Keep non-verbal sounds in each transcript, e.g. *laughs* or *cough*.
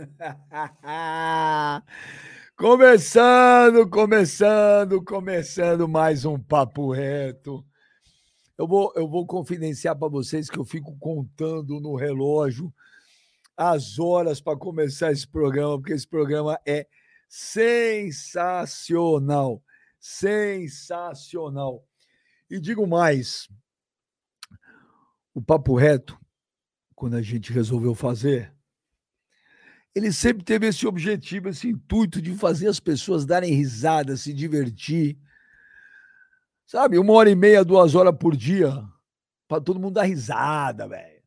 *laughs* começando, começando, começando mais um papo reto. Eu vou, eu vou confidenciar para vocês que eu fico contando no relógio as horas para começar esse programa, porque esse programa é sensacional, sensacional. E digo mais, o papo reto, quando a gente resolveu fazer, ele sempre teve esse objetivo, esse intuito de fazer as pessoas darem risada, se divertir. Sabe, uma hora e meia, duas horas por dia, para todo mundo dar risada, velho.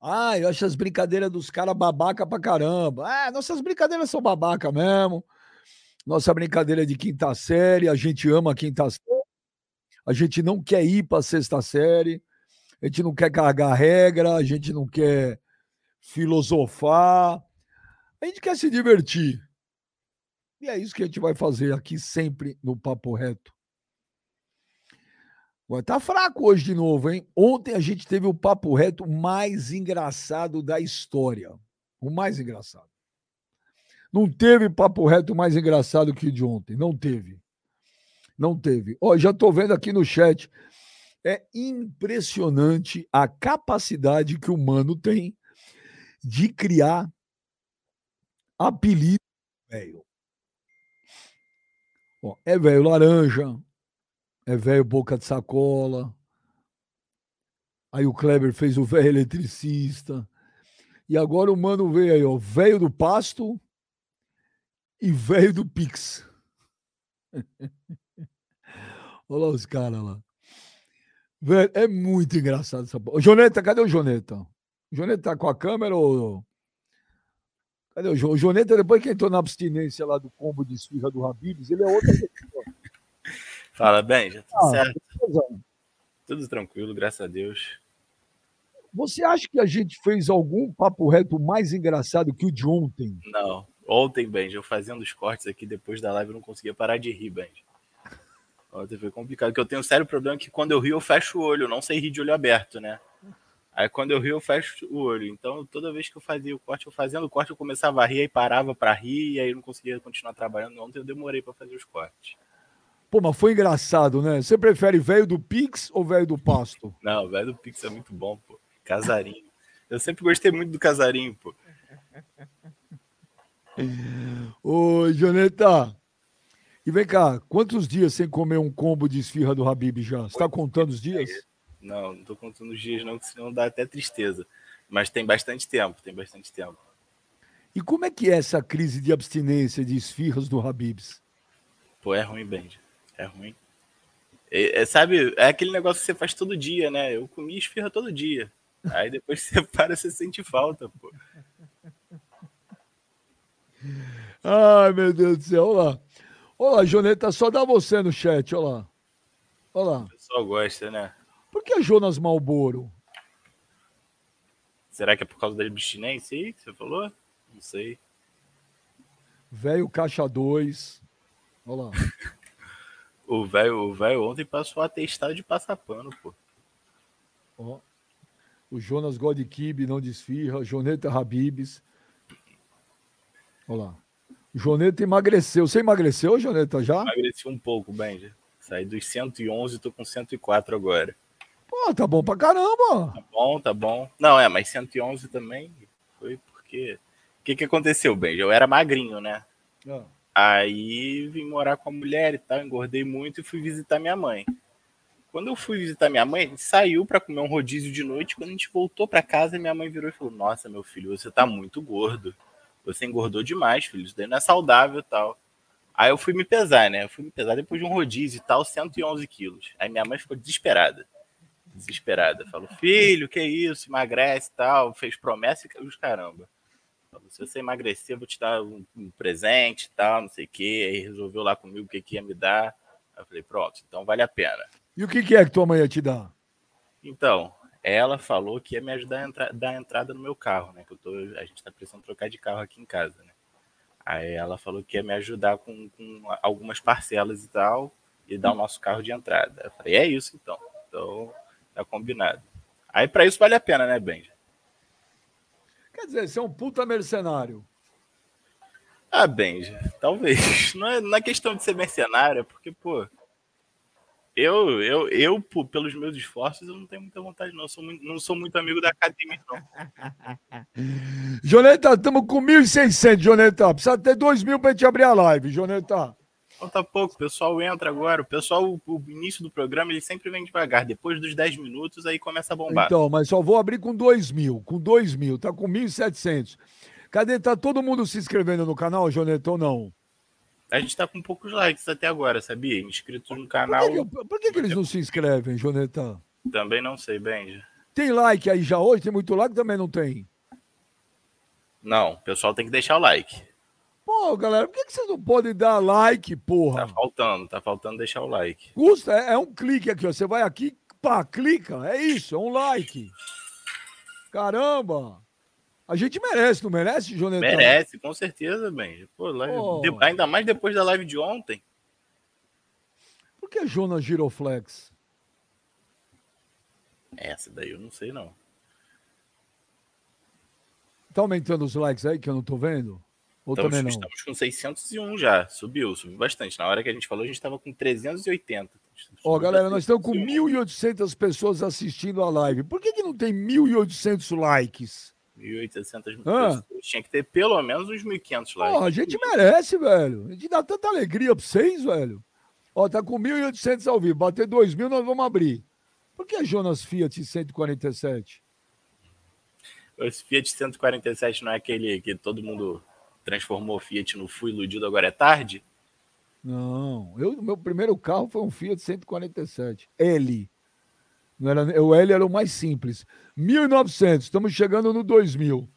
Ah, eu acho as brincadeiras dos caras babaca pra caramba. Ah, nossas brincadeiras são babaca mesmo. Nossa brincadeira é de quinta série, a gente ama a quinta série. A gente não quer ir pra sexta série. A gente não quer carregar regra, a gente não quer filosofar. A gente quer se divertir. E é isso que a gente vai fazer aqui sempre no Papo Reto. Agora, tá fraco hoje de novo, hein? Ontem a gente teve o papo reto mais engraçado da história. O mais engraçado. Não teve papo reto mais engraçado que o de ontem. Não teve. Não teve. Ó, já tô vendo aqui no chat. É impressionante a capacidade que o humano tem de criar apelido velho. É velho laranja, é velho boca de sacola. Aí o Kleber fez o velho eletricista. E agora o mano veio aí, ó, velho do pasto e velho do Pix. *laughs* Olha lá os caras lá. Velho, é muito engraçado essa porra. Joneta, cadê o Joneta? O Joneta tá com a câmera ou. Cadê o, jo... o Joneta, depois que entrou na abstinência lá do combo de esfirra do Habibs, ele é outra *laughs* pessoa. Fala bem, já tudo ah, certo? Tudo tranquilo, graças a Deus. Você acha que a gente fez algum papo reto mais engraçado que o de ontem? Não. Ontem, Benji, eu fazendo os cortes aqui depois da live, eu não conseguia parar de rir, Benji. Ontem foi complicado, porque eu tenho um sério problema que quando eu rio, eu fecho o olho, eu não sei rir de olho aberto, né? Aí quando eu rio, eu fecho o olho. Então, toda vez que eu fazia o corte, eu fazendo o corte, eu começava a rir e parava para rir, e aí eu não conseguia continuar trabalhando. Ontem eu demorei para fazer os cortes. Pô, mas foi engraçado, né? Você prefere velho do Pix ou velho do Pasto? *laughs* Não, velho do Pix é muito bom, pô. Casarinho. Eu sempre gostei muito do casarinho, pô. Ô, Joneta. E vem cá, quantos dias sem comer um combo de esfirra do Habib já? Você tá contando os dias? Não, não tô contando os dias, não, que senão dá até tristeza. Mas tem bastante tempo, tem bastante tempo. E como é que é essa crise de abstinência de esfirras do Habibs? Pô, é ruim, Benji. É ruim. É, é, sabe, é aquele negócio que você faz todo dia, né? Eu comi esfirra todo dia. Aí depois *laughs* você para, você sente falta, pô. Ai, meu Deus do céu, olha lá. Olha lá, Joneta, só dá você no chat, olha lá. Olha lá. O pessoal gosta, né? Por que Jonas Malboro? Será que é por causa da abstinência aí que você falou? Não sei. Velho Caixa 2. Olha lá. *laughs* o velho o ontem passou a testar de passar pano, pô. Ó. O Jonas Godkib não desfirra. Joneta Habibs. Olha lá. Joneta emagreceu. Você emagreceu, Joneta, já? Emagreci um pouco, Benja. Saí dos 111, tô com 104 agora. Pô, tá bom pra caramba. Tá bom, tá bom. Não, é, mas 111 também foi porque. O que que aconteceu, bem? Eu era magrinho, né? Ah. Aí vim morar com a mulher e tal, engordei muito e fui visitar minha mãe. Quando eu fui visitar minha mãe, a gente saiu para comer um rodízio de noite. Quando a gente voltou para casa, minha mãe virou e falou: Nossa, meu filho, você tá muito gordo. Você engordou demais, filho. Isso daí não é saudável e tal. Aí eu fui me pesar, né? Eu fui me pesar depois de um rodízio e tal, 111 quilos. Aí minha mãe ficou desesperada desesperada. Falou, filho, que isso? Emagrece e tal. Fez promessa e os caramba. Falou, se você emagrecer, eu vou te dar um, um presente e tal, não sei o quê. Aí resolveu lá comigo o que, que ia me dar. Aí eu falei, pronto, então vale a pena. E o que, que é que tua mãe ia te dar? Então, ela falou que ia me ajudar a entra dar a entrada no meu carro, né? Que eu tô, a gente tá precisando trocar de carro aqui em casa, né? Aí ela falou que ia me ajudar com, com algumas parcelas e tal, e dar o nosso carro de entrada. Eu falei, é isso então. Então, Tá combinado. Aí para isso vale a pena, né, Benja? Quer dizer, você é um puta mercenário. Ah, Benja, talvez. *laughs* Não é, não é questão de ser mercenário, é porque, pô. Eu, eu, eu, pelos meus esforços, eu não tenho muita vontade, não. Eu sou muito, não sou muito amigo da academia, não. *laughs* Joneta, estamos com 1.600, Joneta. Precisa ter 2 mil para gente abrir a live, Joneta. Falta pouco, o pessoal entra agora. O pessoal, o início do programa, ele sempre vem devagar. Depois dos 10 minutos, aí começa a bombar. Então, mas só vou abrir com 2 mil. Com 2 mil, tá com 1.700. Cadê? Tá todo mundo se inscrevendo no canal, Joneta, ou não? A gente tá com poucos likes até agora, sabia? Inscritos no canal. Por que, que, por que, que eles não se inscrevem, Joneta? Também não sei, Benja. Tem like aí já hoje? Tem muito like? Também não tem. Não, o pessoal tem que deixar o like. Pô, galera, por que, que vocês não podem dar like, porra? Tá faltando, tá faltando deixar o like. Custa, é, é um clique aqui, ó. Você vai aqui, pá, clica. É isso, é um like. Caramba! A gente merece, não merece, Jonathan? Merece, com certeza, bem. Pô, oh. de... Ainda mais depois da live de ontem. Por que Jonas Giroflex? Essa daí eu não sei, não. Tá aumentando os likes aí que eu não tô vendo? Ou estamos, também não? Estamos com 601 já. Subiu, subiu bastante. Na hora que a gente falou, a gente estava com 380. Ó, oh, galera, nós estamos com 1.800 pessoas assistindo a live. Por que, que não tem 1.800 likes? 1.800 mil ah. Tinha que ter pelo menos uns 1.500 lá. Ó, a gente merece, velho. A gente dá tanta alegria pra vocês, velho. Ó, tá com 1.800 ao vivo. Bater 2.000, nós vamos abrir. Por que Jonas Fiat 147? Esse Fiat 147 não é aquele que todo mundo transformou o Fiat no fui iludido, agora é tarde? Não, eu, meu primeiro carro foi um Fiat 147. L. Não era, o L era o mais simples. 1.900, estamos chegando no 2.000.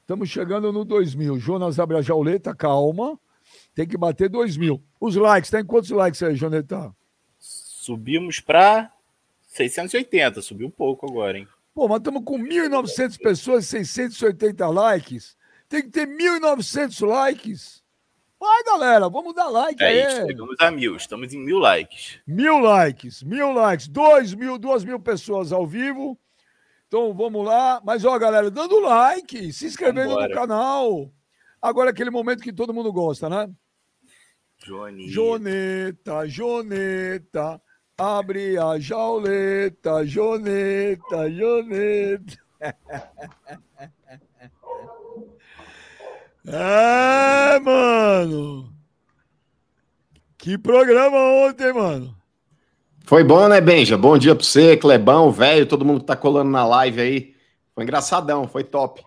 Estamos chegando no 2.000. Jonas abre a jauleta, calma. Tem que bater 2.000. Os likes, tem quantos likes aí, Joneta? Subimos para 680, subiu pouco agora, hein? Pô, mas estamos com 1.900 pessoas, 680 likes. Tem que ter 1.900 likes. Vai, galera, vamos dar like é aí. Isso, chegamos a mil, estamos em mil likes. Mil likes, mil likes, dois mil, duas mil pessoas ao vivo. Então vamos lá. Mas, ó, galera, dando like, se inscrevendo Vambora. no canal. Agora aquele momento que todo mundo gosta, né? Johnny. Joneta, Joneta, abre a jauleta, Joneta, Joneta. *laughs* É, mano. Que programa ontem, mano. Foi bom, né, Benja? Bom dia pra você, Clebão, velho, todo mundo que tá colando na live aí. Foi engraçadão, foi top.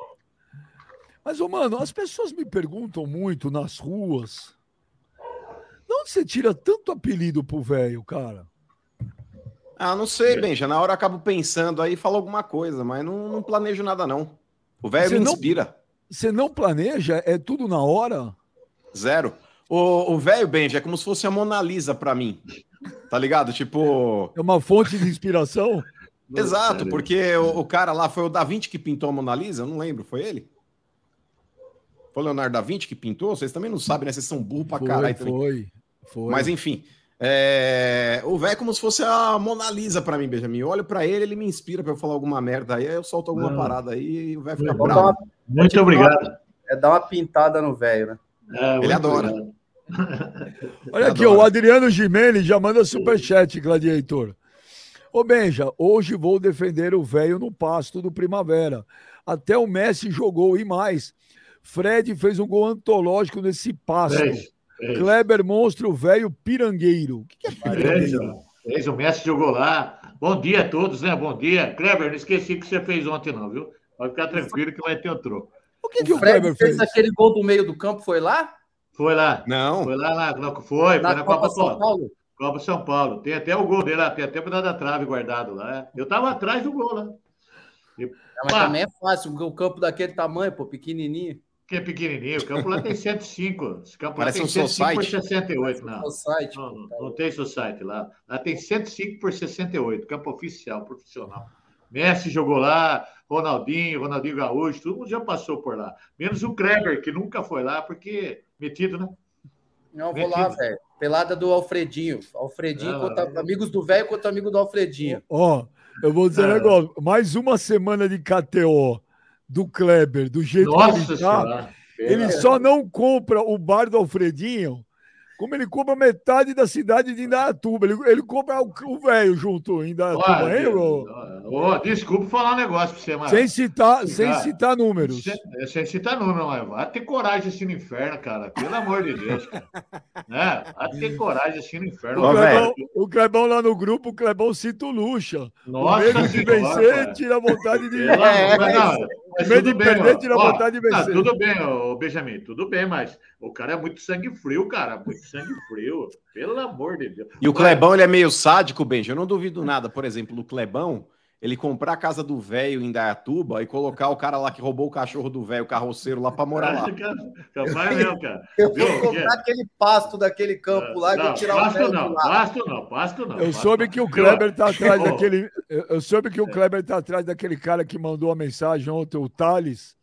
Mas, ô, mano, as pessoas me perguntam muito nas ruas. De onde você tira tanto apelido pro velho, cara? Ah, não sei, Benja. Na hora eu acabo pensando aí e falo alguma coisa, mas não, não planejo nada, não. O velho me inspira. Não... Você não planeja? É tudo na hora? Zero. O velho Benji é como se fosse a Mona Lisa para mim. Tá ligado? Tipo. É uma fonte de inspiração? *laughs* Exato, porque o, o, cara lá foi o Da Vinci que pintou a Mona Lisa? Eu não lembro, foi ele? Foi o Leonardo da Vinci que pintou? Vocês também não sabem, né? Vocês são burros pra caralho. Foi, foi. Mas enfim. É... O velho é como se fosse a Mona Lisa pra mim, Benjamin. Eu olho pra ele, ele me inspira pra eu falar alguma merda aí, eu solto alguma não. parada aí e o velho fica bravo. Muito obrigado. É dar uma pintada no velho, né? É, ele adora. *laughs* Olha aqui, adora. o Adriano Gimenez já manda superchat, Gladiator. Ô Benja, hoje vou defender o velho no pasto do Primavera. Até o Messi jogou e mais. Fred fez um gol antológico nesse pasto. É Kleber Monstro Velho Pirangueiro. O que é Pirangueiro? Fez, o Messi jogou lá. Bom dia a todos, né? Bom dia. Kleber, não esqueci o que você fez ontem, não, viu? Pode ficar tranquilo que vai ter o troco. O que, o que o Kleber fez? fez? aquele gol do meio do campo, foi lá? Foi lá. Não. Foi lá, lá. Foi, na foi na Copa, Copa São Paulo. Copa São Paulo. Tem até o gol dele lá, tem até o da trave guardado lá. Eu tava atrás do gol lá. E, mas pá. também é fácil, o campo daquele tamanho, pô, pequenininho. Que é pequenininho, o campo lá tem 105. Esse campo Parece lá tem um 105 por 68. Não, society, não, não, não tem society lá. Lá tem 105 por 68, campo oficial, profissional. Messi jogou lá, Ronaldinho, Ronaldinho Gaúcho, todo mundo já passou por lá. Menos o Kleber, que nunca foi lá, porque metido, né? Não, vou lá, velho. Pelada do Alfredinho. Alfredinho, ah, contra, é. amigos do velho contra amigo do Alfredinho. Ó, oh, eu vou dizer ah. um negócio. Mais uma semana de KTO do Kleber, do jeito Nossa que ele tá, senhora. ele só não compra o bar do Alfredinho como ele compra metade da cidade de Indaiatuba. Ele, ele compra o velho junto em Indaiatuba, hein, Rô? Ô, desculpa falar um negócio pra você, mano. Sem citar, sem Cara, citar números. Sem, é, sem citar número, mas vai ter coragem assim no inferno, cara. Pelo amor de Deus, cara. *laughs* né? Vai ter coragem assim no inferno. O Clebão, o Clebão lá no grupo, o Clebão cita o Luxa. Nossa o medo de Senhora, vencer cara. tira a vontade de Pelo amor- mas não, mas medo de bem, perder ó. tira a vontade de tá, vencer. tudo bem, ô, Benjamin, tudo bem, mas o cara é muito sangue frio, cara. Muito sangue frio. Pelo amor de Deus. E o Clebão, ele é meio sádico, Benji. Eu não duvido nada. Por exemplo, o Clebão, ele comprar a casa do velho em Dayatuba e colocar o cara lá que roubou o cachorro do velho, o carroceiro, lá pra morar lá. *laughs* Capaz mesmo, cara. Eu vou comprar aquele pasto daquele campo lá e vou Não, tirar o pasto velho não, pasto não, pasto não. Eu pasto soube não. que o? Kleber tá atrás daquele. Eu eu soube que o Kleber tá atrás daquele cara que mandou a mensagem ontem, o Thales,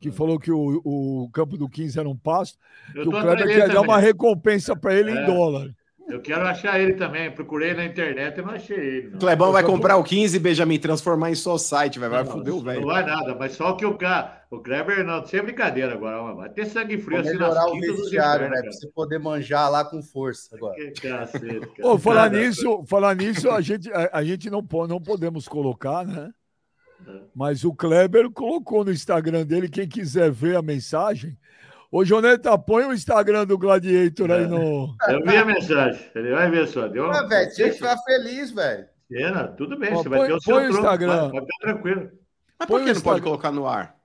que falou que o, o campo do 15 era um pasto. eu Que o Kleber atrás quer dele dar uma recompensa para ele em É. dólar. Eu quero achar ele também. Procurei na internet e não achei ele. O Não. Clebão vai comprar o 15, Benjamin, transformar em só site, vai, vai Não, foder o Não velho. vai nada, mas só que o cara, o Kleber, não, sem brincadeira agora, vai ter sangue frio Vou assim nas melhorar o vestiário, né? Pra você poder manjar lá com força agora. Que cacete, *laughs* cara. Ô, falar nisso, falar nisso, a gente, a, a gente não, pode, não podemos colocar, né? Mas o Kleber colocou no Instagram dele, quem quiser ver a mensagem. Ô, Joneta, põe o Instagram do Gladiator aí no. *laughs* Eu vi a mensagem, ele vai ver só. Deu Ah, velho, tinha que ficar feliz, velho. Cena, tudo bem, Ó, você vai põe- ter o seu põe o Instagram. Vai, vai ficar tranquilo. Mas Põe por que não pode colocar no ar?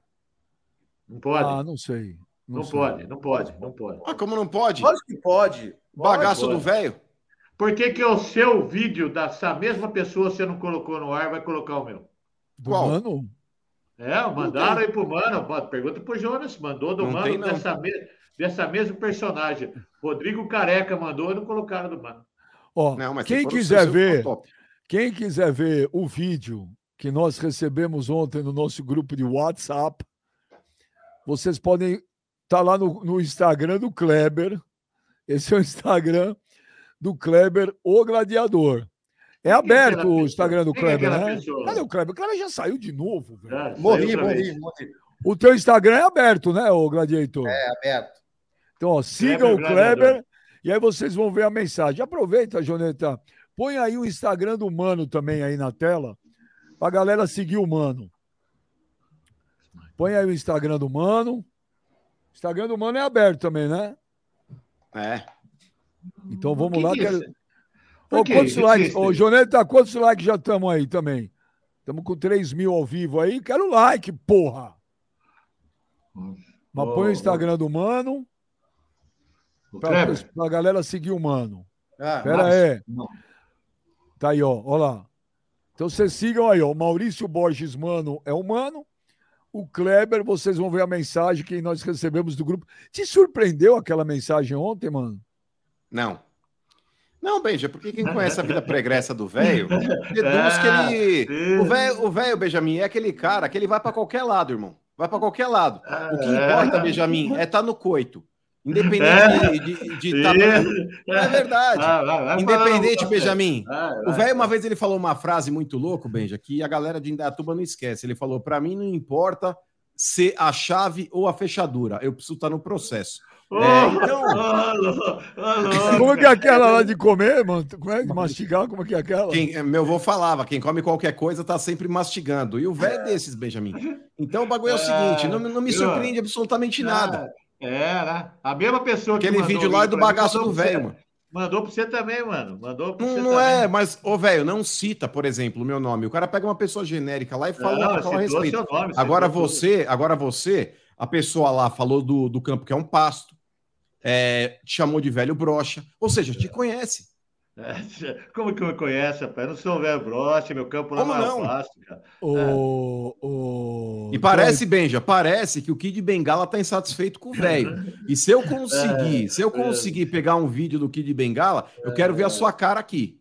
Não pode, Ah, não sei. não, sei. pode, não pode, não pode. Ah, como não pode? Lógico que pode. Bagaço pode. do velho. Por que, que o seu vídeo dessa mesma pessoa você não colocou no ar, vai colocar o meu? Do Qual? Mano? É, mandaram aí pro Mano. Pergunta pro Jonas. Mandou do Não Mano tem, dessa, me... dessa mesma personagem. Rodrigo Careca mandou e não colocaram do Mano. Ó, Não, quem quiser ver, quem quiser ver o vídeo que nós recebemos ontem no nosso grupo de WhatsApp, vocês podem estar lá no, no Instagram do Kleber. Esse é o Instagram do Kleber, o Gladiador. É é aberto o? Instagram do é Kleber, né? Cadê o Kleber? O Kleber já saiu de novo, velho. Já, saiu Morri, morri, morri. O teu Instagram é aberto, né, o Gladiator? É aberto. Então, ó, sigam o Gladiador. Kleber e aí vocês vão ver a mensagem. Aproveita, Joneta. Põe aí o Instagram do Mano também aí na tela, pra galera seguir o Mano. Põe aí o Instagram do Mano. O Instagram do Mano é aberto também, né? É. Então vamos Que lá. que é quero-? Ô, que quantos likes? Ô. Joneta, quantos likes já estamos aí também? Estamos com 3 mil ao vivo aí. Quero like, porra! Mas põe o Instagram do Mano pra, pra galera seguir o Mano. Ah, Pera mas- aí. não. Tá aí, ó. Ó lá. Então vocês sigam aí, ó. O Maurício Borges Mano é o Mano. O Kleber, vocês vão ver a mensagem que nós recebemos do grupo. Te surpreendeu aquela mensagem ontem, mano? Não. Não, Benja, porque quem conhece a vida *laughs* pregressa do velho, deduz que ele. O velho, o velho, Benjamin, é aquele cara que ele vai pra qualquer lado, irmão. Vai pra qualquer lado. O que É. importa, Benjamin, é estar no coito. Independente de, de, de tá- É verdade. Ah, vai, vai Independente, Benjamin. Vai, O vai. velho, uma vez, ele falou uma frase muito louca, Benja, que a galera de Indaiatuba não esquece. Ele falou: pra mim não importa ser a chave ou a fechadura, eu preciso estar no processo. É, então-. Como que é aquela lá de comer, mano? Como é de mastigar? Como que é aquela? Quem, meu avô falava: quem come qualquer coisa tá sempre mastigando. E o velho é desses, Benjamin. Então o bagulho é o seguinte: não, não me surpreende absolutamente nada. É, né? A mesma pessoa que Aquele vídeo lá é do bagaço do velho, mano. Mandou pra você também, mano. Mandou pra você Não, não também. é, mas, ô, velho, não cita, por exemplo, o meu nome. O cara pega uma pessoa genérica lá e fala, Não, fala a respeito. seu nome, Agora tudo. você, agora você, a pessoa lá falou do, do campo que é um pasto, é, te chamou de velho brocha, ou seja, te conhece. É, como que me conhece, rapaz? Eu não sou um velho broche, meu campo não é não? fácil, cara. O, o... E parece, Benja, parece que o Kid Bengala tá insatisfeito com o velho. E se eu conseguir, se eu conseguir pegar um vídeo do Kid Bengala, eu quero ver a sua cara aqui.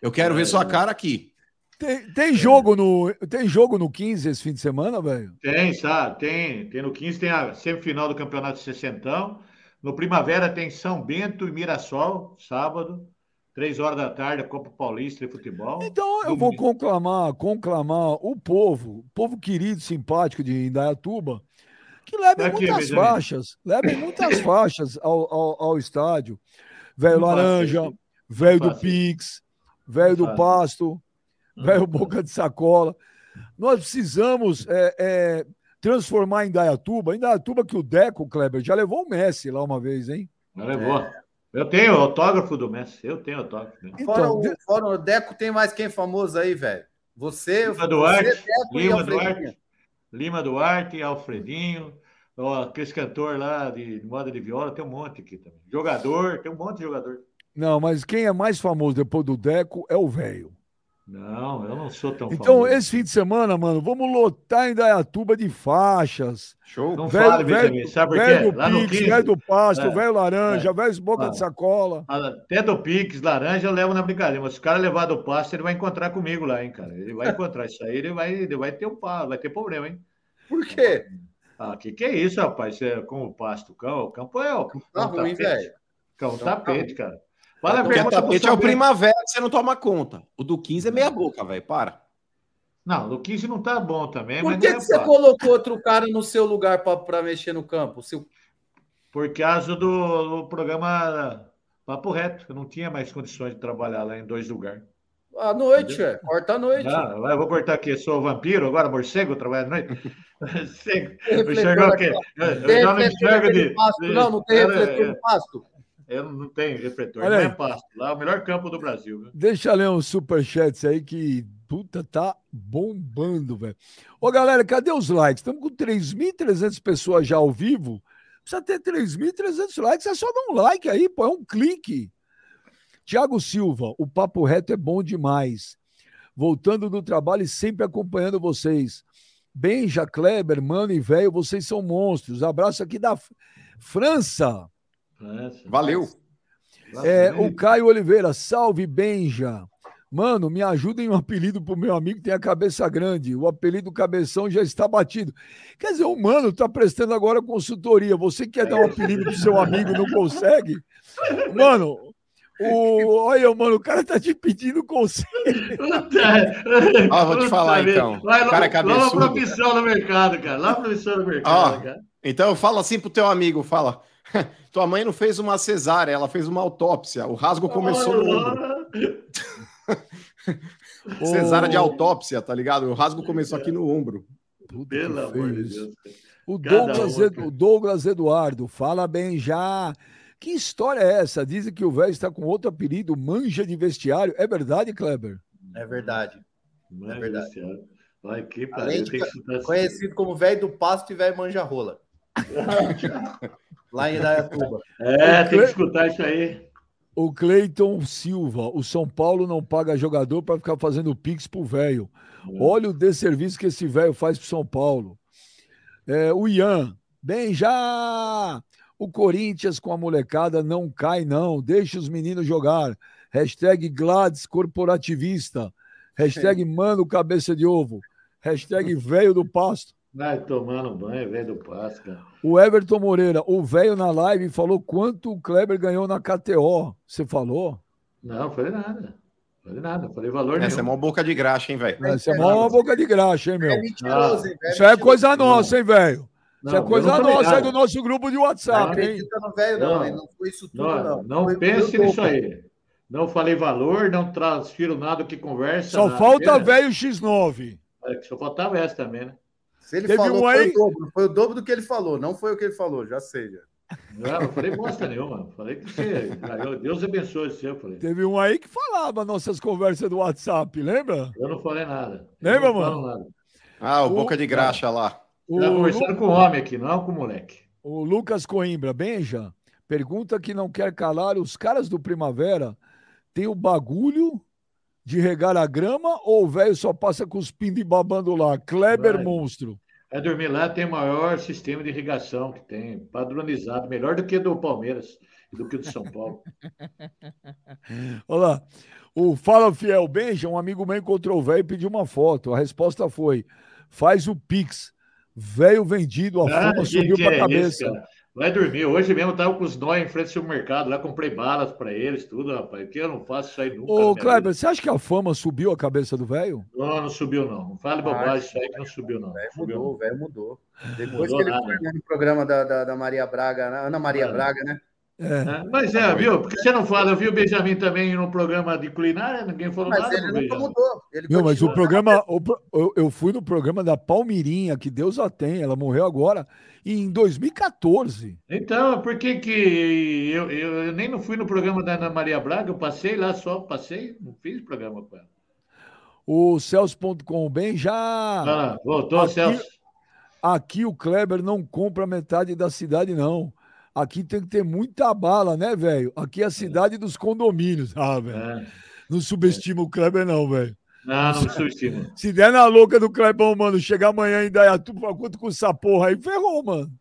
Eu quero ver sua cara aqui. Tem, tem jogo no, tem jogo no 15 esse fim de semana, velho? Tem, sabe? Tem, tem no 15 tem a semifinal do Campeonato de Sessentão. No Primavera tem São Bento e Mirassol, sábado. Três horas da tarde, a Copa Paulista de Futebol. Então eu vou conclamar, conclamar o povo, povo querido, simpático de Indaiatuba, que levem Aqui, muitas faixas, levem muitas *laughs* faixas ao, ao, ao estádio. Velho Laranja, velho do Pix, velho do Pasto, velho Boca de Sacola. Nós precisamos é, é, transformar em Indaiatuba. Indaiatuba que o Deco, Kleber, já levou o Messi lá uma vez, hein? Já levou. É. Eu tenho autógrafo do Messi. Eu tenho autógrafo. Então, fora, o, fora o Deco, tem mais quem famoso aí, velho? Você, Lima Duarte, você, Deco Lima Duarte, Lima Duarte, Alfredinho, ó, aquele cantor lá de, de moda de viola, tem um monte aqui também. Jogador, tem um monte de jogador. Não, mas quem é mais famoso depois do Deco é o velho. Não, eu não sou tão Então, famoso. esse fim de semana, mano, vamos lotar em Dayatuba de faixas. Show. Não velho, fale, velho, Sabe por quê? Velho do Lá Pix, velho do Pasto, é, velho laranja, é, velho boca de sacola. Até do Pix, laranja, eu levo na brincadeira. Mas se o cara levar do Pasto, ele vai encontrar comigo lá, hein, cara. Ele vai encontrar isso aí, ele vai, ele vai ter um vai ter problema, hein? Por quê? Ah, que que é isso, rapaz? Você, com o Pasto, o campo, o campo é o... Tá ruim, velho. Cão tapete, cara. Fala Porque o tapete é o primavera que você não toma conta. O do 15 é meia boca, velho. Para. Não, o 15 não tá bom também. Por que, é que você colocou outro cara no seu lugar para mexer no campo? Seu... Por causa do, do, programa Papo Reto. Eu não tinha mais condições de trabalhar lá em dois lugares. À noite, é. Corta à noite. Ah, eu vou cortar aqui. Eu sou vampiro agora, morcego, trabalho à noite. *laughs* Enxergar o quê? Eu já não enxergo de. Não, não tem refletor no pasto. Eu não tenho refletor, não é pasto. Lá é o melhor campo do Brasil. Viu? Deixa eu ler uns superchats aí que, puta, tá bombando, velho. Ô, galera, cadê os likes? Estamos com 3.300 pessoas já ao vivo. Precisa ter 3.300 likes, é só dar um like aí, pô, é um clique. Tiago Silva, o papo reto é bom demais. Voltando do trabalho e sempre acompanhando vocês. Benja, Kleber, mano e velho, vocês são monstros. Abraço aqui da França. Valeu. É, o Caio Oliveira, salve Benja. Mano, me ajudem um apelido pro meu amigo que tem a cabeça grande. O apelido Cabeção já está batido. Quer dizer, o mano tá prestando agora consultoria. Você quer dar um apelido pro seu amigo não consegue? Mano, o... Olha, mano, o cara tá te pedindo conselho. Ó, vou te falar então. Vai lá, cara cabeçudo, lá profissão no mercado, cara. Lá profissão no mercado, cara. Então fala assim pro teu amigo, fala. *laughs* Tua mãe não fez uma cesárea, ela fez uma autópsia. O rasgo começou no ombro. *laughs* *laughs* cesárea de autópsia, tá ligado? O rasgo começou aqui no ombro. Pelo amor de Deus. O Douglas, um, o Douglas Eduardo, fala bem já. Que história é essa? Dizem que o velho está com outro apelido, manja de vestiário. É verdade, Kleber? É verdade. é verdade. Vai, que Além de, conhecido como velho do pasto e velho manja rola. Lá em Idaiatuba. É, tem que escutar isso aí. O Cleiton Silva, o São Paulo não paga jogador para ficar fazendo pix pro velho. É. Olha o desserviço que esse velho faz pro São Paulo. É, o Ian, bem já! O Corinthians com a molecada não cai, não. Deixa os meninos jogar. Hashtag Gladys corporativista. Hashtag *laughs* Mano Cabeça de Ovo. Hashtag Velho do Pasto. Vai tomando banho, velho do cara. O Everton Moreira, o velho na live falou quanto o Kleber ganhou na KTO. Você falou? Não, falei nada. Falei nada, falei valor Essa nenhum. é uma boca de graxa, hein, velho? Essa é uma boca de graxa, hein, meu? É mentiroso, hein, Isso é coisa nossa, hein, velho? Isso é coisa nossa, é do nosso grupo de WhatsApp, não, hein? Não, velho, não, não, não foi isso tudo, não. Não, não pense nisso aí. Não falei valor, não transfiro nada que conversa. Só nada. falta velho X9. É, só faltava essa também, né? Se ele Teve falou, um aí... foi, o dobro, foi o dobro do que ele falou, não foi o que ele falou, já sei. Já. Não, não falei bosta nenhuma. Falei que você. Deus abençoe você. Eu falei. Teve um aí que falava nossas conversas do WhatsApp, lembra? Eu não falei nada. Lembra, mano? Nada. Ah, o, o Boca de Graxa lá. O tá conversando Lu... com o homem aqui, não com o moleque. O Lucas Coimbra, Benja, pergunta que não quer calar. Os caras do Primavera têm o bagulho de regar a grama ou o velho só passa cuspindo e babando lá? Kleber Vai. Monstro. É dormir lá tem o maior sistema de irrigação que tem, padronizado, melhor do que do Palmeiras e do que do São Paulo. *laughs* Olá. O Fala Fiel Benja, um amigo meu encontrou o velho e pediu uma foto. A resposta foi: faz o Pix. Velho vendido, a ah, fama subiu para a cabeça. Vai dormir. Hoje mesmo eu tava com os nós em frente ao supermercado, lá comprei balas para eles, tudo, rapaz. Que eu não faço isso aí nunca. Ô, Kleber, você acha que a fama subiu a cabeça do velho? Não, não subiu, não. Não fale bobagem, isso aí que não subiu, não. Velho subiu, mudou, velho mudou. Depois mudou que ele nada. foi no programa da, da, da Maria Braga, Ana Maria é. Braga, né? É. É, mas é, viu? Porque você não fala, eu vi o Benjamin também no programa de culinária, ninguém falou mas nada. Ele nunca mudou. Ele Não, mas o programa, o, eu, eu fui no programa da Palmirinha, que Deus a tem, ela morreu agora, em 2014. Então, por que que eu, eu, eu, nem não fui no programa da Ana Maria Braga, eu passei lá só, passei, não fiz programa com ela. O Celso.com bem já. Ah, voltou, aqui, Celso. Aqui o Kleber não compra metade da cidade, não. Aqui tem que ter muita bala, né, velho? Aqui é a cidade dos condomínios. Ah, velho. É. Não subestima é. o Kleber, não, velho. Não, não subestima. Se der na louca do Clebão, mano, chegar amanhã em Dayatuba, quanto com essa porra aí, ferrou, mano.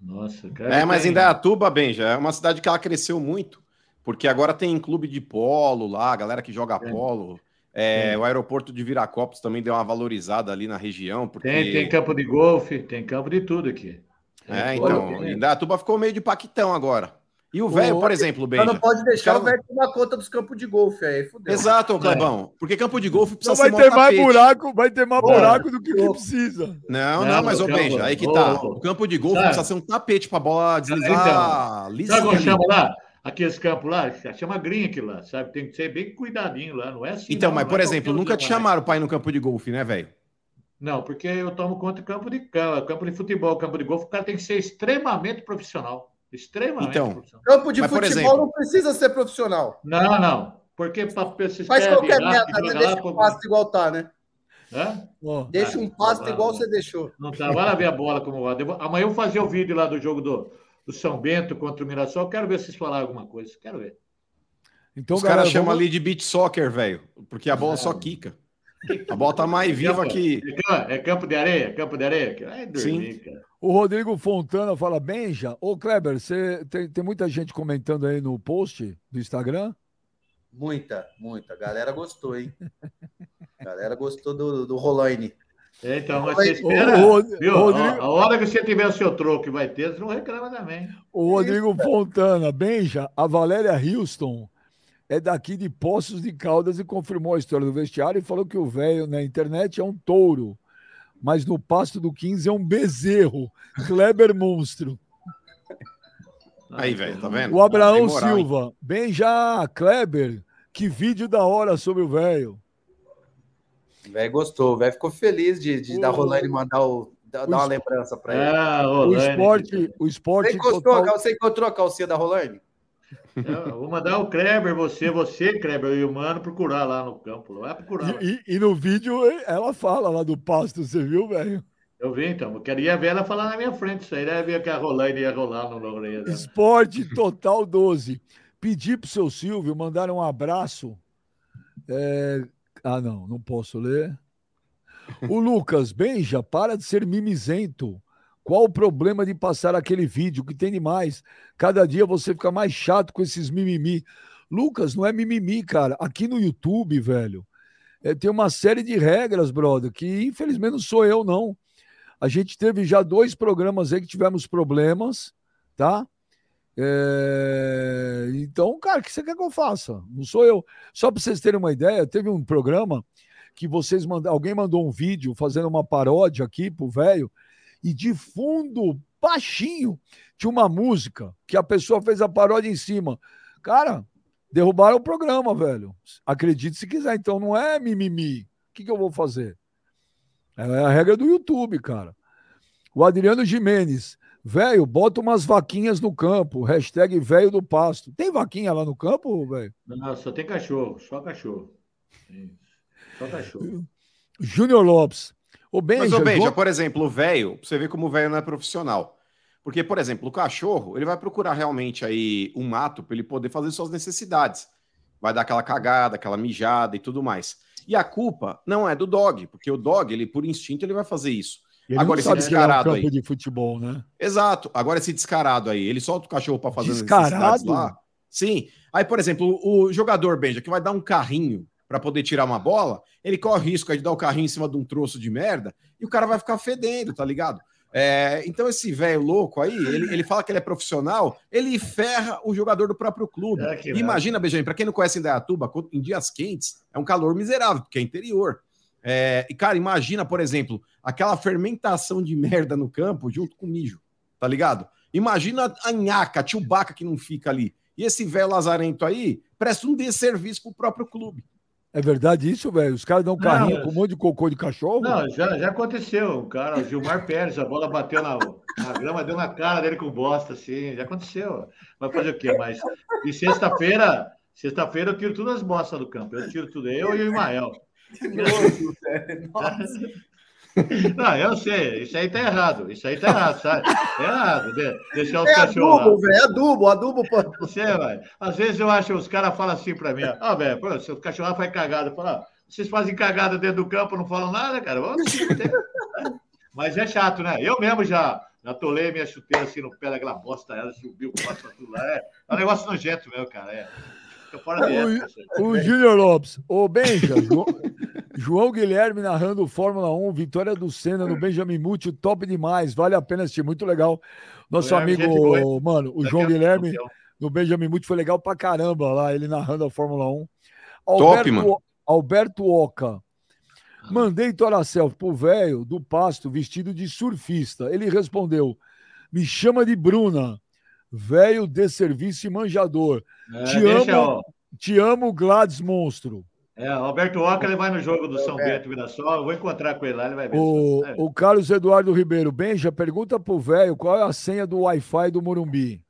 Nossa, cara. É, mas em Dayatuba, Benja, é uma cidade que ela cresceu muito. Porque agora tem clube de polo lá, galera que joga é. polo. É, o aeroporto de Viracopos também deu uma valorizada ali na região. Porque... Tem, tem campo de golfe, tem campo de tudo aqui. É, então, Indaiatuba ficou meio de paquitão agora. E o velho, por exemplo, bem. Não pode deixar cara... o velho tomar conta dos campos de golfe aí, fudeu. Exato, Clebão. Porque campo de golfe precisa ser vai ter mais buraco, vai ter mais buraco do que, que precisa. Não, não, não mas, ô, Benja, aí que tá. O campo de golfe precisa ser um tapete pra bola deslizar. Então, sabe como chama lá? Aqueles campos lá, chama green aqui lá, sabe? Tem que ser bem cuidadinho lá, não é assim. Então, não, mas, por é exemplo, nunca te chamaram para ir no campo de golfe, né, velho? Não, porque eu tomo conta de campo de campo de futebol, campo de golfe, o cara tem que ser extremamente profissional. Extremamente então, profissional. Campo de mas, futebol exemplo, não precisa ser profissional. Não, não. Porque para Faz qualquer merda, né? deixa um pasto igual tá, né? Hã? deixa um pasto igual você deixou. Não tá. Vai lá ver a bola como vai. Amanhã eu vou fazer o vídeo lá do jogo do, do São Bento contra o Mirassol. Quero ver se vocês falaram alguma coisa. Quero ver. Então, Os caras chamam vamos... ali de beat soccer, velho. Porque a bola só quica. A bola tá mais viva que. É campo de areia? Campo de areia? É dormir, Sim. Cara. O Rodrigo Fontana fala, Benja. Ô, Kleber, você tem, tem muita gente comentando aí no post do Instagram? Muita, muita. A galera gostou, hein? A galera gostou do, do Rolaine. É, então, mas você espera. O, o, viu? Rodrigo... A hora que você tiver o seu troco e vai ter, você não reclama também. O Rodrigo Fontana, Benja, a Valéria Houston é daqui de Poços de Caldas e confirmou a história do vestiário e falou que o velho na internet é um touro, mas no pasto do 15 é um bezerro. Kleber monstro. Aí, velho, tá vendo? O Abraão moral, Silva. Hein? Bem já, Kleber. Que vídeo da hora sobre o velho. O velho gostou, o velho ficou feliz de, de o... dar rolando e mandar o, dar, uma lembrança para ele. Ah, o esporte, o esporte. Você, total... você encontrou a calcinha da Rolane? Eu vou mandar o Kleber, você, você, Kleber e o Mano procurar lá no campo. Vai procurar. E, e, e, no vídeo ela fala lá do pasto, você viu, velho? Eu vi, então. Eu queria ver ela falar na minha frente. Isso aí deve ver que a Rolane ia rolar no Lorena. Esporte Total 12. Pedi pro seu Silvio mandar um abraço. É... Ah, não, não posso ler. O Lucas, Benja, para de ser mimizento. Qual o problema de passar aquele vídeo? que tem demais? Cada dia você fica mais chato com esses mimimi. Lucas, não é mimimi, cara. Aqui no YouTube, velho, é, tem uma série de regras, brother, que infelizmente não sou eu, não. A gente teve já dois programas aí que tivemos problemas, tá? É... Então, cara, o que você quer que eu faça? Não sou eu. Só para vocês terem uma ideia, teve um programa que vocês mandaram, alguém mandou um vídeo fazendo uma paródia aqui pro velho e de fundo, baixinho, tinha uma música que a pessoa fez a paródia em cima. Cara, derrubaram o programa, velho. Acredite se quiser. Então não é mimimi. O que, que eu vou fazer? É a regra do YouTube, cara. O Adriano Jimenez. Velho, bota umas vaquinhas no campo. Hashtag velho do pasto. Tem vaquinha lá no campo, velho? Não, só tem cachorro. Só cachorro. Só cachorro. Júnior Lopes. O Benja, Mas, o Benja, por exemplo, o velho, você vê como o velho não é profissional. Porque, por exemplo, o cachorro, ele vai procurar realmente aí um mato para ele poder fazer suas necessidades. Vai dar aquela cagada, aquela mijada e tudo mais. E a culpa não é do dog, porque o dog, ele por instinto, ele vai fazer isso. Ele Agora esse descarado é um aí. de futebol, né? Exato. Agora esse descarado aí, ele solta o cachorro para fazer descarado? lá. Sim. Aí, por exemplo, o jogador Benja que vai dar um carrinho para poder tirar uma bola, ele corre risco de dar o carrinho em cima de um troço de merda e o cara vai ficar fedendo, tá ligado? É, então, esse velho louco aí, ele, ele fala que ele é profissional, ele ferra o jogador do próprio clube. É Imagina, Benjamin, para quem não conhece Indaiatuba, em dias quentes, é um calor miserável, porque é interior. É, e, cara, imagina, por exemplo, aquela fermentação de merda no campo junto com mijo, tá ligado? Imagina a nhaca, a Chewbacca que não fica ali. E esse velho lazarento aí presta um desserviço pro próprio clube. É verdade isso, velho? Os caras dão carrinho não, com um monte de cocô de cachorro? Não, já, já aconteceu. O cara, o Gilmar Pérez, a bola bateu na, na grama, deu na cara dele com bosta, assim. Já aconteceu. Vai fazer o quê? Mas. E sexta-feira, sexta-feira eu tiro todas as bostas do campo. Eu tiro tudo. Eu e o Imael. Nossa. Não, eu sei, isso aí tá errado. Isso aí tá errado, sabe? É errado. Deixar os é cachorros. Adubo, velho, é adubo, adubo, pô. Você, velho. Às vezes eu acho, os caras falam assim pra mim, ó, oh, velho, se o cachorro faz cagada, fala, vocês fazem cagada dentro do campo, não falam nada, cara. *laughs* Mas é chato, né? Eu mesmo já atolei minha chuteira assim no pé daquela bosta, ela subiu, passou tudo lá. É, é um negócio nojento mesmo, cara. É. fora o, o Júnior Lopes, ô Benja, *laughs* João Guilherme narrando Fórmula 1, vitória do Senna no Benjamin Mútil, top demais, vale a pena assistir, muito legal. Nosso amigo, mano, o João Guilherme no Benjamin Mútil foi legal pra caramba lá, ele narrando a Fórmula 1. Alberto, top, mano. Alberto Oca. Mandei Toracel pro velho do pasto vestido de surfista. Ele respondeu: Me chama de Bruna, velho de serviço e manjador. É, te amo, te amo, Gladys Monstro. É, o Alberto Oca ele vai no jogo do São Bento Mirassol. Eu vou encontrar com ele lá, ele vai ver. O, o Carlos Eduardo Ribeiro, Benja, pergunta pro velho qual é a senha do Wi-Fi do Morumbi.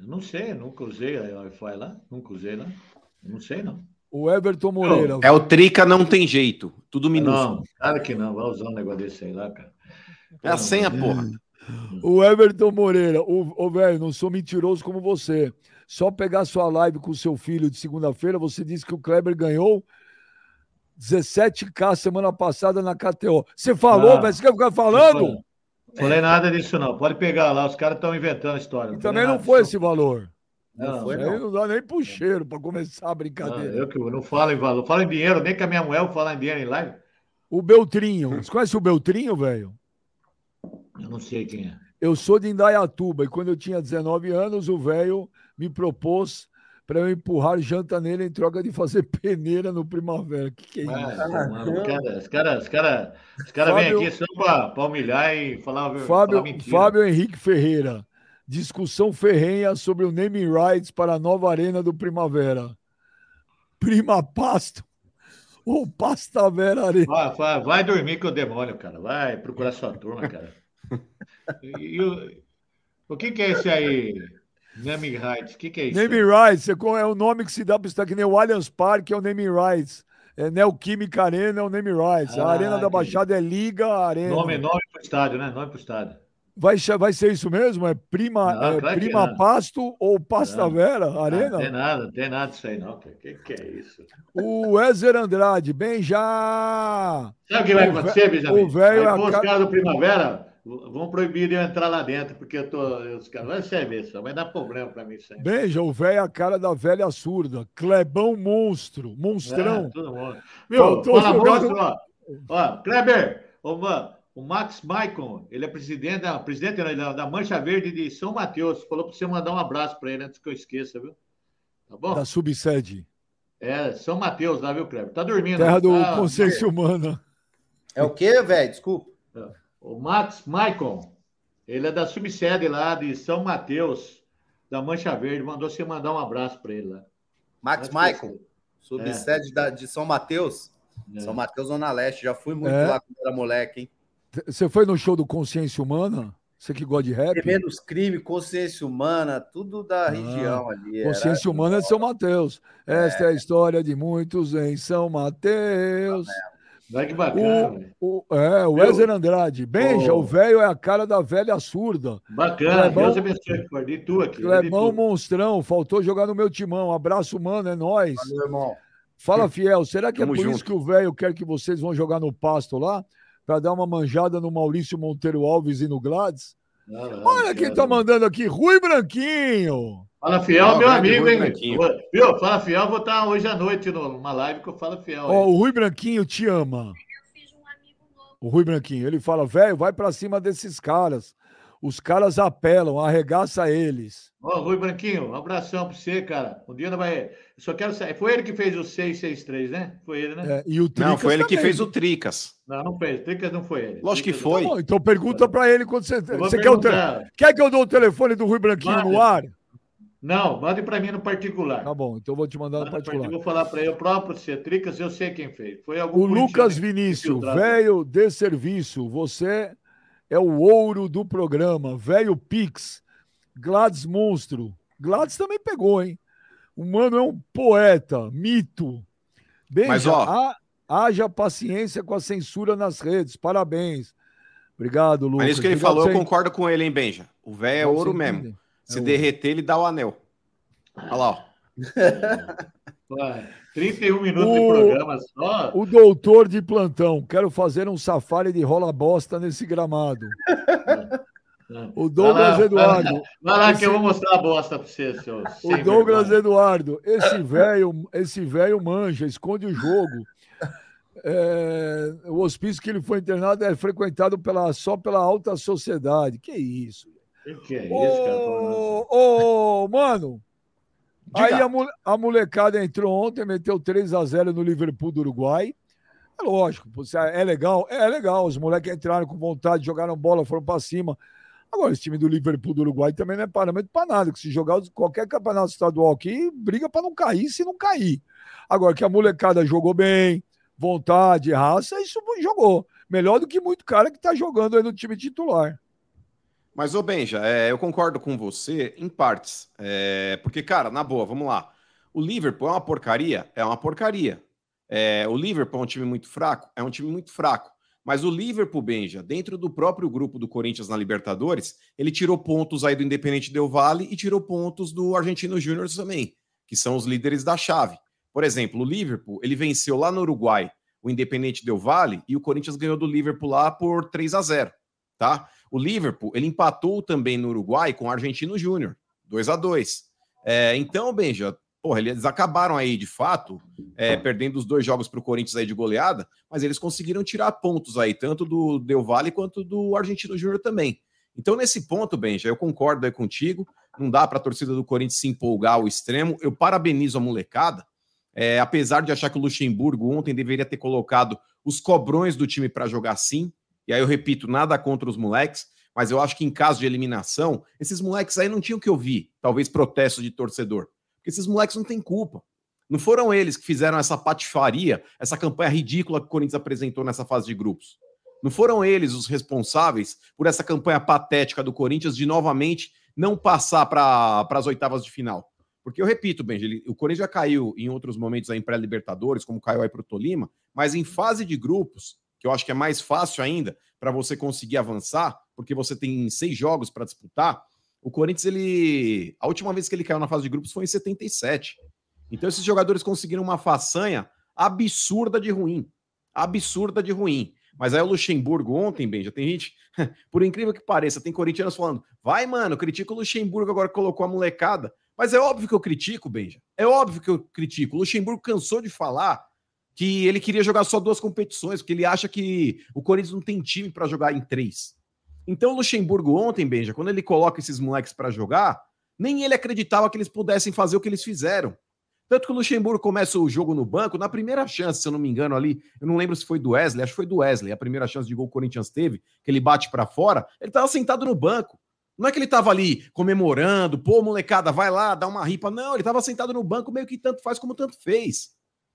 Eu não sei, nunca usei o Wi-Fi lá. Nunca usei lá. Não sei, não. O Everton Moreira. É o Trica, não tem jeito. Tudo minúsculo. Não, claro que não. Vai usar um negócio desse aí lá, cara. É a senha, porra. O Everton Moreira. O velho, não sou mentiroso como você. Só pegar sua live com o seu filho de segunda-feira, você disse que o Kleber ganhou 17k semana passada na KTO. Você falou, mas você quer ficar falando? Não falei nada disso, não. Pode pegar lá, os caras estão inventando a história. E também não foi esse valor. Não, não foi, não. não dá nem pro cheiro para começar a brincadeira. Não, eu que não falo em valor, falo em dinheiro, nem que a minha mulher vou falar em dinheiro em live. O Beltrinho, você conhece o Beltrinho, velho? Eu não sei quem é. Eu sou de Indaiatuba e quando eu tinha 19 anos, o velho me propôs para eu empurrar janta nele em troca de fazer *laughs* peneira no primavera. Que que é isso? Ah, os caras os cara, os cara vêm aqui só para humilhar e falar, Fábio, falar Fábio Henrique Ferreira. Discussão ferrenha sobre o naming rights para a nova arena do Primavera. Prima Pasto ou Pastavera Arena? Vai, vai, vai dormir com o demônio, cara. Vai procurar sua turma, cara. *laughs* E, e o, o que, que é esse aí? Naming Rights, o que, que é isso? Naming Rights é, é o nome que se dá para estar que nem o Allianz Parque é o Naming Rights. É Neoquímica Arena é o Naming Rights. Ah, a Arena da Baixada é Liga Arena. Nome, nome para o estádio, né? Nome para o estádio. Vai, vai ser isso mesmo? É Prima, não, é claro prima Pasto ou Pasta não, Vera Arena? Não tem nada, não tem nada disso aí, não. O que, que é isso? O Ezer Andrade, bem já. Sabe o que vai acontecer, Benjamin? O velho. Aí, os caras do Primavera Vão proibir de eu entrar lá dentro, porque eu tô. Os caras, vai ser ver só, vai dar problema para mim isso aí. Beija, o velho é a cara da velha surda. Clebão monstro, monstrão. É, todo mundo. Meu, fala monstro, ó. ó. Kleber, ô, o Max Maicon, ele é presidente da, presidente da, da Mancha Verde de São Mateus. Falou para você mandar um abraço para ele antes que eu esqueça, viu? Tá bom? Da subsede. É, São Mateus lá, viu, Kleber? Tá dormindo. Terra do ah, Consciência Humana. É o quê, velho? Desculpa. É. O Max Maicon, ele é da subsede lá de São Mateus, da Mancha Verde. Mandou você mandar um abraço para ele lá. Max Maicon, subsede é. da, de São Mateus. É. São Mateus, Zona Leste. Já fui muito é. lá quando era moleque, hein? Você foi no show do Consciência Humana? Você que gosta de rap? Menos crime, consciência humana, tudo da ah, região ali. Consciência humana é de São Mateus. Esta é. é a história de muitos em São Mateus. Ah, Vai que bacana. O, o, é, o Wesley Andrade. Benja, oh. o velho é a cara da velha surda. Bacana, Clebão, Deus abençoe, de tu aqui. Clebão Monstrão, faltou jogar no meu timão. abraço, mano, é nóis. Valeu, irmão. Fala, Fiel, será que é Tamo é por junto. isso que o velho quer que vocês vão jogar no pasto lá? Para dar uma manjada no Maurício Monteiro Alves e no Gladys? Não, não, Olha quem tá mandando aqui, Rui Branquinho. Fala Fiel, não, meu amigo, hein? Viu? Fala Fiel, vou estar hoje à noite numa live que eu falo Fiel. Ó, o Rui Branquinho te ama. O Rui Branquinho. Ele fala, velho, vai para cima desses caras. Os caras apelam, arregaça eles. Ó, Rui Branquinho, um abração para você, cara. Um dia não vai. Só quero saber. Foi ele que fez o 663, né? Foi ele, né? É, e o Tricas não, foi ele também. que fez o Tricas. Não, não fez. Tricas não foi ele. Lógico que foi. Tá então pergunta para ele quando você. Você quer, o te... quer que eu dou o telefone do Rui Branquinho Mande. no ar? Não, mande para mim no particular. Tá bom, então eu vou te mandar no particular. Eu vou falar para ele, o próprio Tricas, eu sei quem fez. Foi algum O Lucas Vinícius, velho de serviço, você é o ouro do programa. Velho Pix, Gladys Monstro. Gladys também pegou, hein? O mano é um poeta, mito. Benja, Mas, ó... Ha, haja paciência com a censura nas redes. Parabéns. Obrigado, Lucas. Mas isso que ele Obrigado falou, eu concordo com ele, hein, Benja? O velho é ouro mesmo. É Se derreter, ele dá o anel. Olha lá, ó. *laughs* 31 minutos o, de programa só. O doutor de plantão, quero fazer um safari de rola bosta nesse gramado. *laughs* O Douglas vai lá, Eduardo. Vai lá, vai lá esse... que eu vou mostrar a bosta para você, seu. *laughs* O Douglas vergonha. Eduardo, esse velho, esse velho manja, esconde o jogo. É, o hospício que ele foi internado é frequentado pela, só pela alta sociedade. Que isso? Que, que é isso, cara? Ô, oh, mano, Aí a, a, molecada entrou ontem, meteu 3 a 0 no Liverpool do Uruguai. É lógico, é legal, é legal. Os moleques entraram com vontade, jogaram bola, foram para cima. Agora, esse time do Liverpool do Uruguai também não é parâmetro para nada, que se jogar qualquer campeonato estadual aqui, briga para não cair se não cair. Agora, que a molecada jogou bem, vontade, raça, isso jogou. Melhor do que muito cara que tá jogando aí no time titular. Mas, ô Benja, é, eu concordo com você em partes. É, porque, cara, na boa, vamos lá. O Liverpool é uma porcaria? É uma porcaria. É, o Liverpool é um time muito fraco? É um time muito fraco. Mas o Liverpool, Benja, dentro do próprio grupo do Corinthians na Libertadores, ele tirou pontos aí do Independente Del Vale e tirou pontos do Argentino Júnior também, que são os líderes da chave. Por exemplo, o Liverpool, ele venceu lá no Uruguai o Independente Del Vale e o Corinthians ganhou do Liverpool lá por 3 a 0 tá? O Liverpool, ele empatou também no Uruguai com o Argentino Júnior, 2 a 2 é, Então, Benja, porra, eles acabaram aí, de fato, é, perdendo os dois jogos para o Corinthians aí de goleada, mas eles conseguiram tirar pontos aí, tanto do Del Valle quanto do Argentino Júnior também. Então, nesse ponto, Benja, eu concordo aí contigo, não dá para a torcida do Corinthians se empolgar ao extremo. Eu parabenizo a molecada, é, apesar de achar que o Luxemburgo ontem deveria ter colocado os cobrões do time para jogar sim, e aí eu repito, nada contra os moleques, mas eu acho que em caso de eliminação, esses moleques aí não tinham que ouvir, talvez protesto de torcedor. Porque esses moleques não têm culpa. Não foram eles que fizeram essa patifaria, essa campanha ridícula que o Corinthians apresentou nessa fase de grupos. Não foram eles os responsáveis por essa campanha patética do Corinthians de novamente não passar para as oitavas de final. Porque eu repito, Benji, o Corinthians já caiu em outros momentos aí em pré-libertadores, como caiu aí para o Tolima, mas em fase de grupos, que eu acho que é mais fácil ainda para você conseguir avançar, porque você tem seis jogos para disputar. O Corinthians, ele. A última vez que ele caiu na fase de grupos foi em 77. Então, esses jogadores conseguiram uma façanha absurda de ruim. Absurda de ruim. Mas aí o Luxemburgo ontem, bem, já tem gente, *laughs* por incrível que pareça, tem corintianos falando: vai, mano, critica o Luxemburgo agora que colocou a molecada. Mas é óbvio que eu critico, Benja. É óbvio que eu critico. O Luxemburgo cansou de falar que ele queria jogar só duas competições, porque ele acha que o Corinthians não tem time para jogar em três. Então o Luxemburgo ontem, Benja, quando ele coloca esses moleques para jogar, nem ele acreditava que eles pudessem fazer o que eles fizeram. Tanto que o Luxemburgo começa o jogo no banco, na primeira chance, se eu não me engano ali, eu não lembro se foi do Wesley, acho que foi do Wesley, a primeira chance de gol que o Corinthians teve, que ele bate para fora, ele estava sentado no banco. Não é que ele estava ali comemorando, pô, molecada, vai lá, dá uma ripa. Não, ele estava sentado no banco, meio que tanto faz como tanto fez.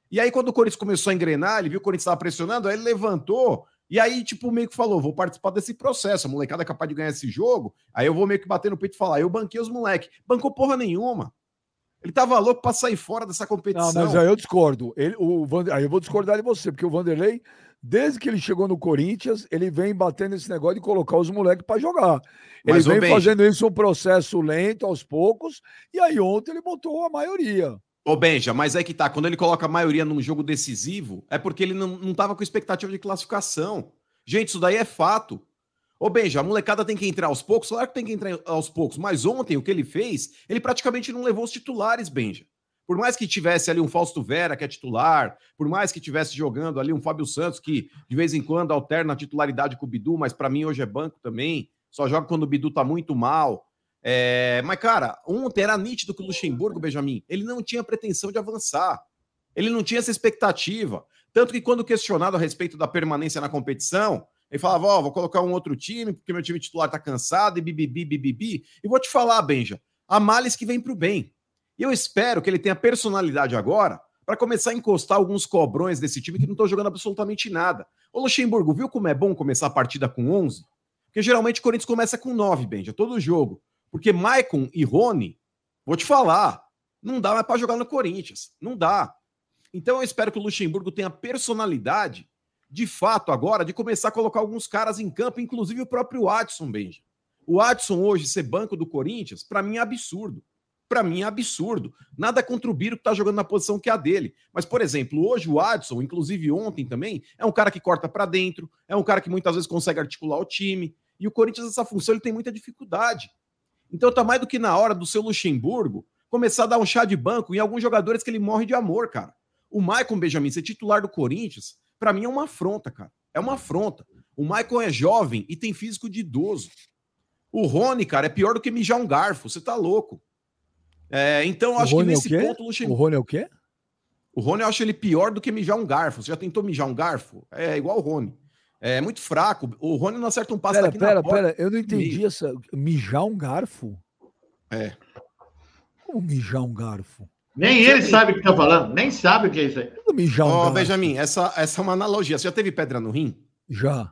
E aí, quando o Corinthians começou a engrenar, ele viu que o Corinthians estava pressionando, aí ele levantou e aí, tipo, meio que falou: vou participar desse processo. A molecada é capaz de ganhar esse jogo. Aí eu vou meio que bater no peito e falar: eu banquei os moleques. Bancou porra nenhuma. Ele tava louco para sair fora dessa competição. Não, mas aí eu discordo. Ele, o Vander... Aí eu vou discordar de você, porque o Vanderlei, desde que ele chegou no Corinthians, ele vem batendo esse negócio de colocar os moleques para jogar. Ele mas, vem bem... fazendo isso um processo lento, aos poucos, e aí ontem ele botou a maioria. Ô, Benja, mas é que tá, quando ele coloca a maioria num jogo decisivo, é porque ele não, não tava com expectativa de classificação. Gente, isso daí é fato. Ô, Benja, a molecada tem que entrar aos poucos? Claro que tem que entrar aos poucos, mas ontem o que ele fez, ele praticamente não levou os titulares, Benja. Por mais que tivesse ali um Fausto Vera, que é titular, por mais que tivesse jogando ali um Fábio Santos, que de vez em quando alterna a titularidade com o Bidu, mas para mim hoje é banco também, só joga quando o Bidu tá muito mal. É... Mas, cara, ontem era nítido que o Luxemburgo, Benjamin, ele não tinha pretensão de avançar. Ele não tinha essa expectativa. Tanto que, quando questionado a respeito da permanência na competição, ele falava: Ó, oh, vou colocar um outro time, porque meu time titular tá cansado, e bibibi, bibibi. E vou te falar, Benja, há males que vem pro bem. E eu espero que ele tenha personalidade agora para começar a encostar alguns cobrões desse time que não estão jogando absolutamente nada. Ô Luxemburgo, viu como é bom começar a partida com 11? Porque geralmente o Corinthians começa com 9, Benja, todo jogo. Porque Maicon e Rony, vou te falar, não dá mais para jogar no Corinthians. Não dá. Então eu espero que o Luxemburgo tenha personalidade, de fato, agora, de começar a colocar alguns caras em campo, inclusive o próprio Watson, Benja. O Watson hoje ser banco do Corinthians, para mim é absurdo para mim é absurdo. Nada contra o Biro que tá jogando na posição que é a dele. Mas, por exemplo, hoje o Adson, inclusive ontem também, é um cara que corta para dentro, é um cara que muitas vezes consegue articular o time. E o Corinthians, essa função, ele tem muita dificuldade. Então tá mais do que na hora do seu Luxemburgo começar a dar um chá de banco em alguns jogadores que ele morre de amor, cara. O Maicon Benjamin ser titular do Corinthians, para mim é uma afronta, cara. É uma afronta. O Maicon é jovem e tem físico de idoso. O Rony, cara, é pior do que mijar um garfo. Você tá louco. É, então, acho que é nesse é ponto o Luxemburgo. O Rony é o quê? O Rony eu acho ele pior do que mijar um garfo. Você já tentou mijar um garfo? É igual o Rony. É muito fraco. O Rony não acerta um passo pera, daqui pera, na porta. Pera, eu não entendi essa. Mijar um garfo? É. Como mijar um garfo? Nem ele sabe o que tá falando, nem sabe o que é isso aí. Mijar um oh, garfo. Benjamin, essa, essa é uma analogia. Você já teve pedra no rim? Já.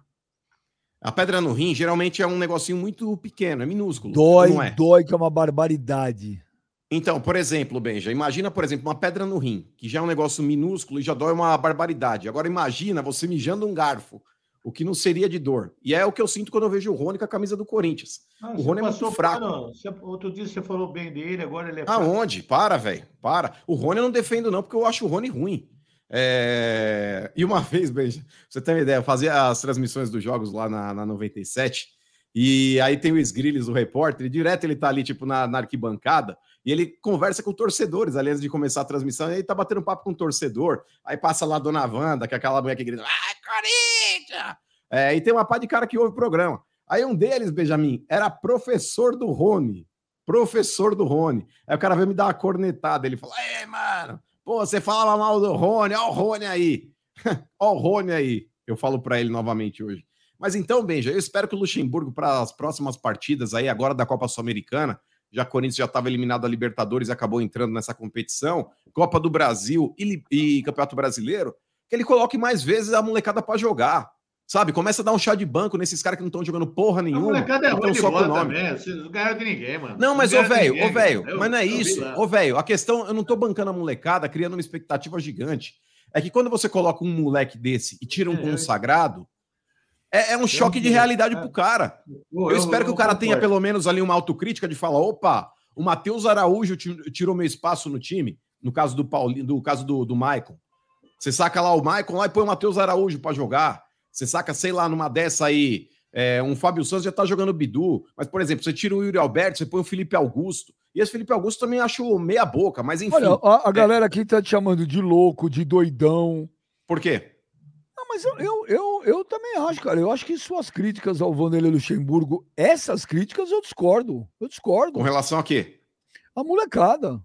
A pedra no rim geralmente é um negocinho muito pequeno, é minúsculo. Dói, é? dói, que é uma barbaridade. Então, por exemplo, Benja, imagina, por exemplo, uma pedra no rim, que já é um negócio minúsculo e já dói uma barbaridade. Agora imagina você mijando um garfo, o que não seria de dor. E é o que eu sinto quando eu vejo o Rony com a camisa do Corinthians. Ah, o Rony é muito fraco. Você, outro dia você falou bem dele, agora ele é fraco. Aonde? Para, velho. Para. O Rony eu não defendo não, porque eu acho o Rony ruim. É... E uma *laughs* vez, Benja, você tem uma ideia, eu fazia as transmissões dos jogos lá na, na 97, e aí tem o Sgrilles, o repórter, e direto ele tá ali, tipo, na, na arquibancada, e ele conversa com torcedores, aliás, de começar a transmissão, e ele tá batendo papo com torcedor. Aí passa lá a dona Wanda, que é aquela mulher que grita: Ah, Corinthians! É, e tem uma pá de cara que ouve o programa. Aí um deles, Benjamin, era professor do Rony. Professor do Rony. Aí o cara veio me dar uma cornetada. Ele falou: Ei, mano, pô, você falava mal do Rony, ó o Rony aí. *laughs* ó o Rony aí. Eu falo para ele novamente hoje. Mas então, Benja, eu espero que o Luxemburgo, para as próximas partidas aí, agora da Copa Sul-Americana, já Corinthians já estava eliminado da Libertadores e acabou entrando nessa competição, Copa do Brasil e, e Campeonato Brasileiro, que ele coloque mais vezes a molecada para jogar. Sabe, começa a dar um chá de banco nesses caras que não estão jogando porra nenhuma. A molecada é ruim só com o nome. também, vocês não ganharam de ninguém, mano. Não, mas, ô velho, ô velho, mas não é isso. Ô velho, a questão, eu não tô bancando a molecada, criando uma expectativa gigante. É que quando você coloca um moleque desse e tira um é, consagrado, é, é um choque de realidade pro cara. Eu, eu espero que o cara tenha pelo menos ali uma autocrítica de falar: opa, o Matheus Araújo tirou meu espaço no time, no caso do Paulinho, do caso do, do Maicon. Você saca lá o Maicon lá e põe o Matheus Araújo para jogar. Você saca, sei lá, numa dessa aí, é, um Fábio Santos já tá jogando Bidu. Mas, por exemplo, você tira o Yuri Alberto, você põe o Felipe Augusto. E esse Felipe Augusto também acho meia boca, mas enfim. Olha, a, a é... galera aqui tá te chamando de louco, de doidão. Por quê? Mas eu, eu, eu, eu, também acho, cara. Eu acho que suas críticas ao Vanderlei Luxemburgo, essas críticas eu discordo. Eu discordo. Com relação a quê? A molecada.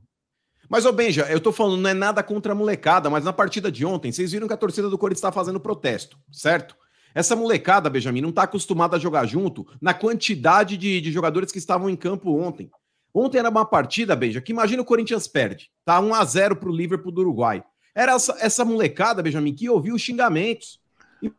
Mas, ô Benja, eu tô falando, não é nada contra a molecada, mas na partida de ontem, vocês viram que a torcida do Corinthians tá fazendo protesto, certo? Essa molecada, Benjamin, não tá acostumada a jogar junto na quantidade de, de jogadores que estavam em campo ontem. Ontem era uma partida, Benja, que imagina o Corinthians perde. Tá 1 a 0 pro Liverpool do Uruguai. Era essa, essa molecada, Benjamin, que ouvia os xingamentos. E,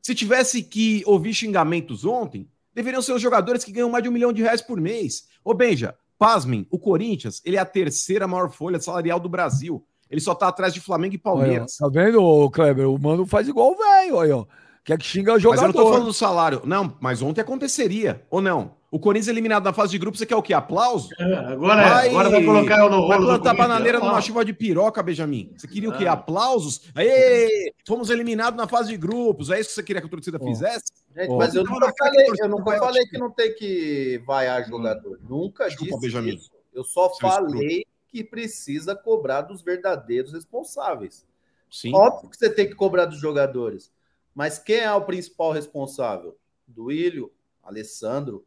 se tivesse que ouvir xingamentos ontem, deveriam ser os jogadores que ganham mais de um milhão de reais por mês. Ô, Benja, pasmem, o Corinthians, ele é a terceira maior folha salarial do Brasil. Ele só tá atrás de Flamengo e Palmeiras. Olha, tá vendo, Kleber? O mano faz igual o velho, olha. Quer que xinga o jogador. Mas eu não tô falando do salário. Não, mas ontem aconteceria, ou não? O Corinthians eliminado na fase de grupo, você quer o quê? Aplauso? É, agora, é, vai, agora vai colocar no rolo. Vai plantar bananeira numa chuva de piroca, Benjamin. Você queria o quê? É. Aplausos? Aê, fomos eliminados na fase de grupos. É isso que você queria que a torcida fizesse? Gente, mas eu nunca falei, eu nunca falei que não tem que vaiar jogador. Nunca Desculpa, disse Benjamin. isso. Eu só Seu falei que precisa cobrar dos verdadeiros responsáveis. Sim. Óbvio que você tem que cobrar dos jogadores. Mas quem é o principal responsável? Duílio, Alessandro.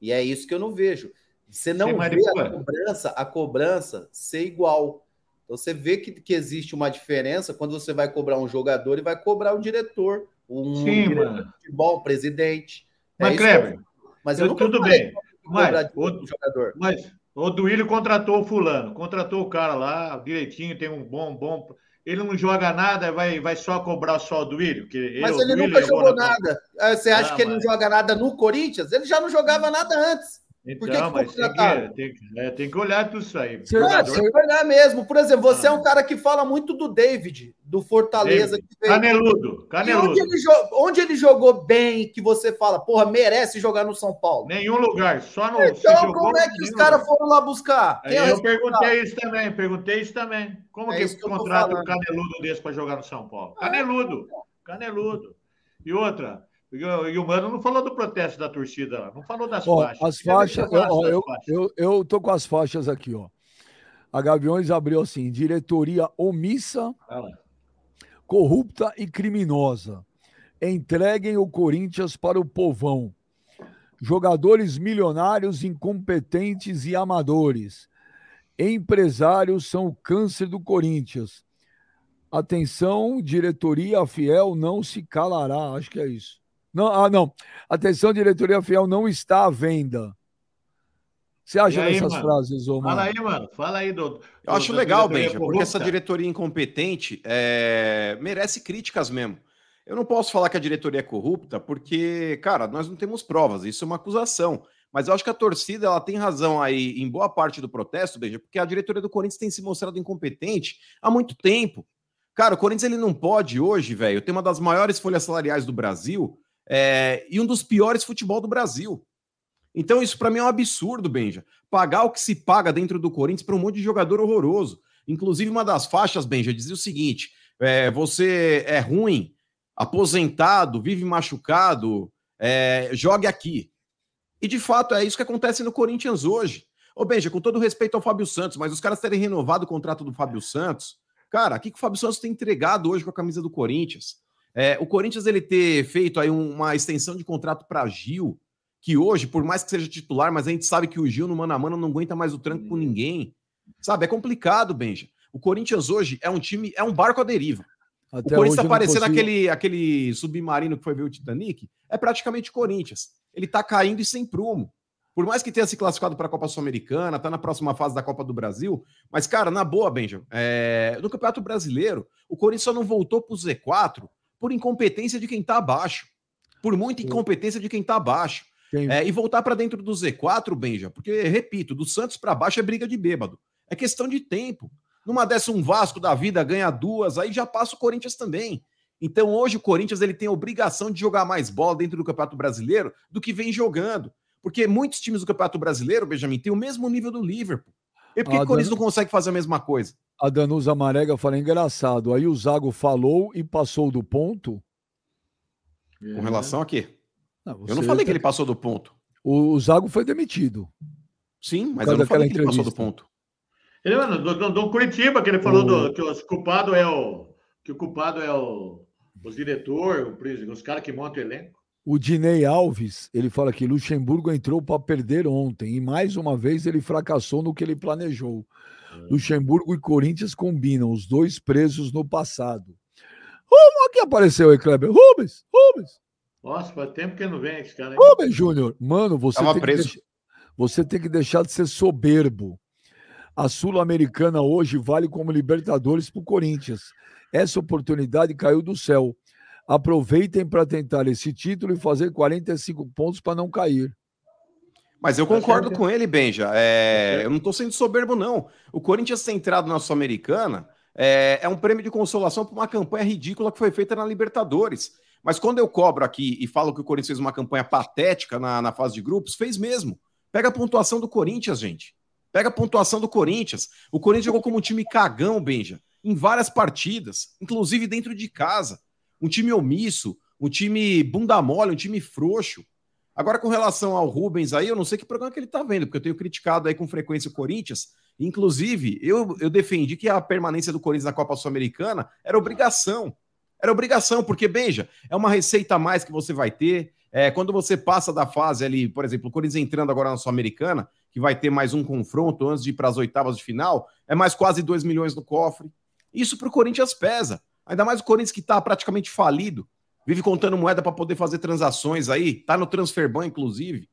E é isso que eu não vejo. Você não vê a cobrança, a cobrança ser igual. Então você vê que, que existe uma diferença quando você vai cobrar um jogador e vai cobrar um diretor, um Sim, diretor mano. de futebol, um presidente. É mas, é Kleber, mas eu, eu tudo bem. Mas, o, jogador. mas o Duílio contratou o fulano, contratou o cara lá direitinho, tem um bom, bom ele não joga nada, vai, vai só cobrar só o Duílio? Que mas ele nunca jogou nada. Ah, você acha ah, que ele não joga nada no Corinthians? Ele já não jogava nada antes. Então, mas tem que, tem, que, é, tem que olhar tudo isso aí. Você jogador... tem que olhar mesmo. Por exemplo, você ah. é um cara que fala muito do David, do Fortaleza. David. Caneludo, caneludo. Onde ele, onde ele, jogou bem, que você fala, porra, merece jogar no São Paulo? Nenhum lugar, só no. Então, como é que os caras foram lá buscar? Aí é eu perguntei isso também, perguntei isso também. Como é que, que contrata um caneludo desse para jogar no São Paulo? Ah, caneludo, caneludo. E outra, e o Mano não falou do protesto da torcida, não falou das ó, faixas. As faixas, eu, ó, eu, faixas. Eu, eu tô com as faixas aqui, ó. A Gaviões abriu assim: diretoria omissa, corrupta e criminosa. Entreguem o Corinthians para o povão. Jogadores milionários, incompetentes e amadores. Empresários são o câncer do Corinthians. Atenção, diretoria fiel não se calará. Acho que é isso. Não, ah, não. Atenção, diretoria fiel não está à venda. Você acha aí, dessas mano? frases, ô, mano? Fala aí, mano. Fala aí, doutor. Eu acho legal, Benja, porque essa diretoria incompetente é... merece críticas mesmo. Eu não posso falar que a diretoria é corrupta, porque, cara, nós não temos provas, isso é uma acusação. Mas eu acho que a torcida ela tem razão aí em boa parte do protesto, Benja, porque a diretoria do Corinthians tem se mostrado incompetente há muito tempo. Cara, o Corinthians ele não pode hoje, velho, ter uma das maiores folhas salariais do Brasil é, e um dos piores futebol do Brasil. Então, isso para mim é um absurdo, Benja. Pagar o que se paga dentro do Corinthians para um monte de jogador horroroso. Inclusive, uma das faixas, Benja, dizia o seguinte: é, você é ruim, aposentado, vive machucado, é, jogue aqui. E de fato é isso que acontece no Corinthians hoje. Ô, Benja, com todo respeito ao Fábio Santos, mas os caras terem renovado o contrato do Fábio Santos, cara, o que, que o Fábio Santos tem entregado hoje com a camisa do Corinthians? É, o Corinthians ele ter feito aí uma extensão de contrato para Gil, que hoje, por mais que seja titular, mas a gente sabe que o Gil no mano a mano não aguenta mais o tranco com ninguém. Sabe, é complicado, Benja. O Corinthians hoje é um time, é um barco à deriva. Até o Corinthians tá parecendo consigo... aquele, aquele submarino que foi ver o Titanic, é praticamente Corinthians. Ele tá caindo e sem prumo. Por mais que tenha se classificado para a Copa Sul-Americana, tá na próxima fase da Copa do Brasil, mas, cara, na boa, Benja, é... no Campeonato Brasileiro, o Corinthians só não voltou pro Z4 por incompetência de quem está abaixo. Por muita incompetência de quem está abaixo. É, e voltar para dentro do Z4, Benja, porque, repito, do Santos para baixo é briga de bêbado. É questão de tempo. Numa dessa, um Vasco da vida ganha duas, aí já passa o Corinthians também. Então, hoje, o Corinthians ele tem a obrigação de jogar mais bola dentro do Campeonato Brasileiro do que vem jogando. Porque muitos times do Campeonato Brasileiro, Benjamin, têm o mesmo nível do Liverpool. E por que, ah, o Corinthians Dan... não consegue fazer a mesma coisa? A Danusa Marega fala engraçado. Aí o Zago falou e passou do ponto. Com relação a quê? Não, eu não falei que ele passou do ponto. O, o Zago foi demitido. Sim, mas eu não falei que ele passou do ponto. Ele, mano, do, do, do Curitiba, que ele falou o... do, que o culpado é o. Que o culpado é o, os diretores, os caras que montam o elenco. O Dinei Alves, ele fala que Luxemburgo entrou para perder ontem e mais uma vez ele fracassou no que ele planejou. É. Luxemburgo e Corinthians combinam, os dois presos no passado. Olha que apareceu aí, Kleber. Rubens, Rubens. Nossa, faz tempo que não vem esse cara. Aí. Rubens Júnior, mano, você tem, deixar, você tem que deixar de ser soberbo. A Sul-Americana hoje vale como Libertadores para o Corinthians. Essa oportunidade caiu do céu. Aproveitem para tentar esse título e fazer 45 pontos para não cair. Mas eu concordo com ele, Benja. É, eu não estou sendo soberbo, não. O Corinthians ter entrado na Sul-Americana é, é, um prêmio de consolação por uma campanha ridícula que foi feita na Libertadores. Mas quando eu cobro aqui e falo que o Corinthians fez uma campanha patética na, na fase de grupos, fez mesmo. Pega a pontuação do Corinthians, gente. Pega a pontuação do Corinthians. O Corinthians jogou como um time cagão, Benja, em várias partidas, inclusive dentro de casa. Um time omisso, um time bunda mole, um time frouxo. Agora, com relação ao Rubens aí, eu não sei que programa que ele tá vendo, porque eu tenho criticado aí com frequência o Corinthians Inclusive, eu, eu defendi que a permanência do Corinthians na Copa Sul-Americana era obrigação. Era obrigação, porque, beija, é uma receita a mais que você vai ter. É, quando você passa da fase ali, por exemplo, o Corinthians entrando agora na Sul-Americana, que vai ter mais um confronto antes de ir para as oitavas de final, é mais quase 2 milhões no cofre. Isso para o Corinthians pesa. Ainda mais o Corinthians que está praticamente falido, vive contando moeda para poder fazer transações aí, tá no Transferban, inclusive.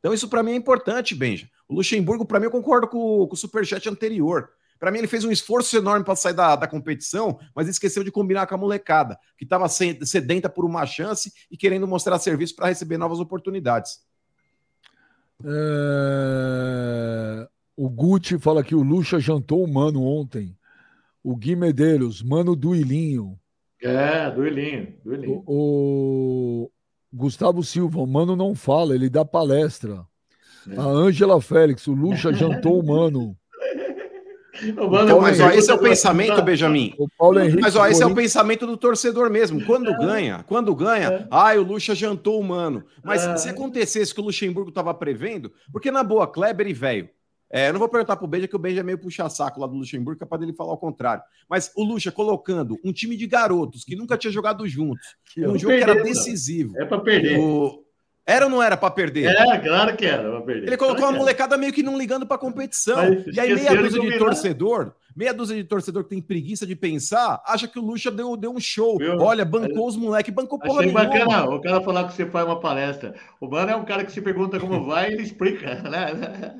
Então, isso para mim é importante, Benja. O Luxemburgo, para mim, eu concordo com, com o superchat anterior. Para mim, ele fez um esforço enorme para sair da, da competição, mas esqueceu de combinar com a molecada, que estava sedenta por uma chance e querendo mostrar serviço para receber novas oportunidades. É... O Gucci fala que o Lucha jantou o mano ontem. O Gui Medeiros, mano do Ilinho. É, do Ilinho. Do Ilinho. O, o, Gustavo Silva, o mano não fala, ele dá palestra. É. A Ângela Félix, o Lucha *laughs* jantou o mano. Mano, mas ó, esse é o pensamento, Benjamin. O Paulo Henrique mas ó, esse é o pensamento do torcedor mesmo. Quando é. ganha, quando ganha, é. ai, o Lucha jantou o mano. Mas é. se acontecesse que o Luxemburgo estava prevendo, porque na boa, Kleber e velho, é, eu não vou perguntar pro Benja, que o Benja é meio puxa-saco lá do Luxemburgo, capaz dele falar o contrário. Mas o Luxa colocando um time de garotos que nunca tinha jogado juntos, um jogo que era decisivo. É para perder. O... Era ou não era para perder? É, claro que era para perder. Ele colocou claro a molecada meio que não ligando para competição. e aí meia dúzia de torcedor, meia dúzia de torcedor que tem preguiça de pensar, acha que o Lucha deu, deu um show. Viu? Olha, bancou os moleques, bancou porra Achei bacana o cara falar que você faz uma palestra. O mano é um cara que se pergunta como vai e ele explica, *laughs* né?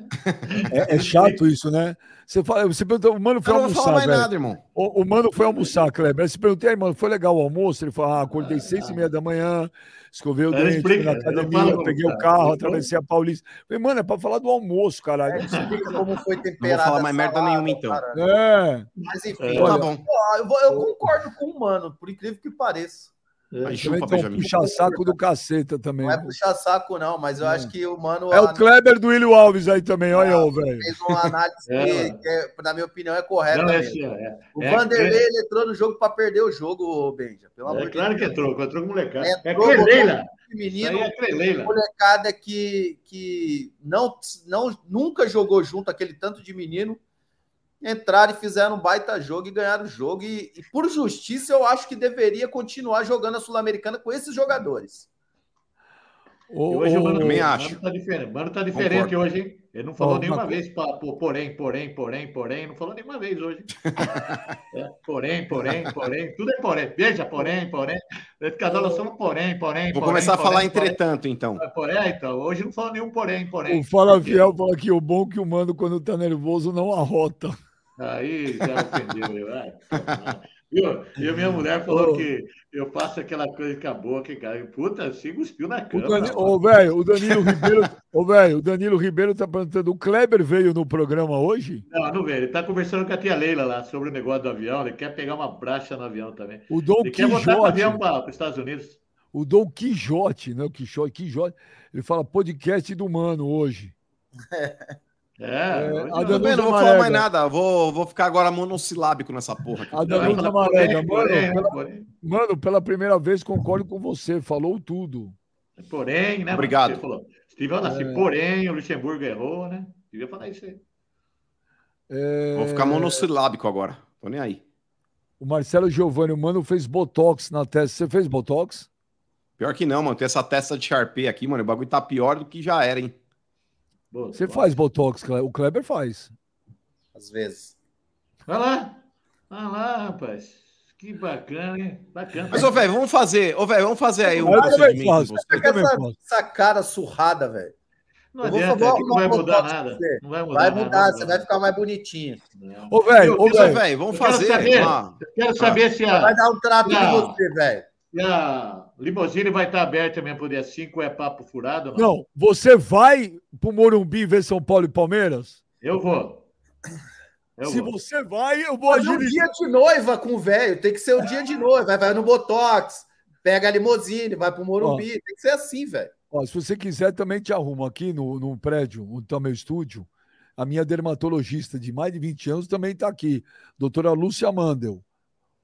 É, é chato isso, né? Você, fala, você perguntou, o mano foi eu almoçar. Não fala mais velho. nada, irmão. O, o, mano foi almoçar, Kleber. Aí você perguntei, aí, mano, foi legal o almoço? Ele falou, ah, acordei ah, seis e meia da manhã, escovei o dente, fui na academia, peguei o carro, atravessei a Paulista. Falei, mano, é pra falar do almoço, caralho. É, explica como foi temperado. Não vou falar mais merda nenhuma, então. É. Mas enfim, é. tá bom. Eu, eu concordo com o mano, por incrível que pareça. É, chupa, então, puxa saco do caceta também. Não é puxar saco, não, mas eu é. acho que o mano. É o Kleber do William Alves aí também, olha, ah, velho. Fez uma análise *laughs* é. que, que, na minha opinião, é correta. Não, é, é, o Vanderlei ele entrou no jogo para perder o jogo, Benja. Pelo amor claro que entrou, entrou com molecada. Entrou, é Creleila. Menino, é molecada que, que não, não, nunca jogou junto aquele tanto de menino entraram e fizeram um baita jogo e ganharam o jogo. E, e por justiça, eu acho que deveria continuar jogando a Sul-Americana com esses jogadores. O, hoje o Mano, também acho. Mano tá diferente, mano tá diferente hoje, hein? Ele não falou oh, nenhuma vez, pra, porém, porém, porém, porém, não falou nenhuma vez hoje. *laughs* é, porém, porém, porém, tudo é porém. Veja, porém, porém. Esse casal nós somos porém, porém. Vou porém, começar porém, a falar porém, entretanto, então. É, porém, então. Hoje não falou nenhum porém, porém. O Fala Fiel fala que o bom é que o mano, quando tá nervoso, não arrota. Aí já ofendeu eu. Viu? E a minha mulher falou oh. que eu faço aquela coisa com a boca, cara. Puta, se cuspiu na cama. Ô, velho, o Danilo Ribeiro. *laughs* Ô, velho, o Danilo Ribeiro tá perguntando: o Kleber veio no programa hoje? Não, não veio. Ele tá conversando com a tia Leila lá sobre o negócio do avião. Ele quer pegar uma bracha no avião também. O Dom ele Quixote. quer botar o avião para os Estados Unidos. O Dom Quixote, né? O Quixote, Quixote. Ele fala podcast do Mano hoje. *laughs* É, é a não, não vou falar mais nada, vou, vou ficar agora monossilábico nessa porra. Aqui. A Danusa Marega, mano, pela, mano, pela primeira vez concordo com você, falou tudo. Porém, né? Obrigado. Você falou. Estive assim, é... porém, o Luxemburgo errou, né? Devia falar isso aí. É... Vou ficar monossilábico agora, tô nem aí. O Marcelo Giovanni, o mano, fez botox na testa. Você fez botox? Pior que não, mano. Tem essa testa de Sharpie aqui, mano. O bagulho tá pior do que já era, hein? Você faz Botox, o Kleber faz. Às vezes. Vai lá. Vai lá, rapaz. Que bacana, hein? Bacana. Mas, ô, velho, vamos fazer. Ô, velho, vamos fazer aí um procedimento. Essa, essa cara surrada, velho. Não adianta, é não vai mudar nada. Não vai mudar, vai mudar nada, você vai ficar mais bonitinho. Ô, velho, ô, velho, vamos fazer. Quero saber, quero saber se a. Vai dar um trato de você, velho. E a limusine vai estar aberta mesmo por dia 5, é papo furado? Não? não, você vai pro Morumbi ver São Paulo e Palmeiras? Eu vou. Eu Se vou. você vai, eu vou agir. um dia de noiva com o velho, tem que ser o um dia de noiva. Vai, vai no Botox, pega a limusine, vai pro Morumbi. Ó, tem que ser assim, velho. Se você quiser, também te arrumo aqui no, no prédio, onde está meu estúdio. A minha dermatologista de mais de 20 anos também está aqui, doutora Lúcia Mandel.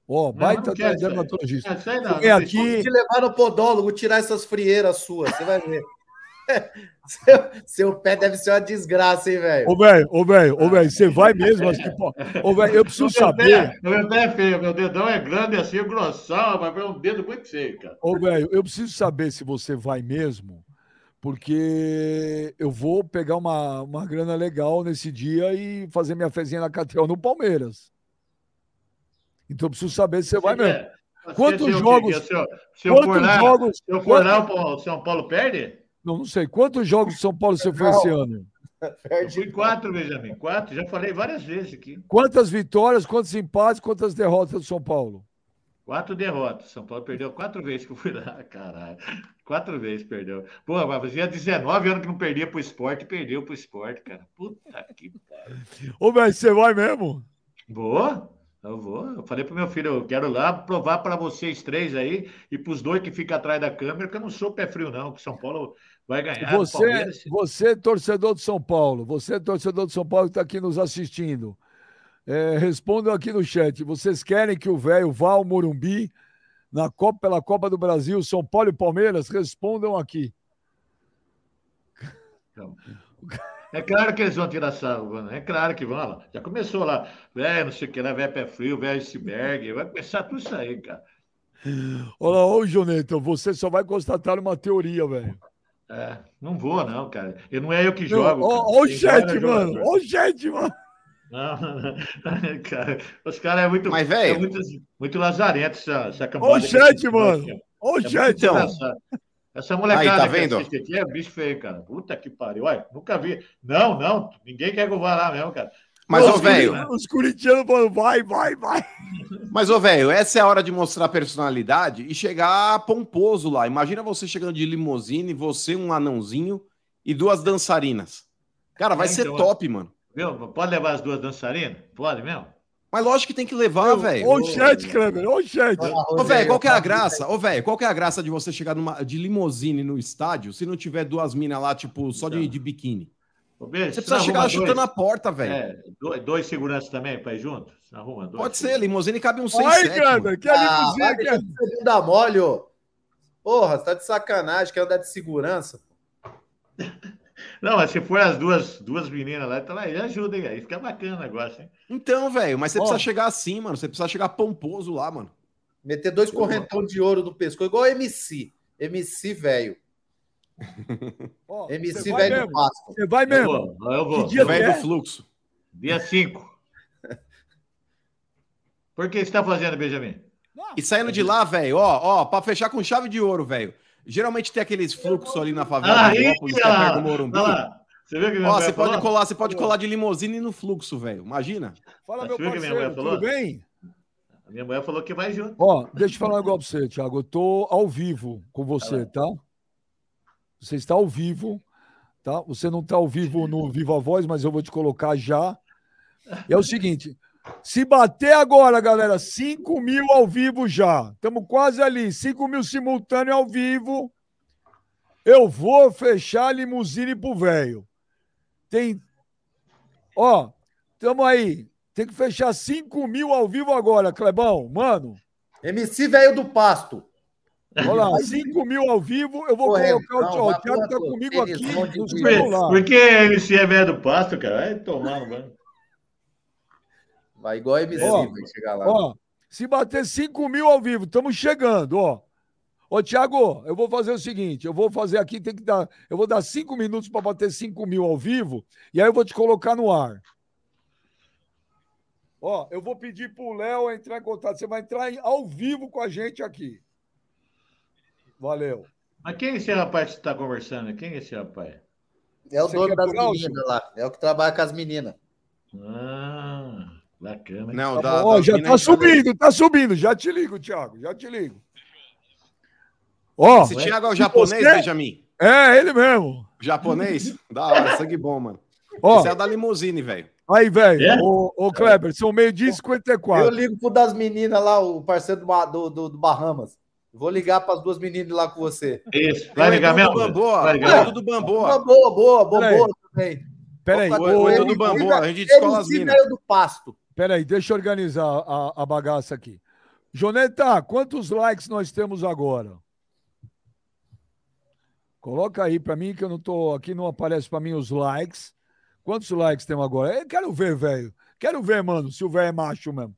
Ó, oh, baita dermatologista. Vem aqui. te levar no podólogo, tirar essas frieiras suas, você vai ver. *laughs* seu, seu, pé deve ser uma desgraça, hein, velho? Ô, velho, ô, velho, ô, velho, você vai mesmo assim, pô. Ô, velho, eu preciso *laughs* saber. Pé, meu pé é feio, meu dedão é grande assim, grossão, mas é um dedo muito feio, cara. Ô, velho, eu preciso saber se você vai mesmo, porque eu vou pegar uma, uma grana legal nesse dia e fazer minha fezinha na Catel no Palmeiras. Então eu preciso saber se você, vai mesmo. Quantos jogos? Se eu, se eu quantos for lá, jogos? Se eu for lá, o São Paulo perde? Não, não sei. Quantos jogos de São Paulo você foi esse ano? Eu fui quatro, Benjamin. Quatro. Já falei várias vezes aqui. Quantas vitórias, quantos empates, quantas derrotas do São Paulo? Quatro derrotas. São Paulo perdeu quatro vezes que eu fui lá, caralho. Quatro vezes perdeu. Pô, mas fazia 19 anos que não perdia pro esporte e perdeu pro esporte, cara. Puta que pariu. Ô, velho, você vai mesmo? Boa. Eu vou. Eu falei pro meu filho, eu quero lá provar para vocês três aí e para os dois que ficam atrás da câmera que eu não sou pé frio, não, que São Paulo vai ganhar. Você, você torcedor de São Paulo, você torcedor de São Paulo que está aqui nos assistindo, é, respondam aqui no chat. Vocês querem que o velho vá ao Morumbi na Copa, pela Copa do Brasil, São Paulo e Palmeiras? Respondam aqui. Então, *laughs* é claro que eles vão tirar sarro, é claro que vão lá. Já começou lá, velho, não sei o que, né? Velho pé frio, velho iceberg, vai começar tudo isso aí, cara. Olha, ô Joneta, você só vai constatar uma teoria, velho. É, não vou, não, cara. Eu não é eu que jogo. Olha o chat, mano. Olha o chat, mano. Não, *laughs* cara, os caras é muito, Mas, velho, é muito, muito lazarento essa, essa campanha. Olha o chat, mano. Olha o chat, então. Essa molecada Aí, tá vendo? que aqui é bicho feio, cara. Puta que pariu. Olha, nunca vi. Não, não, ninguém quer que eu vá lá mesmo, cara. Mas, ô, velho. Os corintianos falam, vai, vai, vai. *laughs* Mas, ô, velho, essa é a hora de mostrar personalidade e chegar pomposo lá. Imagina você chegando de limusine, você, um anãozinho e duas dançarinas. Cara, vai é, ser então, top, mano. Viu? Pode levar as duas dançarinas? Pode mesmo? Mas lógico que tem que levar, velho. Ô, chat, Kleber, ô, chat. Ô, velho, qual que é a graça? Ô, velho, qual que é a graça de você chegar numa, de limousine no estádio se não tiver duas minas lá, tipo, só de, de biquíni? você precisa chegar dois, chutando a porta, velho. É, dois, dois seguranças também para ir junto? Arruma dois, Pode ser, limusine cabe um 6 Ai, cara, que a limusine ah, que é... Segunda mole, ô. Porra, você tá de sacanagem, quer andar de segurança. Não, mas se for as duas, duas meninas lá, então aí ajuda, hein? Aí fica bacana o negócio, hein? Então, velho, mas você precisa chegar assim, mano. Você precisa chegar pomposo lá, mano. Meter dois correntão de ouro no pescoço, igual MC. MC, velho. *laughs* MC velho do Pasto. Você vai mesmo? Eu vou. Eu vou. Que dia velho do fluxo. Dia 5. *laughs* Por que você está fazendo, Benjamin? E saindo de lá, velho, ó, ó, pra fechar com chave de ouro, velho. Geralmente tem aqueles fluxos ali na favela Aí, Lópolis, que é do Morumbi. Você viu que Ó, você pode colar, você pode colar de limusine no fluxo, velho. Imagina. Fala, meu parceiro, tudo bem? A minha mulher falou que vai junto. Ó, deixa eu falar um negócio pra você, Thiago. Eu tô ao vivo com você, tá? Você está ao vivo, tá? Você não está ao vivo no Viva Voz, mas eu vou te colocar já. E é o seguinte: se bater agora, galera, 5 mil ao vivo já. Estamos quase ali. 5 mil simultâneo ao vivo. Eu vou fechar a limusine pro velho. Tem. Ó, tamo aí. Tem que fechar 5 mil ao vivo agora, Clebão. Mano. MC velho do pasto. Olha lá, 5 mil ao vivo. Eu vou Correio, colocar não, o Thiago. tá comigo aqui. Por que MC é velho do pasto, cara? Vai tomar, mano. Vai igual a MC, ó, vai chegar lá. Ó, se bater 5 mil ao vivo, estamos chegando, ó. Ô, Tiago, eu vou fazer o seguinte: eu vou fazer aqui, tem que dar. Eu vou dar cinco minutos para bater 5 mil ao vivo, e aí eu vou te colocar no ar. Ó, eu vou pedir pro Léo entrar em contato. Você vai entrar em, ao vivo com a gente aqui. Valeu. Mas quem é esse rapaz que está conversando? Quem é esse rapaz? É o Você dono das meninas lá. É o que trabalha com as meninas. Ah. Bacana. Não, tá da, já tá subindo, tá subindo. Já te ligo, Thiago. Já te ligo. Ó, Esse Thiago é o japonês, você... Benjamin? É, ele mesmo. Japonês? da hora, sangue bom, mano. Ó, Esse é o da limusine, velho. Aí, velho, é? ô, ô Kleber, são meio-dia e 54. Eu ligo pro das meninas lá, o parceiro do, do, do Bahamas. Vou ligar para as duas meninas lá com você. Isso, vai ligar mesmo? Bamboa, vai ligar. tudo Bamboa. Boa, boa, boa, também. Peraí, o Edu do Bamboa, a gente descola as minas. do pasto. Peraí, deixa eu organizar a, a bagaça aqui. Joneta, quantos likes nós temos agora? Coloca aí para mim que eu não tô. Aqui não aparece para mim os likes. Quantos likes tem agora? Eu quero ver, velho. Quero ver, mano, se o velho é macho mesmo.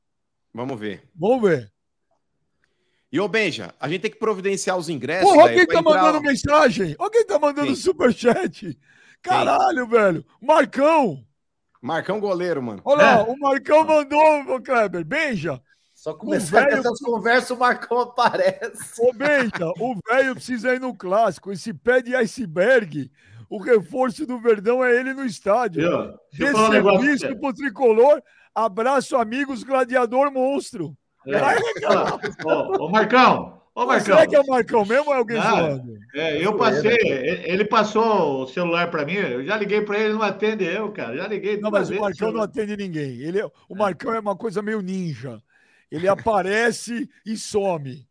Vamos ver. Vamos ver. E ô Benja, a gente tem que providenciar os ingressos. Porra, quem tá entrar... mandando mensagem? Quem tá mandando superchat. Caralho, quem? velho. Marcão. Marcão goleiro, mano. Olha lá, é. o Marcão mandou, Kleber. Benja. Só começar véio... essas conversas, o Marcão aparece. Ô, Benja, o velho precisa ir no clássico. Esse pé de iceberg, o reforço do Verdão é ele no estádio. Eu, Desse um serviço pro tricolor. Abraço, amigos, gladiador monstro. É. ô, Marcão, ô, Marcão. Será que é o Marcão mesmo ou é alguém ah, zoando? É, eu passei, ele passou o celular para mim, eu já liguei para ele, ele não atende eu, cara. Já liguei. Não, mas o Marcão não atende ninguém. Ele, é, o Marcão é uma coisa meio ninja. Ele aparece e some.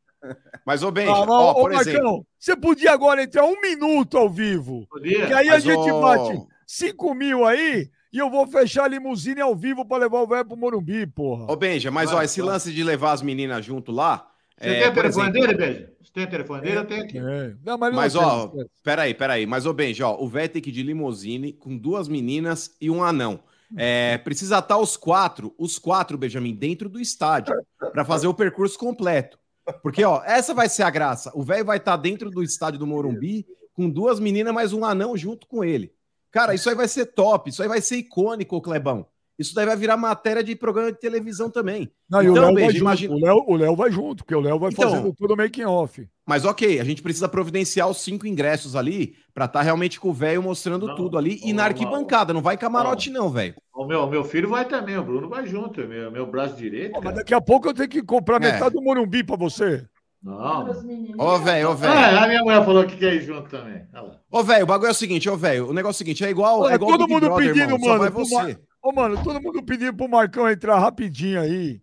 Mas, ô Benja, ah, ó, ô, por Marcão, exemplo... você podia agora entrar um minuto ao vivo. Podia. Que aí a gente ô... bate 5 mil aí e eu vou fechar a limusine ao vivo para levar o velho pro Morumbi, porra. Ô, Benja, mas ó, esse lance de levar as meninas junto lá. Você é, tem o telefone exemplo... dele, Benja? Você tem o telefone dele? Eu tenho aqui. É. Não, mas, mas ó, peraí, peraí. Mas, ô, Benja, ó, o velho tem que ir de limusine com duas meninas e um anão. É, precisa estar os quatro, os quatro, Benjamin, dentro do estádio, para fazer o percurso completo. Porque, ó, essa vai ser a graça. O velho vai estar dentro do estádio do Morumbi com duas meninas mais um anão junto com ele. Cara, isso aí vai ser top, isso aí vai ser icônico, Clebão. Isso daí vai virar matéria de programa de televisão também. Não, então, o Léo vai imagina... junto. O Léo, o Léo vai junto, porque o Léo vai então, fazendo tudo making off. Mas ok, a gente precisa providenciar os cinco ingressos ali para estar tá realmente com o velho mostrando não, tudo ali e na arquibancada, não vai camarote não, velho. O meu, meu filho vai também, o Bruno vai junto, meu, meu braço direito. mas daqui a pouco eu tenho que comprar é. metade do Morumbi para você. Não. Ô, velho, ô, velho. Ah, a minha mulher falou que quer ir junto também. Ô, velho, o bagulho é o seguinte, ô, velho. O negócio é o seguinte, é igual. Olha, é igual todo mundo Brother, pedindo, irmão, mano. Você. Ô, mano, todo mundo pedindo pro Marcão entrar rapidinho aí.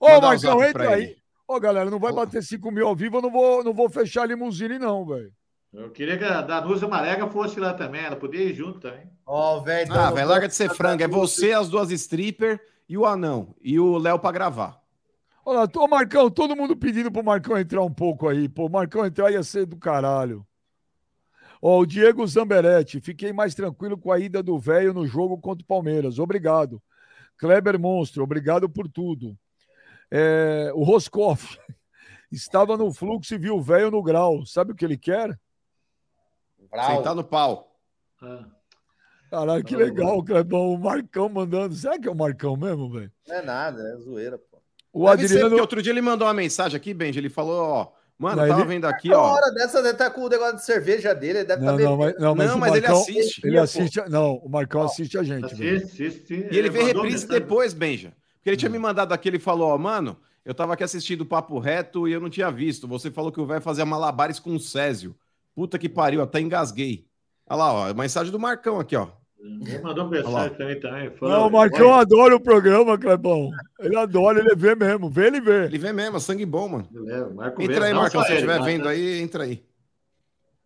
Ô, Manda Marcão, entra aí. Ô, galera, não vai bater 5 mil ao vivo, eu não vou, não vou fechar a limusine, não, velho. Eu queria que a Danusa Marega fosse lá também, ela podia ir junto também. Ó, oh, velho. Ah, velho, larga de ser frango. É você, as duas stripper e o anão. E o Léo pra gravar. Olha, tô Marcão, todo mundo pedindo pro Marcão entrar um pouco aí. Pô, Marcão entrar ia ser do caralho. Ó, o Diego Zamberetti, fiquei mais tranquilo com a ida do velho no jogo contra o Palmeiras. Obrigado. Kleber Monstro, obrigado por tudo. É, o Roscoff *laughs* estava no fluxo e viu o velho no grau. Sabe o que ele quer? Brau. Sentar no pau. Ah. Caralho, que legal, Clebão. O Marcão mandando. Será que é o Marcão mesmo, velho? Não é nada, é zoeira. O Deve Adriano. Ser, outro dia ele mandou uma mensagem aqui, Benji. Ele falou: Ó, mano, não, tava ele... vendo aqui, ó. hora dessa ele tá com o negócio de cerveja dele. Ele deve não, tá não, mas, não, mas, não, mas Marcão, ele assiste. Ele assiste. Não, o Marcão assiste a gente. Assiste, assiste. E ele, ele vê reprise depois, Benja. Porque ele tinha me mandado aqui, ele falou: Ó, mano, eu tava aqui assistindo o Papo Reto e eu não tinha visto. Você falou que o velho fazia malabares com o Césio. Puta que pariu, até engasguei. Olha lá, ó, a mensagem do Marcão aqui, ó. Ele mandou mensagem também, também. Falou, não, o Marcão vai. adora o programa, Clebão. Ele adora, ele vê mesmo. Vê, ele vê. Ele vê mesmo, é sangue bom, mano. É, entra aí, Marcão, se estiver vendo aí, entra aí.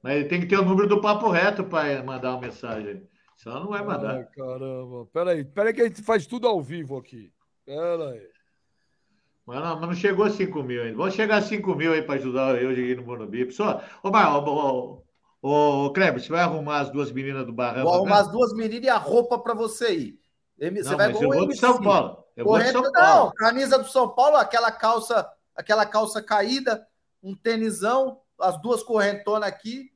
Mas ele tem que ter o número do papo reto para mandar uma mensagem. Senão não vai mandar. Ai, caramba. Peraí, peraí que a gente faz tudo ao vivo aqui. Peraí. Mas não, mas não chegou a 5 mil ainda. Vamos chegar a 5 mil aí para ajudar eu a ir no Morumbi. Pessoal, ô, ô, Ô, Kleber, você vai arrumar as duas meninas do Barrão? Vou arrumar né? as duas meninas e a roupa para você ir. Você não, vai mas eu vou de São Paulo. Eu Correto, vou de São Paulo. Não, camisa do São Paulo, aquela calça, aquela calça caída, um tênisão, as duas correntonas aqui.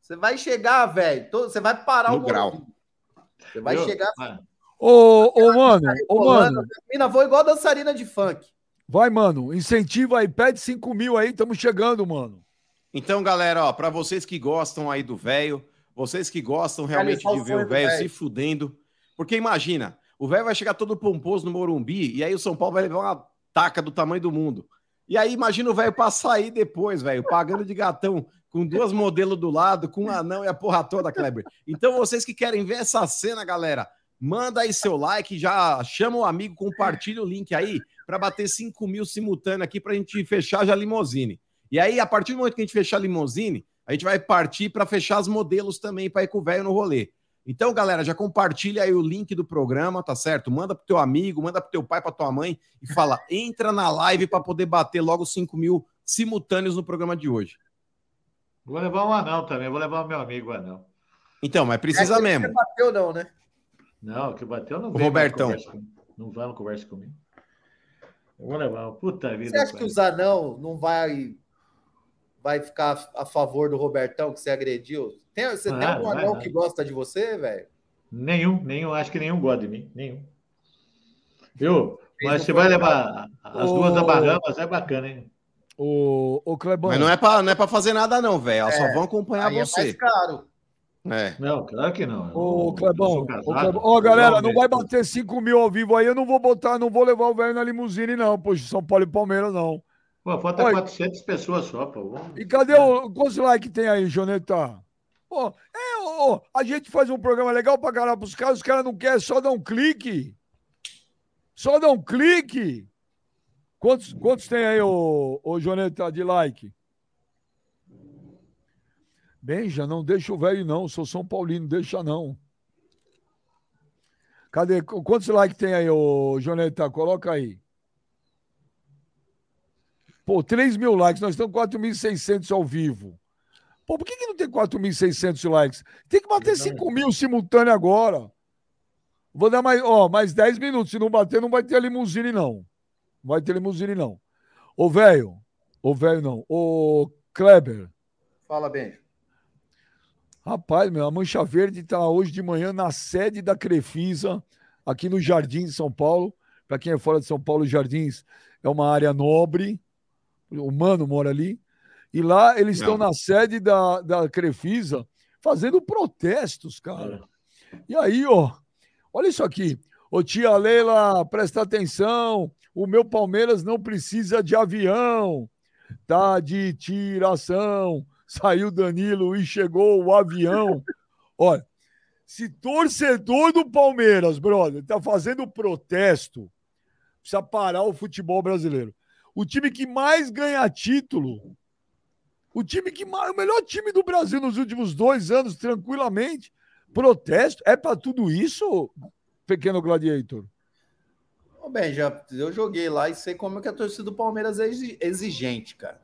Você vai chegar, velho. Você vai parar no o grau. Você vai eu, chegar. Ô, ô, mano, ô, mano. Mina, vou igual dançarina de funk. Vai, mano. Incentiva aí, pede 5 mil aí, estamos chegando, mano. Então, galera, ó, para vocês que gostam aí do velho, vocês que gostam realmente de ver o velho se fudendo, porque imagina, o velho vai chegar todo pomposo no Morumbi e aí o São Paulo vai levar uma taca do tamanho do mundo. E aí imagina o velho passar aí depois, velho, pagando de gatão com duas modelos do lado, com um anão e a porra toda, Kleber. Então, vocês que querem ver essa cena, galera, manda aí seu like, já chama o amigo, compartilha o link aí para bater 5 mil simultâneo aqui para a gente fechar já a limousine. E aí, a partir do momento que a gente fechar a limousine, a gente vai partir para fechar os modelos também para ir com o velho no rolê. Então, galera, já compartilha aí o link do programa, tá certo? Manda pro teu amigo, manda pro teu pai, pra tua mãe e fala: *laughs* entra na live para poder bater logo 5 mil simultâneos no programa de hoje. Vou levar um anão também, vou levar o meu amigo anão. Então, mas precisa é mesmo. Não bateu, não, né? Não, que bateu não veio. Robertão. Não vai, não conversa comigo. Eu vou levar. Puta vida. Você acha que o anão não vai vai ficar a favor do Robertão que você agrediu? Tem, você ah, tem algum anão que gosta de você, velho? Nenhum, nenhum. Acho que nenhum gosta de mim. Nenhum. Viu? Mas você vai levar as duas da Bahamas, é bacana, hein? O, o Clebão. Mas não é para não é para fazer nada não, velho. Elas é, só vão acompanhar você. É mais caro. É. Não, claro que não. Ô, Clebão, ó, galera, não vai bater 5 mil ao vivo aí, eu não vou botar, não vou levar o velho na limusine, não, poxa, São Paulo e Palmeiras, não. Pô, falta Oi. 400 pessoas só, pô. E cadê o. Quantos likes tem aí, Joneta? Pô, é, ó, a gente faz um programa legal pra caralho pros caras, os caras não querem só dar um clique. Só dar um clique. Quantos, quantos tem aí, ô, ô Joneta, de like? Benja, não deixa o velho, não. Sou São Paulino, deixa não. Cadê? Quantos likes tem aí, ô Joneta? Coloca aí. Pô, 3 mil likes, nós estamos 4.600 ao vivo. Pô, por que, que não tem 4.600 likes? Tem que bater 5 mil simultâneo agora. Vou dar mais, ó, mais 10 minutos. Se não bater, não vai ter limusine, não. Não vai ter limusine, não. Ô, velho. Ô, velho, não. Ô, Kleber. Fala, bem. Rapaz, meu, a Mancha Verde está hoje de manhã na sede da Crefisa, aqui no Jardim de São Paulo. Para quem é fora de São Paulo, Jardins é uma área nobre. O Mano mora ali. E lá eles estão na sede da, da Crefisa fazendo protestos, cara. É. E aí, ó, olha isso aqui. Ô tia Leila, presta atenção. O meu Palmeiras não precisa de avião. Tá de tiração. Saiu Danilo e chegou o avião. *laughs* Olha, se torcedor do Palmeiras, brother, tá fazendo protesto, precisa parar o futebol brasileiro. O time que mais ganha título, o time que mais, o melhor time do Brasil nos últimos dois anos, tranquilamente, protesto, é para tudo isso, pequeno gladiator? Bem, já eu joguei lá e sei como é que a torcida do Palmeiras é exigente, cara.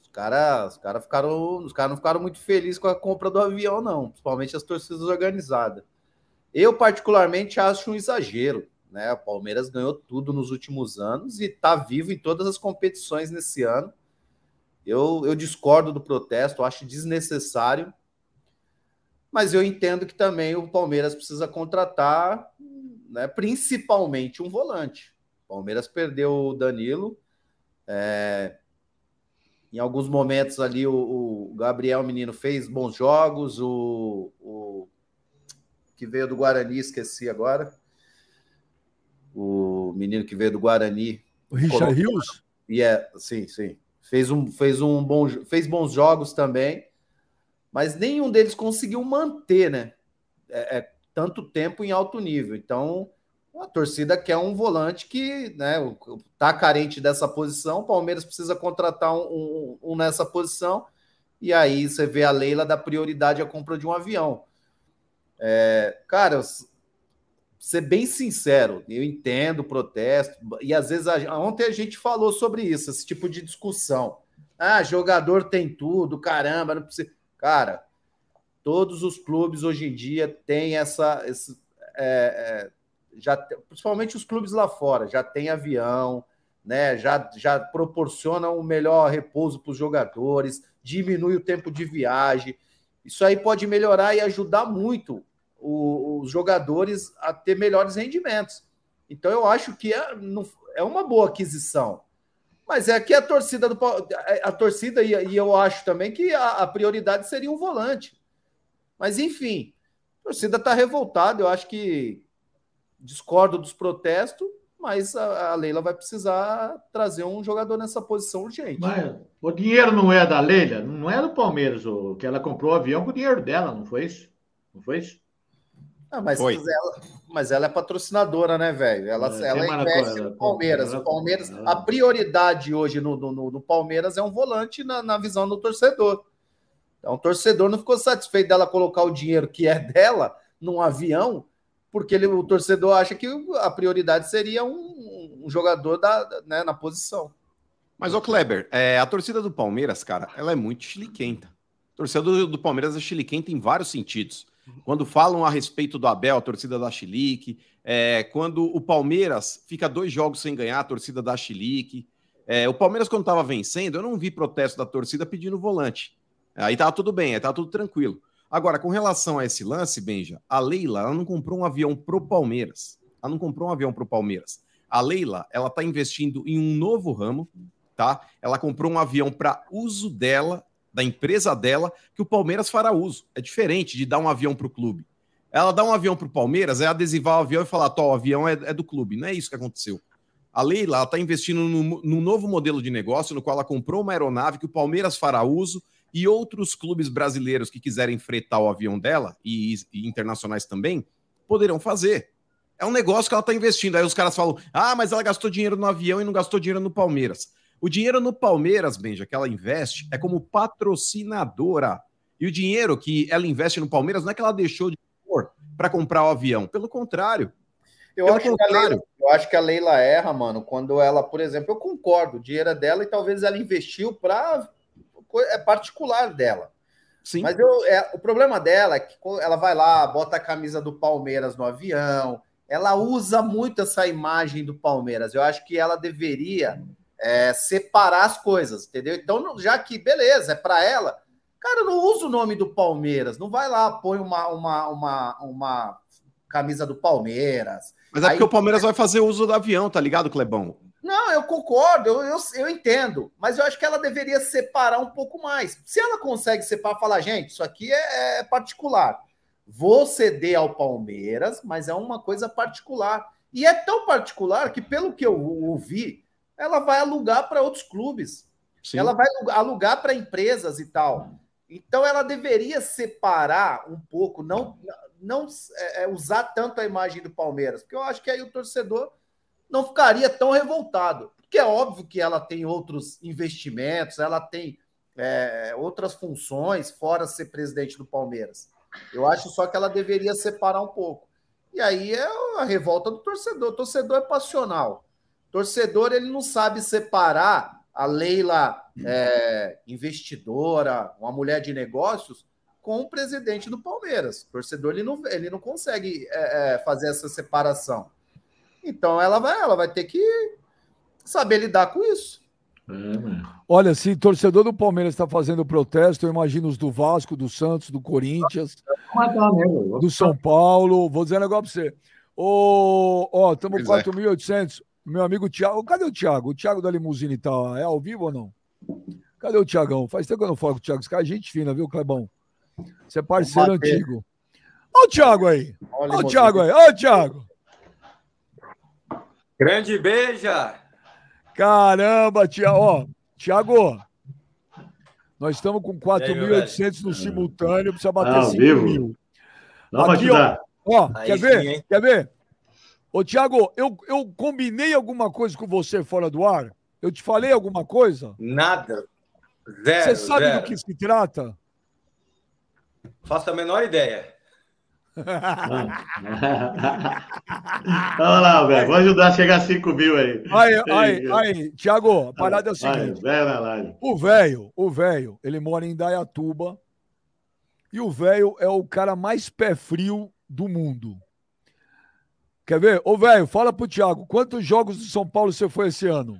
Os caras os cara ficaram, os cara não ficaram muito felizes com a compra do avião, não, principalmente as torcidas organizadas. Eu, particularmente, acho um exagero. Né? O Palmeiras ganhou tudo nos últimos anos e está vivo em todas as competições nesse ano. Eu, eu discordo do protesto, acho desnecessário, mas eu entendo que também o Palmeiras precisa contratar, né, principalmente um volante. O Palmeiras perdeu o Danilo. É, em alguns momentos ali o, o, Gabriel Menino fez bons jogos, o, o que veio do Guarani, esqueci agora o menino que veio do Guarani. O Richard Rios? E é, sim, sim. Fez um, fez um bom, fez bons jogos também, mas nenhum deles conseguiu manter, né? É, é, tanto tempo em alto nível. Então, a torcida quer um volante que, né, tá carente dessa posição. O Palmeiras precisa contratar um, um, um nessa posição. E aí você vê a Leila da prioridade à compra de um avião. É, cara, ser bem sincero, eu entendo o protesto, e às vezes a, ontem a gente falou sobre isso, esse tipo de discussão. Ah, jogador tem tudo, caramba, não precisa. Cara, todos os clubes hoje em dia têm essa. Esse, é, é, já, principalmente os clubes lá fora, já tem avião, né? Já, já proporcionam o melhor repouso para os jogadores, diminui o tempo de viagem. Isso aí pode melhorar e ajudar muito o, os jogadores a ter melhores rendimentos. Então eu acho que é, é uma boa aquisição. Mas é que a torcida do a torcida, e, e eu acho também que a, a, prioridade seria um volante. Mas enfim, a torcida está revoltada. Eu acho que discordo dos protestos, mas a, a, Leila vai precisar trazer um jogador nessa posição urgente. Mas o dinheiro não é da Leila, não é do Palmeiras, o que ela comprou o avião com o dinheiro dela, não foi isso? Não foi isso? Ah, mas, ela, mas ela é patrocinadora, né, velho? Ela, é, ela investe no Palmeiras. O Palmeiras, a prioridade hoje no, no, no Palmeiras é um volante na, na visão do torcedor. Então, o torcedor não ficou satisfeito dela colocar o dinheiro que é dela num avião, porque ele, o torcedor acha que a prioridade seria um, um jogador da, né, na posição. Mas, ô Kleber, é, a torcida do Palmeiras, cara, ela é muito chiliquenta. torcedor do Palmeiras é chiliquento em vários sentidos. Quando falam a respeito do Abel, a torcida da Chilique, é, quando o Palmeiras fica dois jogos sem ganhar, a torcida da Chilique. É, o Palmeiras, quando estava vencendo, eu não vi protesto da torcida pedindo volante. Aí tava tudo bem, aí tava tudo tranquilo. Agora, com relação a esse lance, Benja, a Leila ela não comprou um avião pro Palmeiras. Ela não comprou um avião pro Palmeiras. A Leila, ela tá investindo em um novo ramo, tá? Ela comprou um avião para uso dela, da empresa dela, que o Palmeiras fará uso. É diferente de dar um avião pro clube. Ela dá um avião pro Palmeiras, é adesivar o avião e falar, o avião é, é do clube. Não é isso que aconteceu. A Leila está investindo num novo modelo de negócio, no qual ela comprou uma aeronave que o Palmeiras fará uso e outros clubes brasileiros que quiserem fretar o avião dela, e, e internacionais também, poderão fazer. É um negócio que ela está investindo. Aí os caras falam: ah, mas ela gastou dinheiro no avião e não gastou dinheiro no Palmeiras. O dinheiro no Palmeiras, Benja, que ela investe, é como patrocinadora. E o dinheiro que ela investe no Palmeiras não é que ela deixou de pôr para comprar o avião. Pelo contrário. Eu Pelo acho, contrário. Leila, eu acho que a Leila erra, mano, quando ela, por exemplo, eu concordo, o dinheiro é dela e talvez ela investiu para é particular dela. Sim. Mas eu, é, o problema dela é que ela vai lá, bota a camisa do Palmeiras no avião, ela usa muito essa imagem do Palmeiras. Eu acho que ela deveria é, separar as coisas, entendeu? Então, já que, beleza, é para ela, cara, não usa o nome do Palmeiras, não vai lá, põe uma, uma, uma, uma camisa do Palmeiras. Mas é Aí, porque o Palmeiras vai fazer uso do avião, tá ligado, Clebão? Não, eu concordo, eu, eu, eu, entendo, mas eu acho que ela deveria separar um pouco mais. Se ela consegue separar, falar, gente, isso aqui é, é particular. Vou ceder ao Palmeiras, mas é uma coisa particular. E é tão particular que, pelo que eu ouvi, ela vai alugar para outros clubes. Sim. Ela vai alugar para empresas e tal. Então ela deveria separar um pouco, não, não é, é, usar tanto a imagem do Palmeiras, porque eu acho que aí o torcedor não ficaria tão revoltado. Porque é óbvio que ela tem outros investimentos, ela tem é, outras funções, fora ser presidente do Palmeiras. Eu acho só que ela deveria separar um pouco. E aí é a revolta do torcedor. O torcedor é passional. Torcedor ele não sabe separar a Leila é, investidora, uma mulher de negócios, com o presidente do Palmeiras. O torcedor ele não, ele não consegue é, é fazer essa separação. Então ela vai, ela vai ter que saber lidar com isso. É, Olha, se torcedor do Palmeiras está fazendo protesto, eu imagino os do Vasco, do Santos, do Corinthians, do São Paulo. Vou dizer um negócio para você. Ô, ó, estamos 4.800. Meu amigo Thiago. Cadê o Thiago? O Thiago da Limusine tá é ao vivo ou não? Cadê o Thiagão? Faz tempo que eu não falo com o Thiago. Esse cara é gente fina, viu, Clebão? Você é parceiro antigo. Olha o Thiago aí. Olha o Thiago aí. Olha o Thiago. Grande beija! Caramba, tia, ó, Tiago, nós estamos com 4.800 no simultâneo, precisa bater ah, 5 vivo. mil. Vamos Aqui, ajudar. Ó, ó quer sim, ver? Hein? Quer ver? Ô, Tiago, eu, eu combinei alguma coisa com você fora do ar? Eu te falei alguma coisa? Nada. Zero. Você sabe zero. do que se trata? Faço a menor ideia. *laughs* Vamos lá, velho. Vou ajudar a chegar a 5 mil aí. Aí, aí, aí, Tiago, a parada é o seguinte: o velho, o velho, ele mora em Dayatuba e o velho é o cara mais pé frio do mundo. Quer ver? Ô, velho, fala pro Thiago, quantos jogos do São Paulo você foi esse ano?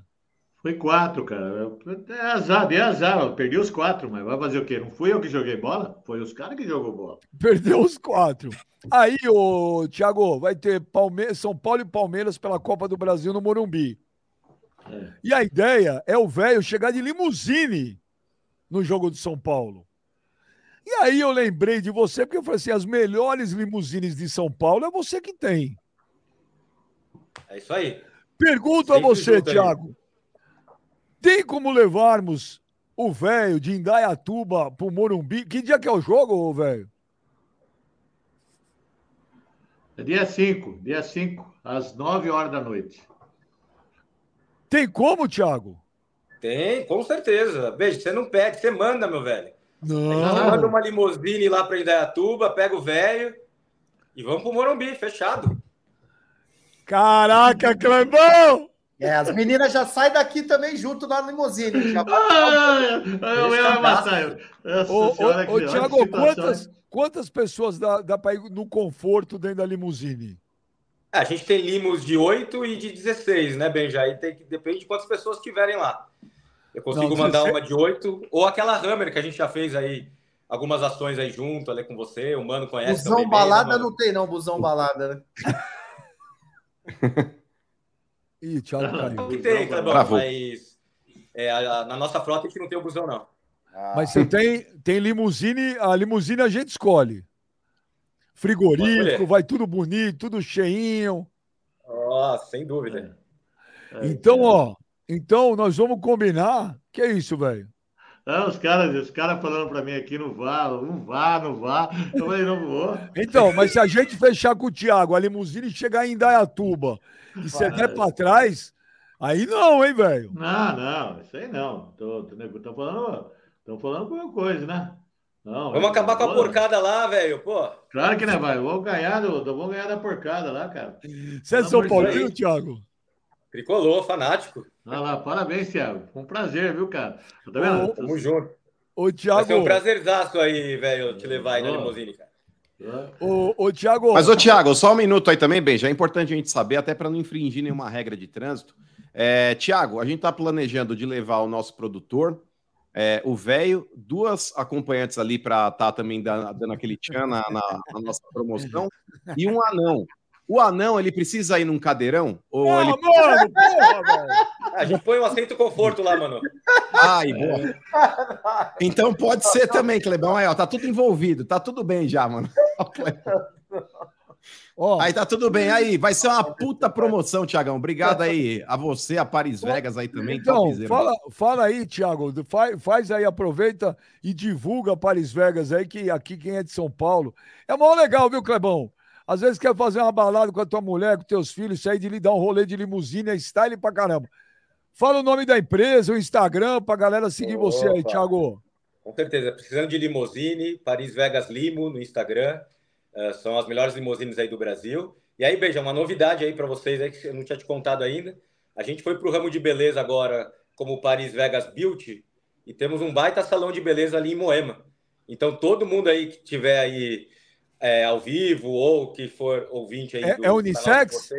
Foi quatro, cara. É azar, é azar. Eu perdi os quatro, mas vai fazer o quê? Não fui eu que joguei bola? Foi os caras que jogou bola. *laughs* Perdeu os quatro. Aí, ô, Thiago, vai ter Palme São Paulo e Palmeiras pela Copa do Brasil no Morumbi. É. E a ideia é o velho chegar de limusine no jogo de São Paulo. E aí eu lembrei de você, porque eu falei assim: as melhores limusines de São Paulo é você que tem. É isso aí. Pergunto Sempre a você, Thiago. Tem como levarmos o velho de Indaiatuba pro Morumbi? Que dia que é o jogo, velho? É dia 5, dia 5, às 9 horas da noite. Tem como, Thiago? Tem, com certeza. Veja, você não pede, você manda, meu velho. Não. Você manda uma limusine lá para Indaiatuba, pega o velho e vamos pro Morumbi, fechado. Caraca, Clebão! É, as meninas já saem daqui também junto na limusine. Já... Ah, eu ia matar. Ô, ô, ô Tiago, quantas, quantas pessoas dá, dá para ir no conforto dentro da limusine? É, a gente tem limos de 8 e de 16, né, Benja? Aí tem que, depende de quantas pessoas tiverem lá. Eu consigo Não, mandar uma de 8, ou aquela Hammer que a gente já fez aí, algumas ações aí junto, ali com você, o Mano conhece. Busão também, balada bem, né, não tem, não, busão balada, né? *laughs* *laughs* Ih, Thiago caiu. Tem, Clebão, mas é, a, a, na nossa frota a gente não tem o busão, não. Ah. Mas você tem, tem limusine, a limusine a gente escolhe. Frigorífico, vai tudo bonito, tudo cheinho. Oh, sem dúvida. É, então, ó, então nós vamos combinar. Que é isso, velho? Não, os caras, os caras falando para mim aqui, não vá, não vá, não vá. Eu falei, não vou. Então, mas se a gente fechar com o Thiago, a limusine chegar em Indaiatuba e você der para trás, aí não, hein, velho? Não, não, isso aí não. Tô, tô, tô falando, tô falando alguma coisa, né? Não, Vamos acabar com a porcada lá, velho, pô. Claro que não vai. Vamos ganhar, do, vamos ganhar da porcada lá, cara. Você é São Paulino, Thiago? Tricolor, fanático. Olha lá, parabéns, Thiago. Foi um prazer, viu, cara? Tá vendo? Tamo junto. Ô, Thiago. Vai ser um prazerzaço aí, velho, te levar aí na limusine, cara. Ô, ô, Thiago. Mas, ô, Thiago, só um minuto aí também, bem. Já é importante a gente saber, até para não infringir nenhuma regra de trânsito. É, Tiago, a gente está planejando de levar o nosso produtor, é, o velho, duas acompanhantes ali para estar tá também dando, dando aquele tchan na, na, na, nossa promoção, e um anão. O anão, ele precisa ir num cadeirão? Ou ah, ele... mano, porra, velho. A gente põe um assento conforto lá, mano. Ai, boa. Então pode ser também, Clebão. Aí, ó, tá tudo envolvido, tá tudo bem já, mano. *laughs* Oh. Aí tá tudo bem. Aí, vai ser uma puta promoção, Tiagão. Obrigado aí a você, a Paris Vegas aí também. Então, fala, fala aí, Tiago. Faz, faz aí, aproveita e divulga a Paris Vegas aí, que aqui quem é de São Paulo. É mó legal, viu, Clebão? Às vezes quer fazer uma balada com a tua mulher, com teus filhos, sair de lhe dar um rolê de limusine, é style pra caramba. Fala o nome da empresa, o Instagram, pra galera seguir Opa. você aí, Thiago. Com certeza. Precisando de limusine, Paris Vegas Limo no Instagram. Uh, são as melhores limusines aí do Brasil. E aí, beija, uma novidade aí para vocês aí que eu não tinha te contado ainda. A gente foi pro ramo de beleza agora como o Paris Vegas Beauty e temos um baita salão de beleza ali em Moema. Então, todo mundo aí que tiver aí é, ao vivo ou que for ouvinte aí. É, do é unissex?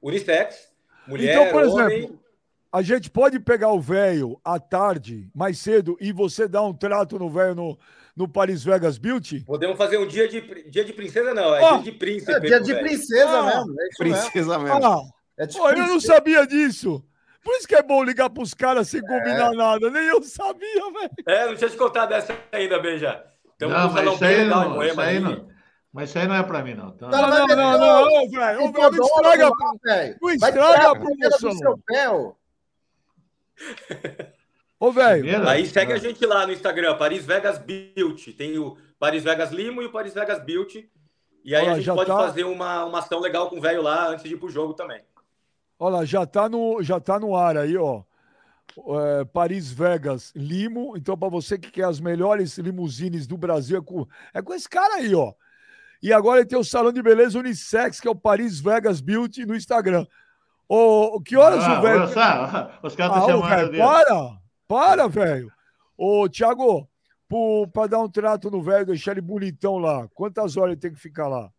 Unissex. Mulher, então, por homem... exemplo, a gente pode pegar o velho à tarde, mais cedo, e você dar um trato no velho no, no Paris Vegas Beauty? Podemos fazer um dia de, dia de princesa, não. É ah, dia de príncipe. É dia de princesa ah, mesmo. É princesa mesmo. mesmo. Ah, é Pô, eu não sabia disso. Por isso que é bom ligar pros caras sem combinar é. nada. Nem eu sabia, velho. É, não tinha te contado essa ainda, Beija. Então, não, mas isso aí, não, isso aí não, mas isso aí não é pra mim, não. Então... Não, não, não, não, não, velho. Não estraga, não estraga a promoção. Ô, velho. Aí segue a gente lá no Instagram, Paris Vegas Beauty. Tem o Paris Vegas Limo e o Paris Vegas Beauty. E aí Olha, a gente pode tá... fazer uma, uma ação legal com o velho lá antes de ir pro jogo também. Olha, já tá no, já tá no ar aí, ó. É, Paris Vegas Limo. Então, para você que quer as melhores limusines do Brasil, é com, é com esse cara aí, ó. E agora ele tem o salão de beleza unissex, que é o Paris Vegas Beauty no Instagram. Ô, que horas ah, o velho. *laughs* Os caras estão ah, chamando. Véio, para! Para, velho! Ô, Thiago, para dar um trato no velho, deixar ele bonitão lá, quantas horas ele tem que ficar lá?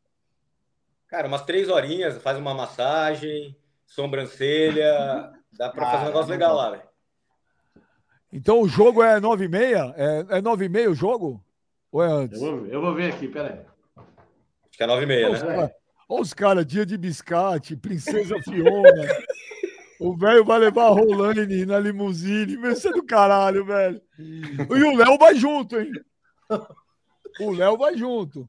Cara, umas três horinhas, faz uma massagem, sobrancelha, *laughs* dá para fazer um negócio legal lá, velho. Então o jogo é nove e meia? É, é nove e meia o jogo? Ou é antes? Eu vou, eu vou ver aqui, peraí. Que é 9 e meia, né? Olha os caras, dia de biscate, Princesa Fiona. o velho vai levar a Rolane na limusine. Isso é do caralho, velho. E o Léo vai junto, hein? O Léo vai junto.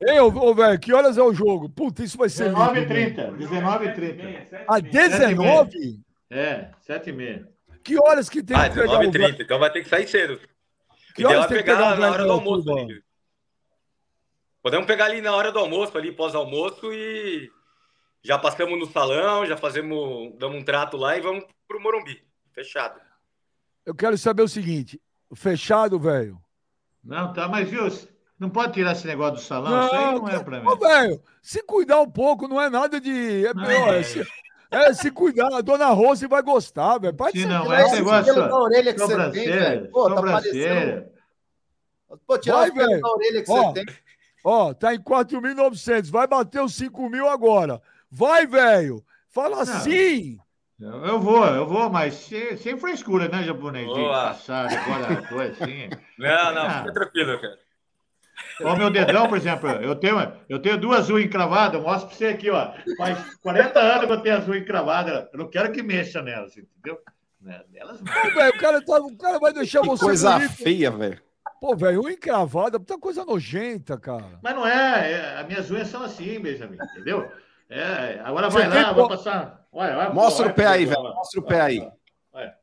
Ei, ô, velho, que horas é o jogo? Puta, isso vai ser. 19h30. 19h30. Ah, 19? É, 7h30. Que horas que tem ah, que pegar 19h30, então vai ter que sair cedo. Que horas tem que pegar na hora do almoço. Podemos pegar ali na hora do almoço, ali pós-almoço e já passamos no salão, já fazemos, damos um trato lá e vamos pro Morumbi. Fechado. Eu quero saber o seguinte: fechado, velho? Não, tá, mas viu, não pode tirar esse negócio do salão, não, isso aí não é pra mim. velho, se cuidar um pouco, não é nada de. É pior, é, É, se cuidar, a dona Rose vai gostar, velho. Pode ser. Não, é esse negócio. Da orelha que você tem, velho. Pô, tá parecendo. Pô, tirar vai, velho. da orelha que ó, você tem. Ó, tá em 4.900. Vai bater os 5 mil agora. Vai, velho. Fala não. assim. Eu vou, eu vou, mas sem, sem frescura, né, japonês? Passar agora tô assim. *laughs* Não, não, ah. fica tranquilo, cara. O meu dedão, por exemplo. Eu tenho, eu tenho duas unhas encravadas. Eu mostro para você aqui, ó. Faz 40 anos que eu tenho as unhas encravadas. Eu não quero que mexa nelas, entendeu? Nelas não. Pô, o, cara tá, o cara vai deixar que você. Coisa bonito. feia, velho. Pô, velho, unha encravada, puta coisa nojenta, cara. Mas não é, é, as minhas unhas são assim, Benjamin, entendeu? É, agora vai você lá, vai passar. Olha, olha, Mostra olha, o pé aí, velho. Mostra o pé aí. Olha.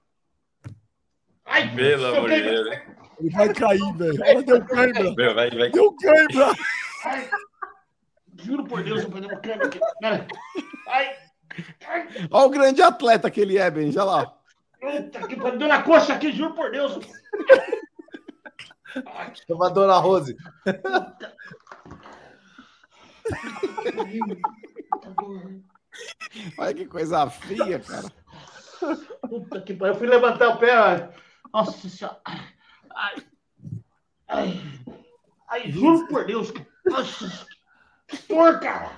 Ai, pelo amor de Deus. Ele vai cair, velho. Ela deu cãibra. Meu, vai, vai. Deu cãibra. Juro por Deus, eu vou dar cãibra aqui. Pera. Ai. Olha o grande atleta que ele é, Ben. Já lá. Puta que pariu. Deu na coxa aqui, juro por Deus. Chama a dona Rose. Olha que coisa feia, cara. Puta que pariu. Eu fui levantar o pé. Nossa senhora. Ai, ai, ai, juro por Deus. Nossa, que porra, cara.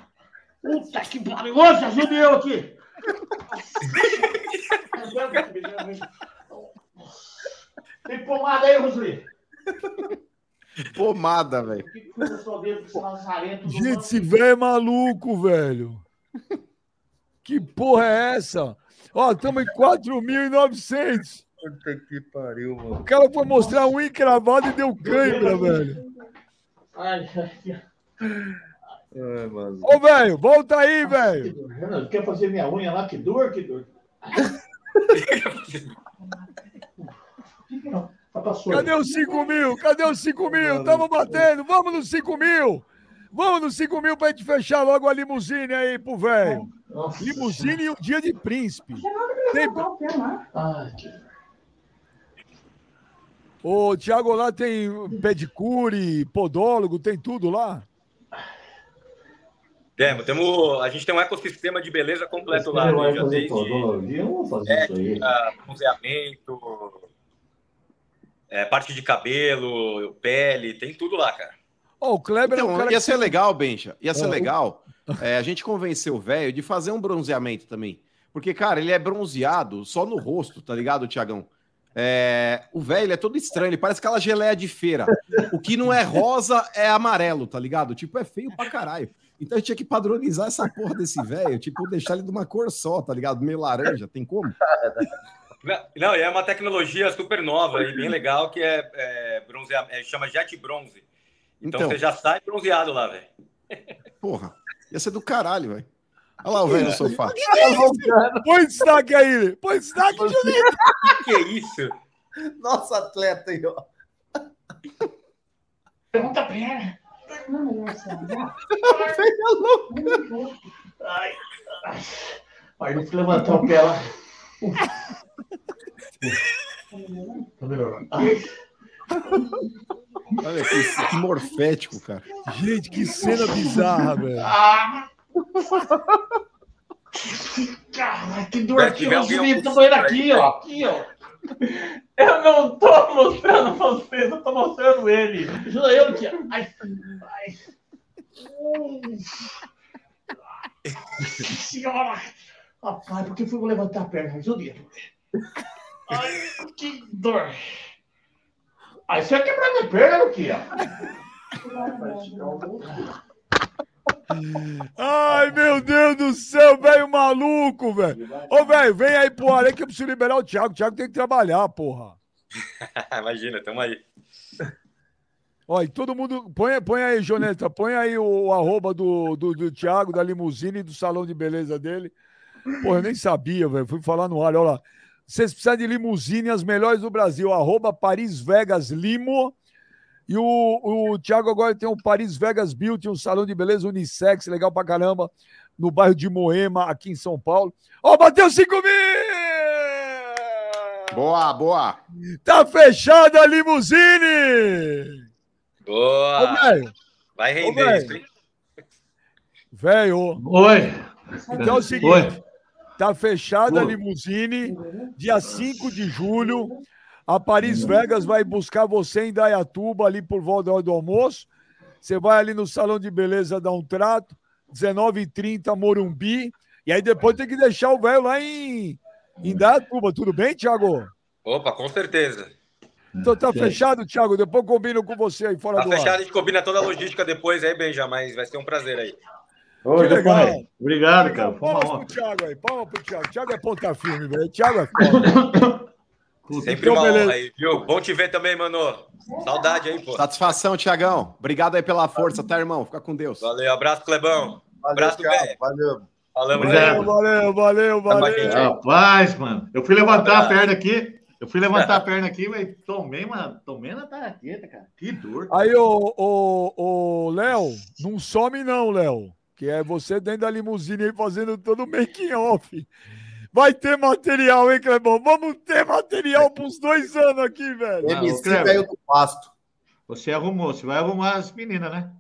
Puta que pariu. Nossa, ajude eu aqui. Tem pomada aí, Rosli? *laughs* Pomada, velho. Gente, esse velho é maluco, velho. Que porra é essa? Ó, estamos em 4.900. Puta que pariu, mano. O cara foi mostrar um encravado e deu cãibra, velho. Ai, ai, ai. mano. Ô, velho, volta aí, velho. Quer fazer minha unha lá? Que dor, que dor. *laughs* Cadê os 5 mil? Cadê os 5 mil? Estamos batendo. Vamos nos 5 mil. Vamos nos 5 mil pra gente fechar logo a limusine aí pro velho. Limusine e o dia de príncipe. Tem... Ai, que... Ô, Tiago, lá tem pedicure, podólogo, tem tudo lá? Temos, temos, a gente tem um ecossistema de beleza completo lá. Né? Já desde bronzeamento, é, parte de cabelo, pele, tem tudo lá, cara. Oh, o Kleber então, é um cara ia que... ser legal, Benja. Ia ser oh, legal é, a gente convencer o velho de fazer um bronzeamento também. Porque, cara, ele é bronzeado só no rosto, tá ligado, Tiagão? É, o velho é todo estranho, ele parece aquela geleia de feira. O que não é rosa é amarelo, tá ligado? Tipo, é feio pra caralho. Então a gente tinha que padronizar essa porra desse velho, tipo, deixar ele de uma cor só, tá ligado? Meio laranja, tem como? *laughs* Não, é uma tecnologia super nova e bem legal que é, é bronzear, é, chama jet bronze. Então, então, você já sai bronzeado lá, velho. Porra, ia ser do caralho, velho. Olha lá o velho no sofá. *laughs* Põe destaque aí. Põe destaque, Julito. que é isso? Nosso atleta aí, ó. Pergunta pra ela. Ai, ai. Aí ele levantar o pé lá. Olha que, que morfético, cara. Gente, que cena bizarra, velho. Ah! Cara, que dor aqui, o Juninho tá doendo aqui, ó. Aqui, ó. Eu não tô mostrando vocês, eu tô mostrando ele. Ajuda eu aqui. Ai, ai. Senhora! Rapaz, por que fui levantar a perna? Ajuda Ai, que dor. Aí você vai quebrar minha perna ó. Ai, meu Deus do céu, velho maluco, velho. Ô, velho, vem aí pro ar aí que eu preciso liberar o Thiago. O Thiago tem que trabalhar, porra. *laughs* Imagina, tamo aí. Olha, todo mundo. Põe, põe aí, Joneta, põe aí o, o arroba do, do, do Thiago, da limusine e do salão de beleza dele. Porra, eu nem sabia, velho. Fui falar no ar, olha lá. Vocês precisam de limusine, as melhores do Brasil. Arroba Paris Vegas Limo. E o, o Thiago agora tem um Paris Vegas Beauty, um salão de beleza unissex, legal pra caramba, no bairro de Moema, aqui em São Paulo. Ó, oh, bateu 5 mil! Boa, boa! Tá fechada a limusine! Boa! Ô, velho! Vai render isso, hein? Velho! Oi! Então é o seguinte. Oi. Tá fechada a limusine, dia 5 de julho. A Paris Vegas vai buscar você em Dayatuba, ali por volta da hora do almoço. Você vai ali no salão de beleza dar um trato, 19h30, Morumbi. E aí depois tem que deixar o velho lá em, em Dayatuba. Tudo bem, Thiago? Opa, com certeza. Então tá fechado, Thiago. Depois combino com você aí fora tá do fechado, ar. a gente combina toda a logística depois aí, Benja, mas vai ser um prazer aí. Oi, pai. Obrigado, cara. Palmas pro Thiago aí, palmas pro Thiago. Thiago é ponta firme, velho. Thiago é foda. *coughs* Sempre então, uma beleza. honra aí, viu? Bom te ver também, mano. Saudade aí, pô. Satisfação, Tiagão. Obrigado aí pela força, tá, irmão? Fica com Deus. Valeu, abraço, Clebão. Valeu, abraço, velho. Valeu. Falamos, valeu, valeu, valeu, valeu. Rapaz, mano. Eu fui levantar a perna aqui. Eu fui levantar a *laughs* perna aqui, mas tomei uma, tomei na taraqueta, cara. Que dor. Aí, ô, ô, ô, Léo, não some não, Léo. Que é você dentro da limusine aí fazendo todo o making off. Vai ter material, hein, Clebão? Vamos ter material para uns dois anos aqui, velho. MC veio do pasto. Você arrumou, você vai arrumar as meninas, né?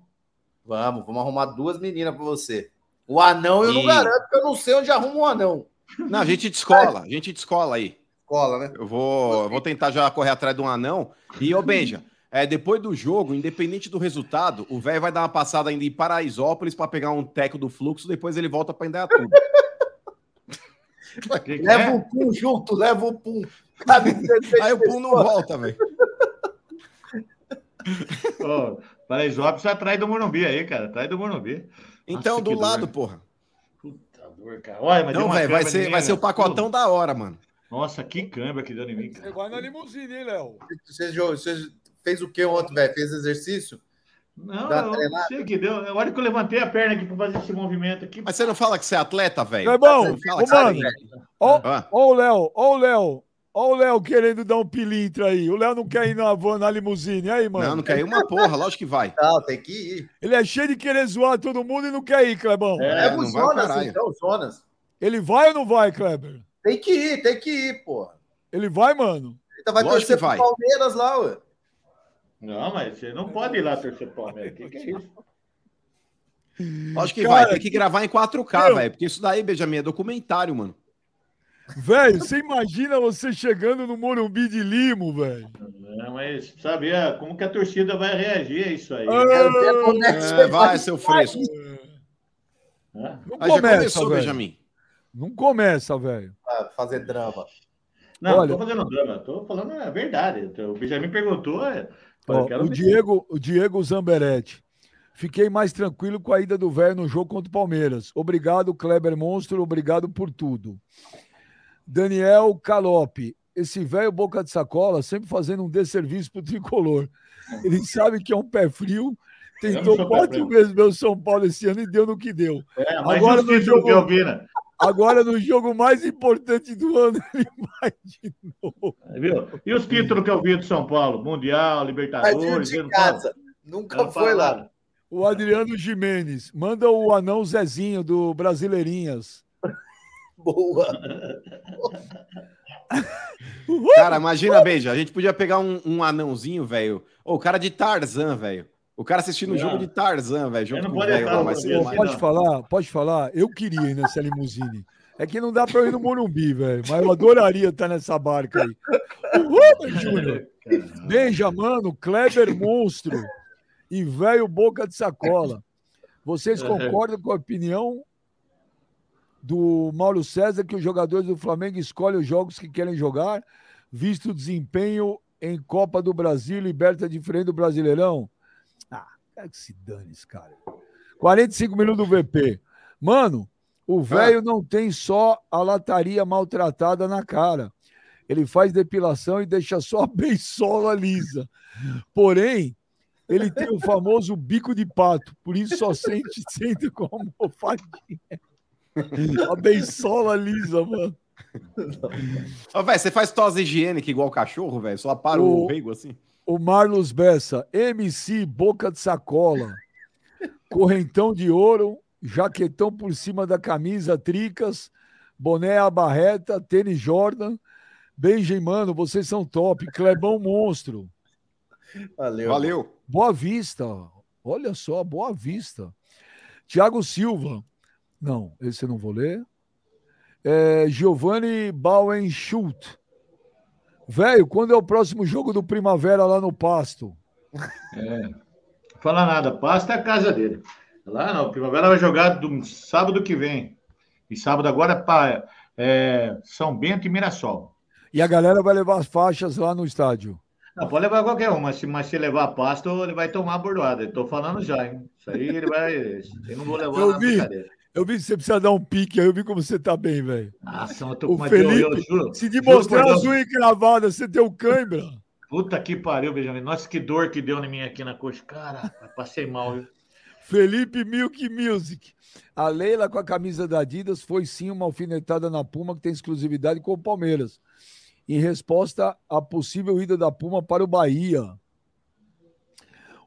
Vamos, vamos arrumar duas meninas para você. O anão eu e... não garanto, porque eu não sei onde arruma o anão. Não, a gente descola, a gente descola aí. Escola, né? Eu vou, vou tentar já correr atrás de um anão. E, ô Benja, é, depois do jogo, independente do resultado, o velho vai dar uma passada ainda em Paraisópolis para pegar um teco do fluxo, depois ele volta para Indaiatuba. *laughs* leva é? o pum junto, leva o pum. Aí o pum não volta, velho. *laughs* oh, Paraisópolis é atrás do Morumbi aí, cara. Atrás do Morumbi. Então, Nossa, do lado, dor. porra. Puta dor, cara. Olha, mas não, velho, vai ser, vai ser o pacotão da hora, mano. Nossa, que câmbio que deu em mim, cara. Você vai na limusine, hein, Léo? Você, você fez o que ontem, velho? Fez exercício? Não, eu não sei que deu. A hora que eu levantei a perna aqui para fazer esse movimento aqui. Mas você não fala que você é atleta, velho? É bom. Ô, mano. Ó o Léo, ó o Léo. Ó o Léo querendo dar um pilintra aí. O Léo não quer ir na van, na limusine. Aí, mano. Não, não quer ir uma porra, lógico que vai. Não, tem que ir. Ele é cheio de querer zoar todo mundo e não quer ir, Clebão. É, é não Jonas, vai então, Jonas. Ele vai ou não vai, Kleber? Tem que ir, tem que ir, porra. Ele vai, mano? Então vai Lógico torcer pro Palmeiras lá, ué. Não, mas você não pode ir lá torcer pro Palmeiras. O que, que é isso? Acho que Cara, vai, tem que gravar em 4K, velho. Porque isso daí, Benjamin, é documentário, mano. Velho, você imagina você chegando no Morumbi de Limo, velho? Não, mas sabia como que a torcida vai reagir a isso aí? Ah, é, vai, seu fresco. Não Aí começa, já começou, véio. Benjamin. Não começa, velho. Fazer drama. Não, Olha, não tô fazendo drama, tô falando a verdade. O Benjamin perguntou. Ó, o, Diego, o Diego Zamberetti. Fiquei mais tranquilo com a ida do velho no jogo contra o Palmeiras. Obrigado, Kleber Monstro. Obrigado por tudo. Daniel Calope. Esse velho boca de sacola sempre fazendo um desserviço pro tricolor. *laughs* Ele sabe que é um pé frio. Tentou quatro vezes meu São Paulo esse ano e deu no que deu. É, Agora no jogo, que eu vi, né? Agora, no jogo mais importante do ano, *laughs* ele vai de novo. Viu? E os títulos que eu vi do São Paulo? Mundial, Libertadores. De casa. Nunca foi lá. O Adriano Jimenez. Manda o anão Zezinho do Brasileirinhas. *laughs* Boa. *laughs* Cara, imagina, Beija. A gente podia pegar um, um anãozinho, velho. o cara de Tarzan, velho. O cara assistindo o jogo de Tarzan, velho. Junto com o velho. Pode falar, pode falar. Eu queria ir nessa limusine. É que não dá para eu ir no Morumbi, velho. Mas eu adoraria estar nessa barca aí. Uhul, Júnior. Beija, mano. Kleber Monstro. E velho Boca de Sacola. Vocês concordam com a opinião do Mauro César que os jogadores do Flamengo escolhem os jogos que querem jogar, visto o desempenho em Copa do Brasil, liberta diferente do Brasileirão? Quero que se dane esse cara. 45 minutos do VP. Mano, o ah. velho ah. não tem só a lataria maltratada na cara. Ele faz depilação e deixa só a *laughs* beisola lisa. Porém, ele tem o famoso bico de pato, por isso só sente, *laughs* sente com a almofadinha. A beisola lisa, mano. Ô, velho, você faz tosse higiênica igual cachorro, velho? Só para o, o rego assim? O Marlos Bessa, MC Boca de Sacola, correntão de ouro, jaquetão por cima da camisa, tricas, boné abarreta, tênis Jordan. Benjamin, mano, vocês são top. Clebão Monstro. Valeu. Valeu. Boa Vista. Olha só, Boa Vista. Tiago Silva. Não, esse eu não vou ler. É, Giovanni Bauenschult. Velho, quando é o próximo jogo do Primavera lá no Pasto? É. Não fala nada. Pasto é a casa dele. Lá não. Primavera vai jogar do sábado que vem. E sábado agora é para é, São Bento e Mirassol. E a galera vai levar as faixas lá no estádio. Não, pode levar qualquer uma, mas se, mas se levar pasto, ele vai tomar a bordoada. Estou falando já, hein? Isso aí ele vai. Eu não vou levar eu vi, eu vi que você precisa dar um pique aí, eu vi como você tá bem, velho. Nossa, eu tô com o uma Felipe, eu, eu juro, Se de mostrar as unhas cravadas, você deu cãibra. Puta que pariu, Benjamin. Nossa, que dor que deu em mim aqui na coxa. Cara, passei mal, viu? Felipe Milk Music. A Leila com a camisa da Adidas foi sim uma alfinetada na Puma que tem exclusividade com o Palmeiras em resposta à possível ida da Puma para o Bahia.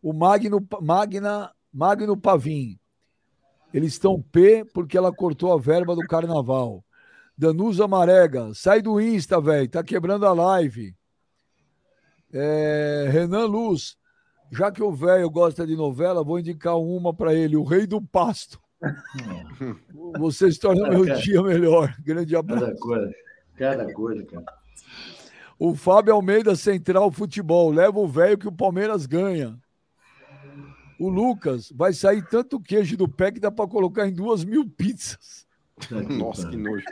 O Magno, Magna, Magno Pavim. Eles estão P porque ela cortou a verba do carnaval. Danusa Marega, sai do Insta, velho, tá quebrando a live. É, Renan Luz, já que o velho gosta de novela, vou indicar uma para ele, O Rei do Pasto. Vocês tornam meu dia melhor. Grande abraço. Cada coisa, cada coisa, cara. O Fábio Almeida, Central Futebol. Leva o velho que o Palmeiras ganha. O Lucas vai sair tanto queijo do pé que dá para colocar em duas mil pizzas. Nossa, que nojo.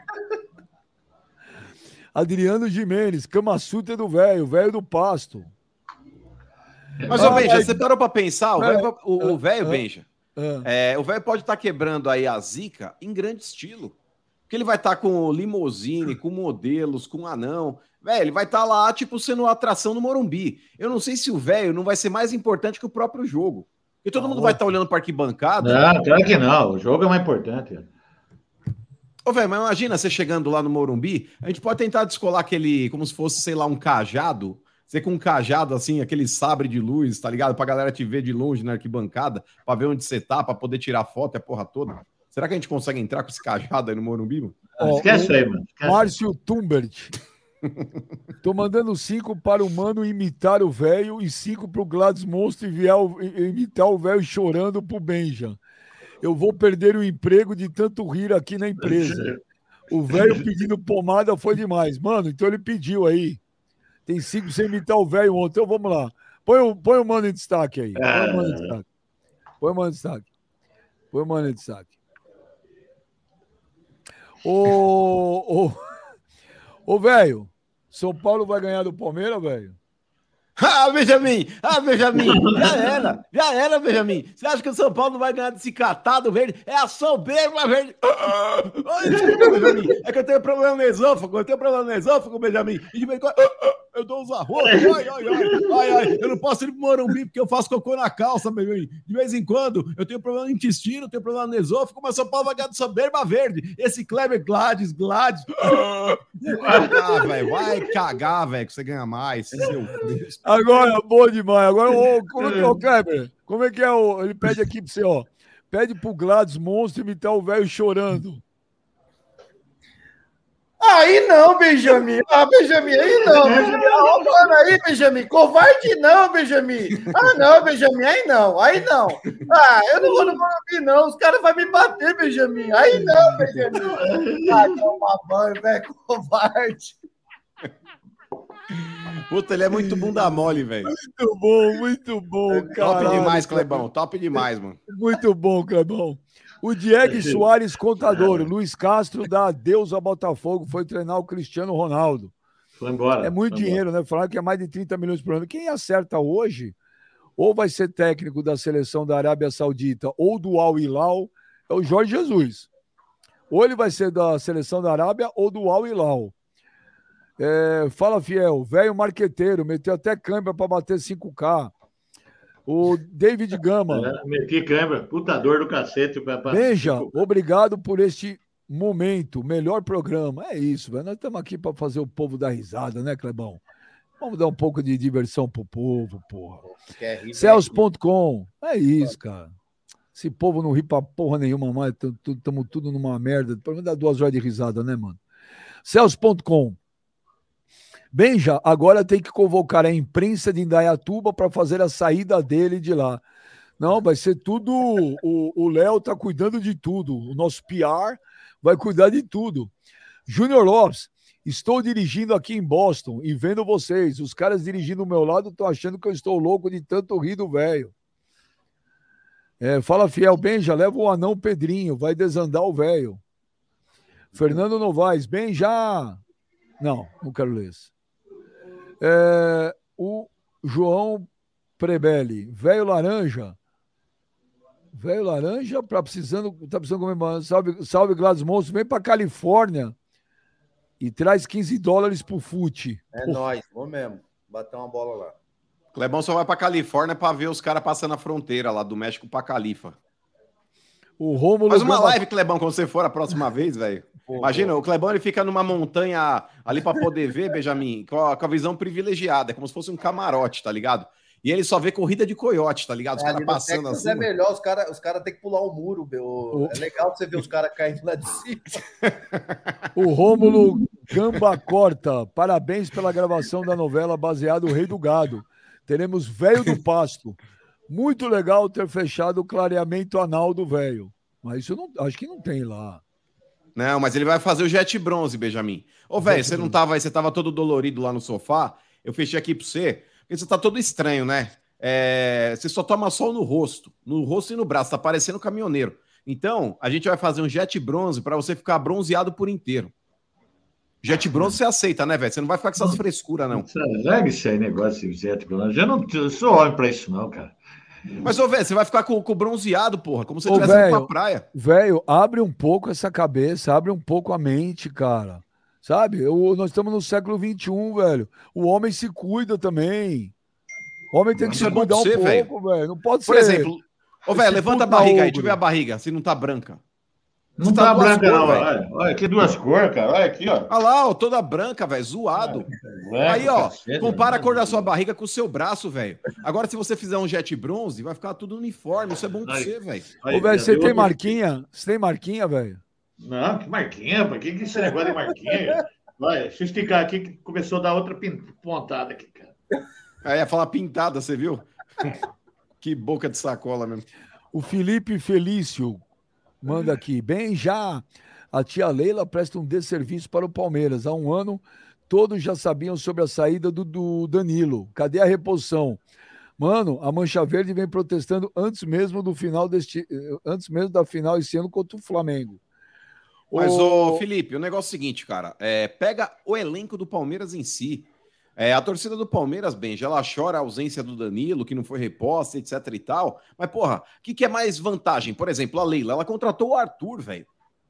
Adriano Jimenez, Cama Sutra do velho, velho do pasto. Mas, ô, Benja, você parou para pensar? O velho, Benja, é, o velho pode estar tá quebrando aí a zica em grande estilo. Porque ele vai estar tá com limousine, com modelos, com anão. Velho, ele vai estar tá lá, tipo, sendo atração no Morumbi. Eu não sei se o velho não vai ser mais importante que o próprio jogo. E todo mundo vai estar tá olhando para arquibancada. Não, claro que não. O jogo é mais importante. Ô, velho, mas imagina você chegando lá no Morumbi, a gente pode tentar descolar aquele, como se fosse, sei lá, um cajado. Você com um cajado assim, aquele sabre de luz, tá ligado? Pra galera te ver de longe na arquibancada, pra ver onde você tá, pra poder tirar foto e a porra toda. Será que a gente consegue entrar com esse cajado aí no Morumbi, mano? Oh, Esquece aí, mano. Esquece. Márcio Tumbert. Tô mandando cinco para o mano imitar o velho e cinco para o Gladys Monstro imitar o velho chorando pro Benja. Eu vou perder o emprego de tanto rir aqui na empresa. O velho pedindo pomada foi demais. Mano, então ele pediu aí. Tem cinco sem imitar o velho ontem. Então vamos lá. Põe o, põe o mano em destaque aí. Põe o mano em destaque. Põe o mano em destaque. Põe o mano em destaque. Ô, ô, ô velho, são Paulo vai ganhar do Palmeiras, velho? *laughs* Ah, Benjamin! Ah, Benjamin! Já era! Já era, Benjamin! Você acha que o São Paulo não vai ganhar desse catado verde? É a soberba verde! Ah, Benjamin! É que eu tenho problema no esôfago, eu tenho problema no esôfago, Benjamin! E de vez em quando eu dou uns arroz, ai, ai, ai, ai, ai, eu não posso ir pro Morumbi porque eu faço cocô na calça, Benjamin! De vez em quando eu tenho problema no intestino, eu tenho problema no esôfago, mas São Paulo vai ganhar de soberba verde! Esse Kleber Gladys, Gladys... *laughs* Ah, velho, vai cagar, velho, que você ganha mais, seu Deus. Agora, bom demais. Agora, ô, *laughs* como é que é o Kleber? Como é que é o. Ele pede aqui pra você, ó. Pede pro Gladys Monstro imitar o velho chorando. Aí não, Benjamin. Ah, Benjamin, aí não. Benjamin, ah, aí, Benjamin. Covarde não, Benjamin. Ah, não, Benjamin, aí não. Aí não. Ah, eu não vou no Morumbi, não. Os caras vão me bater, Benjamin. Aí não, Benjamin. Ah, toma banho, velho, covarde. Puta, ele é muito bunda mole, velho. Muito bom, muito bom, cara. Top demais, Clebão. Top demais, mano. Muito bom, Clebão. O Diego Soares, contador. O Luiz Castro dá adeus ao Botafogo. Foi treinar o Cristiano Ronaldo. Foi embora. É muito dinheiro, embora. né? Falaram que é mais de 30 milhões por ano. Quem acerta hoje, ou vai ser técnico da seleção da Arábia Saudita ou do Al Hilal, é o Jorge Jesus. Ou ele vai ser da seleção da Arábia ou do Al Hilal. É, fala, Fiel, velho marqueteiro, meteu até câmera para bater 5K. O David Gama. É, meti câmera, puta dor do cacete. Pra, obrigado por este momento, melhor programa. É isso, velho. Nós estamos aqui para fazer o povo dar risada, né, Clebão? Vamos dar um pouco de diversão pro povo, porra. Celso.com. É isso, cara. Esse povo não ri pra porra nenhuma mais. Estamos tudo numa merda. Pelo menos dá duas horas de risada, né, mano? Celso.com. Benja, agora tem que convocar a imprensa de Indaiatuba para fazer a saída dele de lá. Não, vai ser tudo. O Léo está cuidando de tudo. O nosso PR vai cuidar de tudo. Júnior Lopes, estou dirigindo aqui em Boston e vendo vocês. Os caras dirigindo ao meu lado estão achando que eu estou louco de tanto rir do velho. É, fala fiel, bem, já leva o anão Pedrinho, vai desandar o velho. Fernando Novaes, bem, já. Não, não quero ler isso. É, o João Prebelli, velho laranja. Velho laranja, pra precisando, tá precisando comer. Salve, salve Gladys Monstro, vem pra Califórnia e traz 15 dólares pro fute. É nóis, vou mesmo. Bater uma bola lá. Clebão só vai para Califórnia para ver os caras passando a fronteira lá do México para Califa. O Romulo Faz uma live, Clebão, quando você for a próxima vez, velho. Imagina, o Clebão ele fica numa montanha ali para poder ver, Benjamin, com a, com a, visão privilegiada, é como se fosse um camarote, tá ligado? E ele só vê corrida de coiote, tá ligado? Os é, caras passando assim. É melhor, os caras os cara têm que pular o muro, meu. É legal você ver os caras caindo lá de cima. *laughs* o Rômulo Gamba Corta, parabéns pela gravação da novela baseada no Rei do Gado teremos Velho do Pasto. Muito legal ter fechado o clareamento anal do velho. Mas isso não, acho que não tem lá. Não, mas ele vai fazer o jet bronze, Benjamin. Ô, velho, você não tava aí, você tava todo dolorido lá no sofá. Eu fechei aqui pra você, porque você tá todo estranho, né? É, você só toma sol no rosto, no rosto e no braço, tá parecendo um caminhoneiro. Então, a gente vai fazer um jet bronze para você ficar bronzeado por inteiro. Jet bronze você aceita, né, velho? Você não vai ficar com essas frescuras, não. Larga esse aí, negócio de jet bronze. Eu não eu sou homem pra isso, não, cara. Mas, ô, velho, você vai ficar com, com bronzeado, porra, como se você estivesse indo pra praia. Velho, abre um pouco essa cabeça, abre um pouco a mente, cara. Sabe? Eu, nós estamos no século XXI, velho. O homem se cuida também. O homem tem que Isso se é cuidar um pouco, velho. Não pode Por ser. Por exemplo, ô, velho, levanta a barriga aí, deixa eu ver a barriga, se não tá branca. Não tá, tá branca, cor, não. Olha, olha, aqui duas cores, cara. Olha aqui, ó. Olha lá, ó, toda branca, velho, zoado. É, Aí, ó, cacete, compara a cor da sua barriga com o seu braço, velho. Agora, se você fizer um jet bronze, vai ficar tudo uniforme. Isso é bom pra você, velho. Ô, velho, você tem marquinha? Você tem marquinha, velho? Não, que marquinha, pra que, que esse negócio de marquinha? Olha, deixa eu esticar aqui que começou a dar outra pontada aqui, cara. É, ia falar pintada, você viu? *laughs* que boca de sacola mesmo. O Felipe Felício manda aqui. Bem, já a tia Leila presta um desserviço para o Palmeiras. Há um ano, todos já sabiam sobre a saída do, do Danilo. Cadê a reposição? Mano, a Mancha Verde vem protestando antes mesmo do final deste, antes mesmo da final esse ano contra o Flamengo. Mas, ô, Felipe, o negócio é o seguinte, cara. É, pega o elenco do Palmeiras em si. É, a torcida do Palmeiras, bem, já ela chora a ausência do Danilo, que não foi reposta, etc e tal. Mas, porra, o que, que é mais vantagem? Por exemplo, a Leila, ela contratou o Arthur, velho.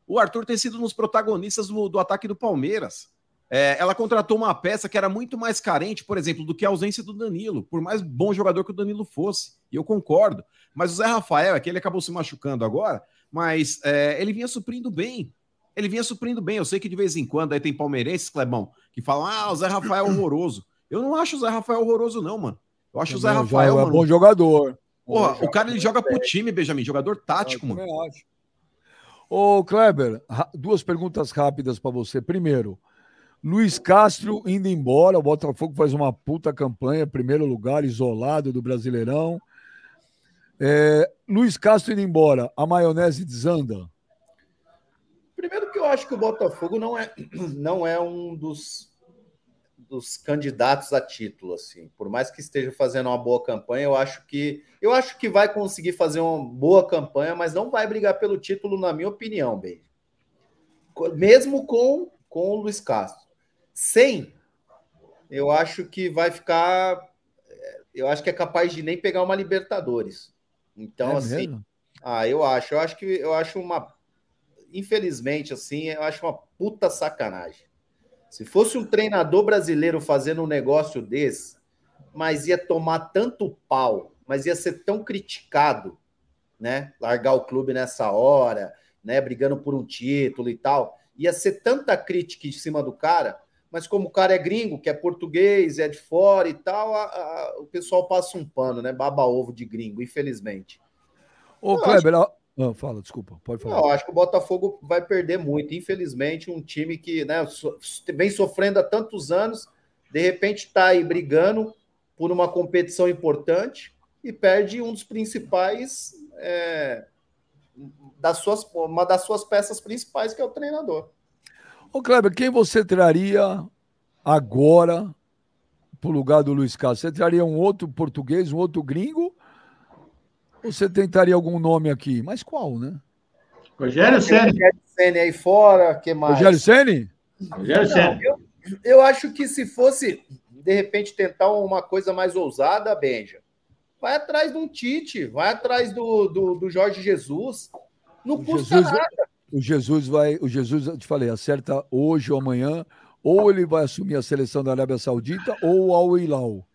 O Arthur tem sido um dos protagonistas do, do ataque do Palmeiras. É, ela contratou uma peça que era muito mais carente, por exemplo, do que a ausência do Danilo, por mais bom jogador que o Danilo fosse. E eu concordo. Mas o Zé Rafael, é que ele acabou se machucando agora, mas é, ele vinha suprindo bem ele vinha suprindo bem. Eu sei que de vez em quando aí tem palmeirenses, Clebão, que falam: ah, o Zé Rafael é horroroso. Eu não acho o Zé Rafael horroroso, não, mano. Eu acho o Zé Rafael. É bom jogador. Porra, o cara ele joga pro time, Benjamin, jogador tático, eu mano. Acho. Ô, Kleber, duas perguntas rápidas para você. Primeiro, Luiz Castro indo embora, o Botafogo faz uma puta campanha, primeiro lugar, isolado do Brasileirão. É, Luiz Castro indo embora, a maionese desanda? Eu acho que o Botafogo não é, *clears throat* não é um dos, dos candidatos a título, assim. Por mais que esteja fazendo uma boa campanha, eu acho que eu acho que vai conseguir fazer uma boa campanha, mas não vai brigar pelo título, na minha opinião, bem. Mesmo com com o Luiz Castro. Sem, eu acho que vai ficar eu acho que é capaz de nem pegar uma Libertadores. Então, é assim, mesmo? ah, eu acho, eu acho que eu acho uma infelizmente, assim, eu acho uma puta sacanagem. Se fosse um treinador brasileiro fazendo um negócio desse, mas ia tomar tanto pau, mas ia ser tão criticado, né? Largar o clube nessa hora, né? Brigando por um título e tal. Ia ser tanta crítica em cima do cara, mas como o cara é gringo, que é português, é de fora e tal, a, a, o pessoal passa um pano, né? Baba ovo de gringo, infelizmente. Ô, Kleber, acho... Não, fala, desculpa, pode falar. Não, acho que o Botafogo vai perder muito. Infelizmente, um time que né, vem sofrendo há tantos anos, de repente está aí brigando por uma competição importante e perde um dos principais. É, das suas, uma das suas peças principais, que é o treinador. Ô, Kleber, quem você traria agora para o lugar do Luiz Castro? Você traria um outro português, um outro gringo? Ou você tentaria algum nome aqui? Mas qual, né? Rogério Senna. Rogério Senna aí fora, que mais? Rogério Senna? Rogério Senna. Eu, eu acho que se fosse, de repente, tentar uma coisa mais ousada, Benja, vai atrás de um Tite, vai atrás do, do, do Jorge Jesus. Não custa Jesus, nada. O Jesus vai, o Jesus, eu te falei, acerta hoje ou amanhã, ou ele vai assumir a seleção da Arábia Saudita ou ao Hilal.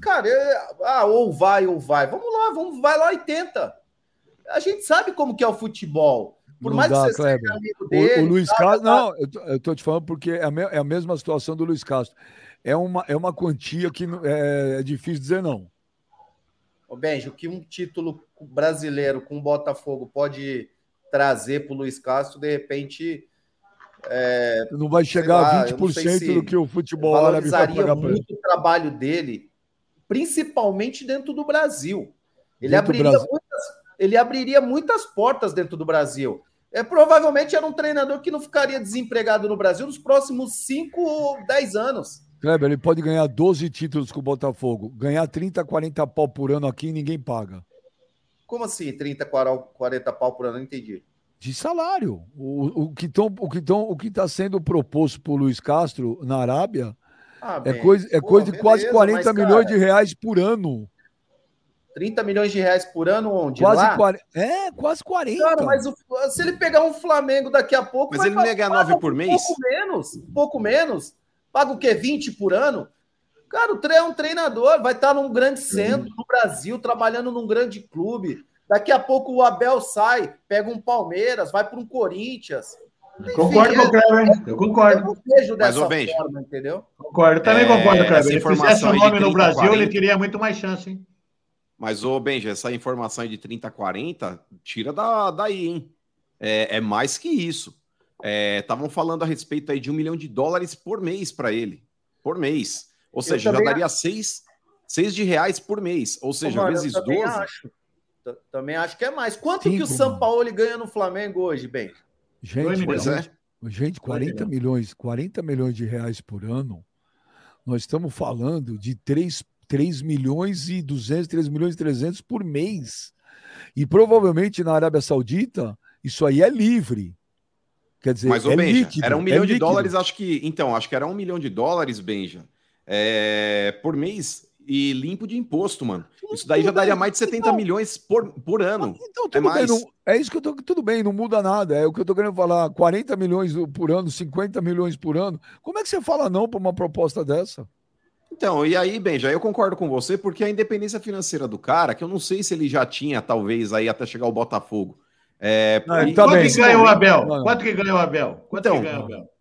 Cara, é, ah, ou vai ou vai. Vamos lá, vamos, vai lá e tenta. A gente sabe como que é o futebol. Por não mais dá, que você Kleber. seja amigo dele. O, o Luiz Castro, não, eu tô, eu tô, te falando porque é a, me, é a, mesma situação do Luiz Castro. É uma, é uma quantia que é, é difícil dizer não. Ô, Benjo, que um título brasileiro com o Botafogo pode trazer para o Luiz Castro, de repente. É, não vai chegar lá, a 20% se do que o futebol árabe vai pagar muito o trabalho dele, principalmente dentro do Brasil. Ele dentro abriria, Brasil. Muitas, ele abriria muitas portas dentro do Brasil. É, provavelmente era um treinador que não ficaria desempregado no Brasil nos próximos 5 ou 10 anos. Kleber, ele pode ganhar 12 títulos com o Botafogo. Ganhar 30, 40 pau por ano aqui ninguém paga. Como assim, 30, 40 pau por ano? Não entendi. De salário. O, o que está sendo proposto por Luiz Castro na Arábia ah, é coisa, é Pô, coisa de beleza, quase 40 mas, milhões cara, de reais por ano. 30 milhões de reais por ano onde? Quase Lá? 40. É, quase 40. Cara, mas o, se ele pegar um Flamengo daqui a pouco. Mas ele não ia ganhar 9 por mês? Um pouco menos. Um pouco menos. Paga o quê? 20 por ano? Cara, o Trey é um treinador, vai estar num grande centro no Brasil, trabalhando num grande clube. Daqui a pouco o Abel sai, pega um Palmeiras, vai para um Corinthians. Enfim, concordo com o Kleber, eu concordo. Eu não vejo dessa Mas, forma, entendeu? Concordo, também é, concordo, Kleber. Se ele fizesse o nome 30, no Brasil, 40. ele teria muito mais chance, hein? Mas, ô, Benja, essa informação aí de 30 40, tira da, daí, hein? É, é mais que isso. Estavam é, falando a respeito aí de um milhão de dólares por mês para ele. Por mês. Ou seja, já daria seis, seis de reais por mês. Ou seja, mano, vezes 12. Acho. Também acho que é mais. Quanto Cinco, que o São Paulo ganha no Flamengo hoje, bem? Gente, pois é. gente, 40 milhões, 40 milhões de reais por ano. Nós estamos falando de 3, 3 milhões e 200, 3 milhões e 300 por mês. E provavelmente na Arábia Saudita, isso aí é livre. Quer dizer, Mas, é Benja, líquido, era um milhão é de dólares, acho que. Então, acho que era um milhão de dólares, Benja é, por mês e limpo de imposto, mano. Isso daí já daria mais de 70 então, milhões por, por ano. Então, é tudo é, bem, não, é isso que eu tô. Tudo bem, não muda nada. É o que eu tô querendo falar. 40 milhões por ano, 50 milhões por ano. Como é que você fala não para uma proposta dessa? Então, e aí, bem, já eu concordo com você, porque a independência financeira do cara, que eu não sei se ele já tinha, talvez, aí até chegar o Botafogo. É, não, e... Quanto que ganhou o Abel? Quanto que ganhou o Abel? Quanto então, que ganhou o Abel?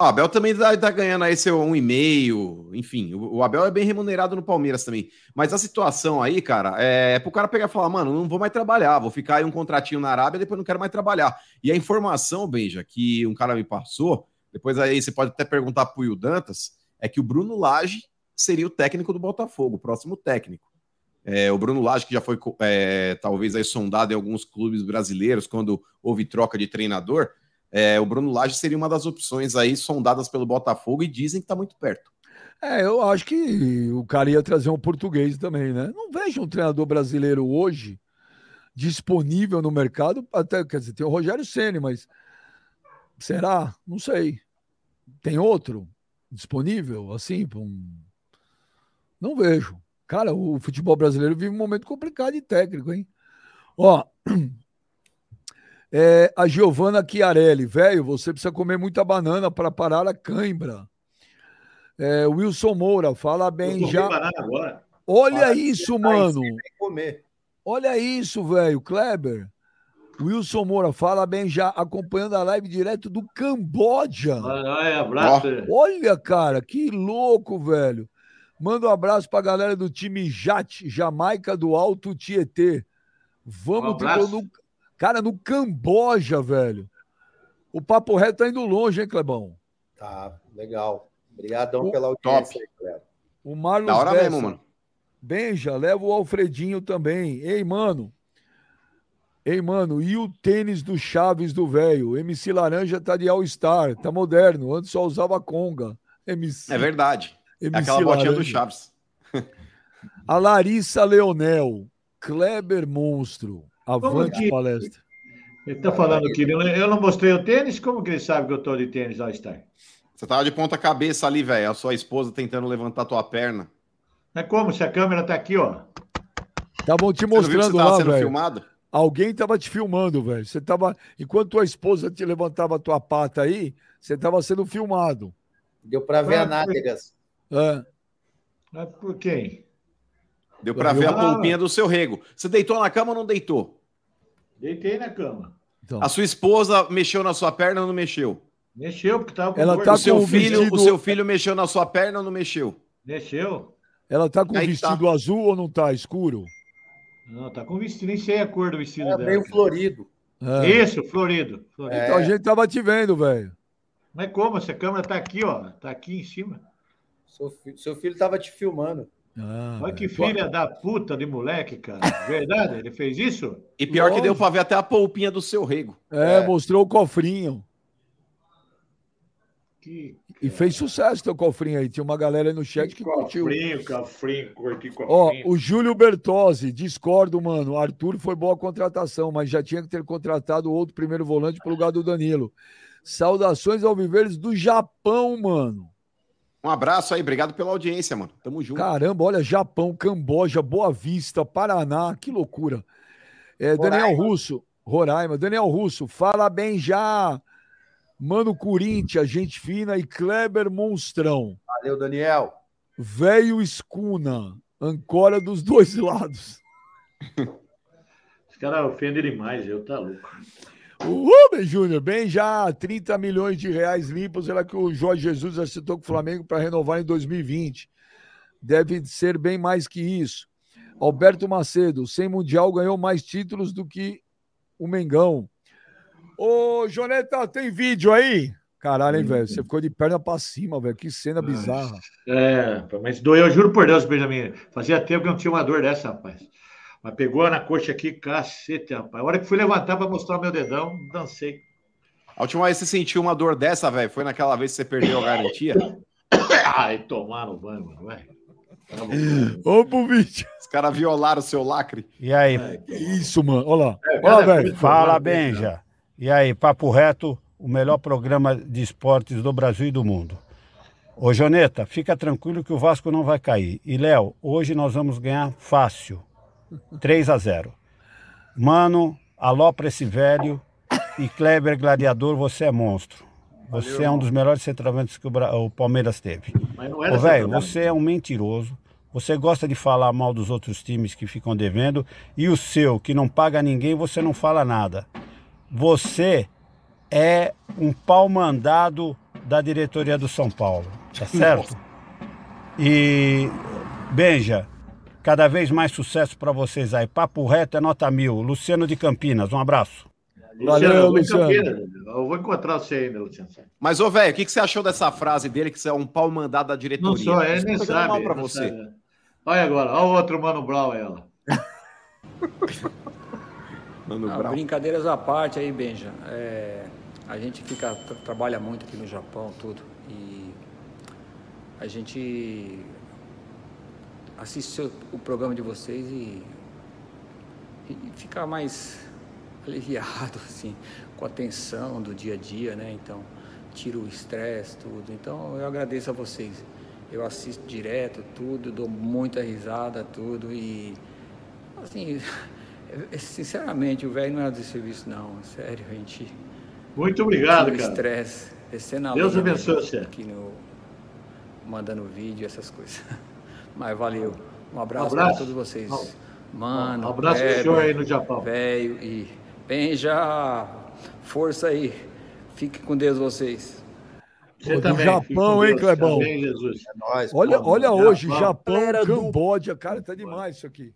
O Abel também tá, tá ganhando aí seu um e meio, enfim, o, o, Abel é bem remunerado no Palmeiras também. Mas a situação aí, cara, é pro cara pegar e falar, mano, não vou mais trabalhar, vou ficar aí um contratinho na Arábia, depois não quero mais trabalhar. E a informação, Benja, que um cara me passou, depois aí você pode até perguntar pro Will Dantas, é que o Bruno Lage seria o técnico do Botafogo, o próximo técnico. É, o Bruno Lage, que já foi é, talvez aí sondado em alguns clubes brasileiros quando houve troca de treinador, é, o Bruno Lage seria uma das opções aí sondadas pelo Botafogo e dizem que está muito perto. É, eu acho que o cara ia trazer um português também, né? Não vejo um treinador brasileiro hoje disponível no mercado, até quer dizer, tem o Rogério Ceni, mas será? Não sei. Tem outro disponível assim, um... não vejo. Cara, o futebol brasileiro vive um momento complicado de técnico, hein? Ó, *clears throat* é, a Giovana Chiarelli, velho, você precisa comer muita banana para parar a cãibra. É, Wilson Moura, fala bem já. Olha Para isso, mano. Olha isso, velho, Kleber. Wilson Moura, fala bem já, acompanhando a live direto do Camboja. Olha, abraço. Olha, cara, que louco, velho. Manda um abraço pra galera do time Jat, Jamaica do Alto Tietê. Vamos um no, Cara, no Camboja, velho. O papo reto tá indo longe, hein, Clebão? Tá, legal. Obrigadão o, pela audiência, top. Cleber. O Marlos da hora Bessa, mesmo, mano. Benja, leva o Alfredinho também. Ei, mano. Ei, mano, e o tênis do Chaves do velho? MC Laranja tá de All-Star, tá moderno. Antes só usava conga. MC. É verdade. MC é aquela botinha do Chaves. A Larissa Leonel, Kleber Monstro. Avante que... palestra. Ele tá falando que eu não mostrei o tênis, como que ele sabe que eu tô de tênis All-Star? Você tava de ponta cabeça ali, velho. A sua esposa tentando levantar tua perna. Mas como? Se a câmera tá aqui, ó. Estavam te mostrando lá, velho. filmado? Alguém tava te filmando, velho. Você tava. Enquanto tua esposa te levantava a tua pata aí, você tava sendo filmado. Deu para ver a nádegas. É. Mas por quem? Deu para ver a polpinha do seu rego. Você deitou na cama ou não deitou? Deitei na cama. Então. A sua esposa mexeu na sua perna ou não mexeu? Mexeu, porque tava com Ela tá o seu com filho, vestido... O seu filho mexeu na sua perna ou não mexeu? Mexeu. Ela tá com Aí vestido tá. azul ou não tá? Escuro? Não, tá com vestido, nem sei a cor do vestido é dela. meio florido. É. Isso, florido. florido. Então a gente tava te vendo, velho. Mas como? Essa câmera tá aqui, ó. Tá aqui em cima. Seu filho, seu filho tava te filmando. Ah, Olha que filha da puta de moleque, cara. Verdade? Ele fez isso? E pior Lógico. que deu pra ver até a polpinha do seu rego. É, é. mostrou o cofrinho. Que, e fez sucesso teu cofrinho aí. Tinha uma galera aí no chat que, que curtiu. Cofrinho, cofrinho, curti cofrinho. Ó, o Júlio Bertozzi, discordo, mano. Arthur foi boa contratação, mas já tinha que ter contratado outro primeiro volante pro lugar do Danilo. Saudações ao Viveres do Japão, mano. Um abraço aí, obrigado pela audiência, mano. Tamo junto. Caramba, olha, Japão, Camboja, Boa Vista, Paraná, que loucura. É, Daniel Russo, Roraima, Daniel Russo, fala bem já. Mano Corinthians, gente fina e Kleber Monstrão. Valeu, Daniel. Velho Escuna, ancora dos dois lados. *laughs* Esse cara ofende demais, eu tá louco. O Rubem Júnior, bem já 30 milhões de reais limpos, será que o Jorge Jesus acertou com o Flamengo para renovar em 2020. Deve ser bem mais que isso. Alberto Macedo, sem Mundial, ganhou mais títulos do que o Mengão. Ô, Joneta, tem vídeo aí? Caralho, hein, velho? Você ficou de perna pra cima, velho. Que cena bizarra. É, mas doeu, juro por Deus, Benjamin. Fazia tempo que não tinha uma dor dessa, rapaz. Mas pegou na coxa aqui, cacete, rapaz. A hora que fui levantar pra mostrar o meu dedão, dancei. A última vez que você sentiu uma dor dessa, velho, foi naquela vez que você perdeu a garantia? *coughs* Ai, tomar no banho, mano, vai. *coughs* Ô, vídeo. Os caras violaram o seu lacre. E aí? isso, mano. Olha lá. É, Olha, velho. Fala, Benja. E aí, Papo Reto, o melhor programa de esportes do Brasil e do mundo. Ô, Joneta, fica tranquilo que o Vasco não vai cair. E, Léo, hoje nós vamos ganhar fácil. 3 a 0 Mano, alô pra esse velho. E Kleber Gladiador, você é monstro. Você Valeu, é um dos melhores centroavantes que o, o Palmeiras teve. Ô, velho, você é um mentiroso. Você gosta de falar mal dos outros times que ficam devendo. E o seu, que não paga ninguém, você não fala nada você é um pau mandado da diretoria do São Paulo, tá certo? E Benja, cada vez mais sucesso para vocês aí. Papo reto é nota mil. Luciano de Campinas, um abraço. Valeu, Luciano. Eu vou encontrar você ainda, Luciano. Mas, ô, velho, o que, que você achou dessa frase dele, que você é um pau mandado da diretoria? Não sou, é, nem sabe. Mal pra você. Sabe. Olha agora, olha o outro Mano Brown aí, ó. *laughs* Não, brincadeiras à parte aí, Benja. É, a gente fica, trabalha muito aqui no Japão, tudo. E a gente assiste o, programa de vocês e, e fica mais *laughs* aliviado, assim, com a tensão do dia a dia, né? Então, tira o estresse, tudo. Então, eu agradeço a vocês. Eu assisto direto, tudo, dou muita risada, tudo. E, assim, *laughs* sinceramente, o velho não é de serviço, não. Sério, a gente. Muito obrigado, cara. estresse. Deus abençoe você. Aqui no, mandando vídeo, essas coisas. *laughs* Mas valeu. Um abraço, um abraço. para todos vocês. Mano. Um abraço pro senhor aí no Japão. Velho e. Benja, força aí. Fique com Deus vocês. Você também. Japão, hein, Clebão? Também, Jesus. É nóis, olha, olha hoje, Japão, Japão Camboja, cara, tá demais isso aqui.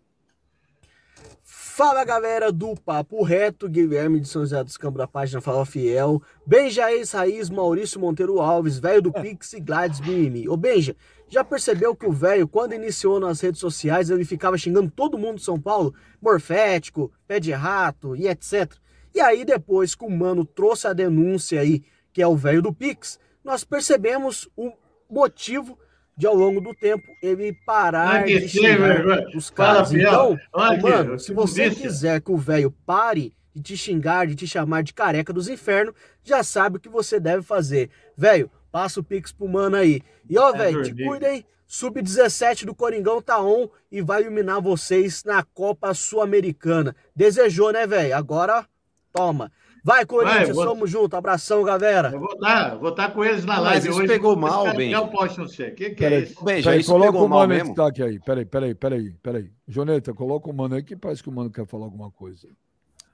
Fala galera do Papo Reto, Guilherme de São José dos Campos da página Fala Fiel, Benja Ex Raiz, Maurício Monteiro Alves, velho do *laughs* Pix e Gladys Mimimi. Ô Benja, Já percebeu que o velho, quando iniciou nas redes sociais, ele ficava xingando todo mundo de São Paulo, morfético, pé de rato e etc. E aí, depois que o mano trouxe a denúncia aí, que é o velho do Pix, nós percebemos o motivo de ao longo do tempo ele parar de xingar os caras. Então, mano, se você quiser que o velho pare de te xingar, de te chamar de careca dos infernos, já sabe o que você deve fazer. Velho, passa o Pix pro mano aí. E ó, é velho, te cuida, hein? Sub-17 do Coringão tá on e vai iluminar vocês na Copa Sul-Americana. Desejou, né, velho? Agora, toma. Vai, Corinthians, Vai, vou... junto. Abração, galera. Eu vou estar, vou estar com eles na live Mas isso hoje. pegou mal, bem. Eu posto não sei. Que que é isso? Bem, já isso coloca o mano mesmo. Tá aqui aí. Peraí, peraí, peraí, peraí. Joneta, coloca o mano aí que parece que o mano quer falar alguma coisa.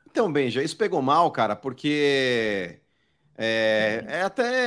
Então, Benja, isso pegou mal, cara, porque é, é até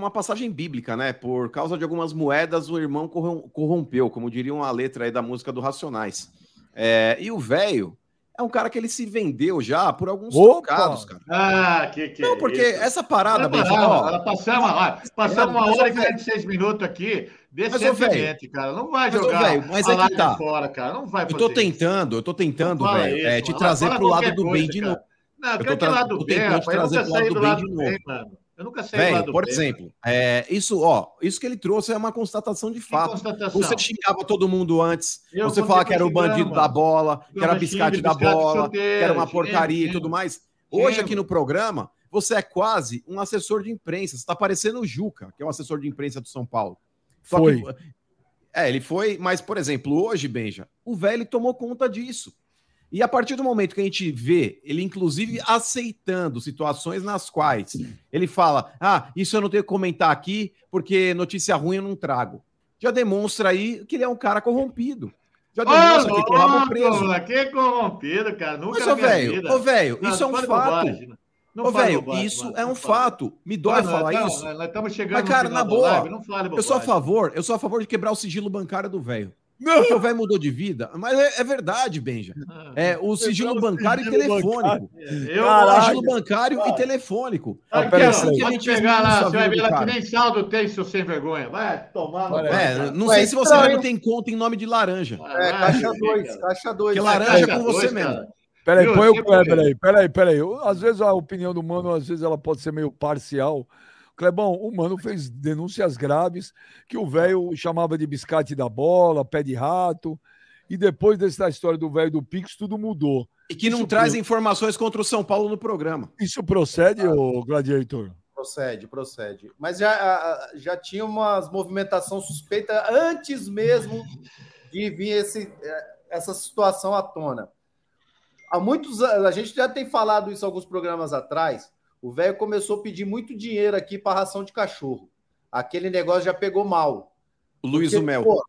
uma passagem bíblica, né? Por causa de algumas moedas, o irmão corrompeu, como diriam a letra aí da música do Racionais. É, e o velho é um cara que ele se vendeu já por alguns Opa! trocados, cara. Ah, que que Não, porque é essa parada, Benja, ó, passamos, ó, passamos uma hora e 46 minutos aqui Decentemente, cara. Não vai mas, jogar véio, mas é que tá. fora, cara. Não vai Eu tô tentando, eu tô tentando, velho, é, te trazer pro lado do bem de novo. Não, eu tô tra... lado do bem, rapaz. Eu nunca saí do lado do bem, mano. Eu nunca saí do lado do por bem. Por exemplo, é, isso, ó, isso que ele trouxe é uma constatação de fato. Constatação? Você xingava todo mundo antes. Eu você falava que era o bandido da bola, que era biscate da bola, que era uma porcaria e tudo mais. Hoje, aqui no programa, você é quase um assessor de imprensa. Você está parecendo o Juca, que é um assessor de imprensa do São Paulo. Foi. Que, é, ele foi, mas, por exemplo, hoje, Benja, o velho tomou conta disso. E a partir do momento que a gente vê ele, inclusive, aceitando situações nas quais ele fala: Ah, isso eu não tenho que comentar aqui, porque notícia ruim eu não trago. Já demonstra aí que ele é um cara corrompido. Já demonstra oh, que tem preso. Que corrompido, cara. Nunca Mas, ô, velho, ô, velho, isso é um fato. Não Ô, velho, isso é um fato. Me dói falar não, isso. Nós estamos chegando Mas, cara, na boa, live, não fale eu sou a favor, eu sou a favor de quebrar o sigilo bancário do velho. Porque o velho mudou de vida. Mas é, é verdade, Benja. Ah. É o sigilo bancário e telefônico. Eu, o sigilo bancário e telefônico. Ah, que, que a gente pegar lá, você vai ver lá que nem saldo tem, seu sem vergonha. Vai tomar. É, não sei se você não tem conta em nome de laranja. É, caixa 2, caixa 2. Que laranja é com você mesmo. Peraí, põe o Kleber aí. Peraí, peraí. Às vezes a opinião do Mano, às vezes ela pode ser meio parcial. Clebão, o Mano fez denúncias graves que o velho chamava de biscate da bola, pé de rato. E depois dessa história do velho do Pix, tudo mudou. E que não Isso traz pro... informações contra o São Paulo no programa. Isso procede, ah, ô Gladiator? Procede, procede. Mas já, já tinha umas movimentação suspeita antes mesmo de vir esse, eh, essa situação à tona há muitos anos, a gente já tem falado isso alguns programas atrás. O velho começou a pedir muito dinheiro aqui para ração de cachorro. Aquele negócio já pegou mal. O Luiz Porque, Mel. Pô,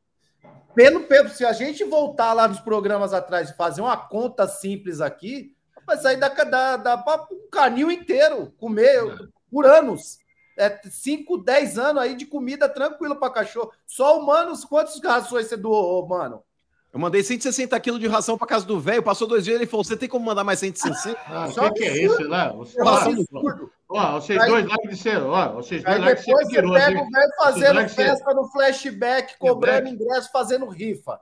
pelo, pelo, se a gente voltar lá nos programas atrás e fazer uma conta simples aqui, vai sair da, da, da para um canil inteiro comer é. por anos. É 5, 10 anos aí de comida tranquila para cachorro. Só humanos, quantos rações você doou, mano? Eu mandei 160 quilos de ração para casa do velho, passou dois dias ele falou: Você tem como mandar mais 160? Ah, o que, que, é isso, né? Você, ó, vocês aí, dois lá que disseram, ó, vocês dois lá que depois você pega o velho fazendo festa no flashback, cobrando ingresso, fazendo rifa.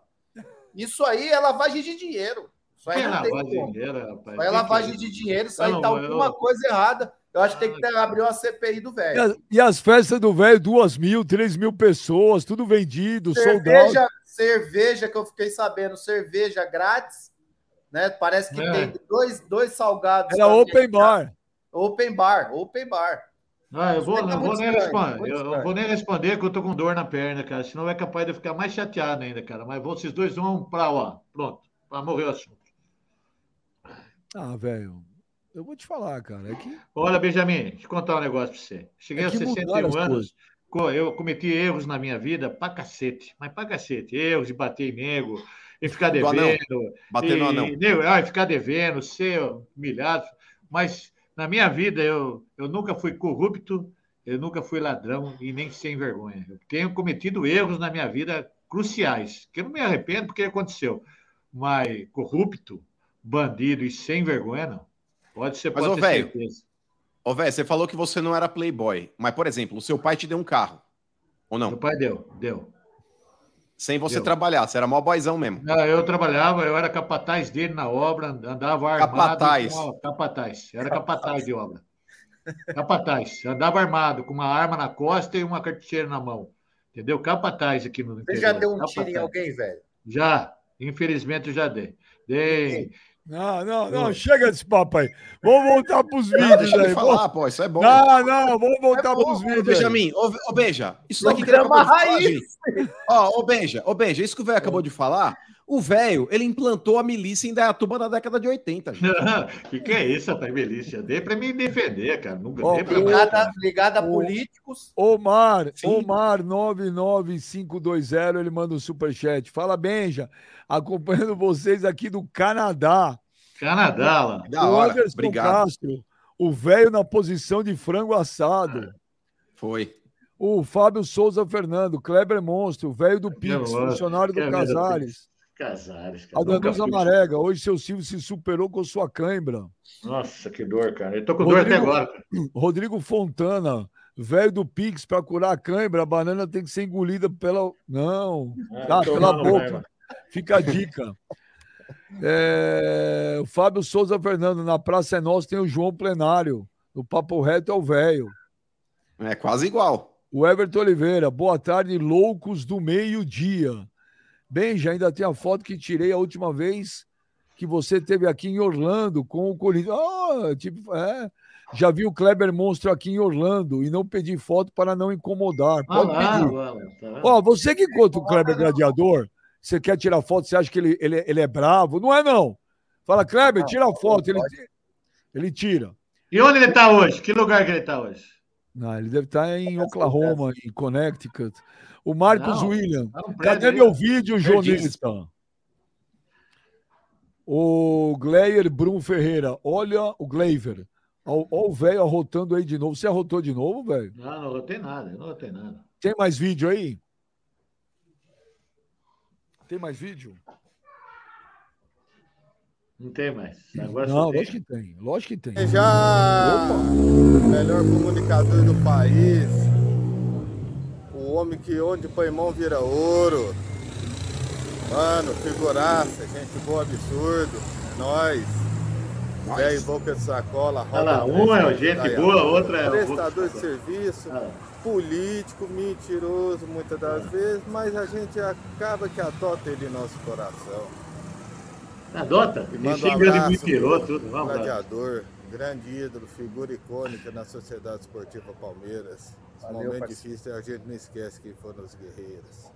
Isso aí é lavagem de dinheiro. Isso aí é lavagem de dinheiro, rapaz. Isso aí é lavagem de dinheiro, isso aí tá alguma coisa errada. Eu acho que tem que ter, abrir uma CPI do velho. E, e, as festas do velho, duas mil, três mil pessoas, tudo vendido, cerveja, soldado. Cerveja que eu fiquei sabendo, cerveja grátis, né? Parece que é. tem dois, dois salgados. Era open bar. Open bar, open bar. Ah, eu vou, não vou nem responder. Eu, vou nem responder que eu tô com dor na perna, cara. Senão é capaz de eu ficar mais chateado ainda, cara. Mas vocês dois vão pra lá. Pronto. Pra morrer o assunto. Ah, velho. Eu vou te falar, cara. É que... Olha, Benjamin, deixa eu contar um negócio pra você. Cheguei é a 61 anos, eu cometi erros na minha vida pra cacete, mas pra cacete. Erros de bater em nego, e ficar devendo. Bater no anão. Nego, ah, ficar devendo, ser humilhado. Mas na minha vida eu, eu nunca fui corrupto, eu nunca fui ladrão e nem sem vergonha. Eu tenho cometido erros na minha vida cruciais, que eu não me arrependo porque aconteceu. Mas corrupto, bandido e sem vergonha, não. Pode ser, mas, pode ô, velho, ô, velho, você falou que você não era playboy, mas, por exemplo, o seu pai te deu um carro, ou não? Meu pai deu, deu. Sem você eu. trabalhar, você era mó boizão mesmo. Não, eu trabalhava, eu era capataz dele na obra, andava armado. Capataz. Com, capataz, eu era capataz de obra. Capataz, andava armado, com uma arma na costa e uma cartucheira na mão. Entendeu? Capataz aqui no interior. Você já deu um capataz. tiro em alguém, velho? Já, infelizmente eu já dei. Dei. Não, não, não, chega desse papo aí. Vamos voltar para os vídeos. Deixa aí. falar, pô, isso é bom. Não, não, vamos voltar é para os vídeos. Benjamin, ô, ô Beija, isso daqui que ele acabou de falar, Ó, ô Beija, ô Beija, isso que o velho acabou de falar, o velho, ele implantou a milícia em Dayatuba na década de 80. O *laughs* que, que é isso, rapaz, milícia? Dei para me defender, cara. Nunca oh, ligada, ligada a políticos. Omar, Sim. Omar 99520, ele manda um superchat. Fala, Benja acompanhando vocês aqui do Canadá. Canadá, lá. Da o Anderson Obrigado. Castro, o velho na posição de frango assado. Foi. O Fábio Souza Fernando, Kleber Monstro, o velho do Pix, funcionário do Casares. Casares, cara. A Danusa Marega, hoje seu Silvio se superou com sua cãibra. Nossa, que dor, cara. Eu tô com Rodrigo, dor até agora. Rodrigo Fontana, velho do Pix, para curar a cãibra, a banana tem que ser engolida pela. Não, ah, tá, pela boca. Fica a dica. É, o Fábio Souza Fernando, na Praça é Nossa tem o João Plenário. No Papo Reto é o velho. É quase igual. O Everton Oliveira, boa tarde, loucos do meio-dia. Bem, já ainda tem a foto que tirei a última vez que você teve aqui em Orlando com o Corinthians. Ah, tipo, é. Já vi o Kleber Monstro aqui em Orlando e não pedi foto para não incomodar. Pode ah, pedir. Lá, tá. Ó, você que conta o Kleber Gladiador, você quer tirar foto, você acha que ele, ele, ele é bravo? Não é, não. Fala, Kleber, tira a foto. Ele, ele tira. E onde ele está hoje? Que lugar que ele está hoje? Não, ele deve estar tá em Oklahoma, em Connecticut. O Marcos não, William. Não, Cadê meu vídeo, jornalista? O Gleyer Brum Ferreira. Olha o Gleiver. Olha o velho arrotando aí de novo. Você arrotou de novo, velho? Não, não arrotei nada. Não arrotei nada. Tem mais vídeo aí? Tem mais vídeo? Não tem mais. Agora não, lógico que tem. Lógico que tem. Já o melhor comunicador do país. O homem que onde põe mão vira ouro. Mano, figuraça, gente boa, absurdo. É nóis. Velho, boca de sacola. Olha lá, um é gente boa, outra é. Prestador de serviço. Ah político, mentiroso muitas das vezes, mas a gente acaba que adota ele em nosso coração. Adota? E manda um abraço mentiroso, tudo. Vamos gladiador, grande ídolo, figura icônica na Sociedade Esportiva Palmeiras. Esse momento difícil a gente não esquece quem foram os guerreiros.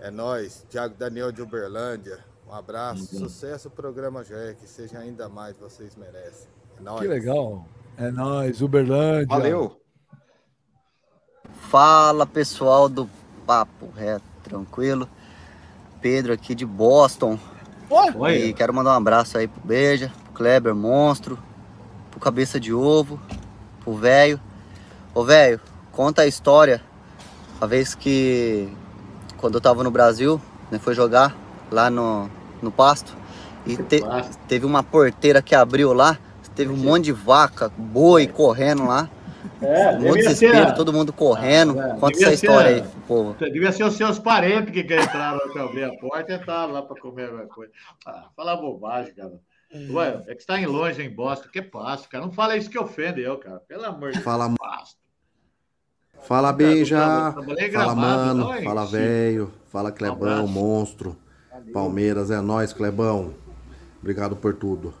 É nós, Thiago Daniel de Uberlândia. Um abraço, uhum. sucesso programa Jair, que seja ainda mais, vocês merecem. É nóis. Que legal. É nós, Uberlândia. Valeu. Fala pessoal do Papo Reto, tranquilo? Pedro aqui de Boston. Oi. E quero mandar um abraço aí pro Beija, pro Kleber Monstro, pro Cabeça de Ovo, pro velho. Ô velho, conta a história. A vez que quando eu tava no Brasil, né, foi jogar lá no, no pasto e te, teve uma porteira que abriu lá, teve um monte de vaca, boi correndo lá. É, um monte de desespero, todo mundo correndo. Ah, é. Conta essa história aí, povo. Devia ser os seus parentes que entraram para abrir a porta e entraram lá para comer alguma coisa. Ah, fala bobagem, cara. Ué, é que está em longe, em Boston, que pasto, cara. Não fala isso que ofende eu, cara. Pelo amor de Deus. Fala, pasto. Fala, Beija. Fala, mano. Não, fala, velho. Fala, Clebão, um monstro. Valeu. Palmeiras é nós, Clebão. Obrigado por tudo.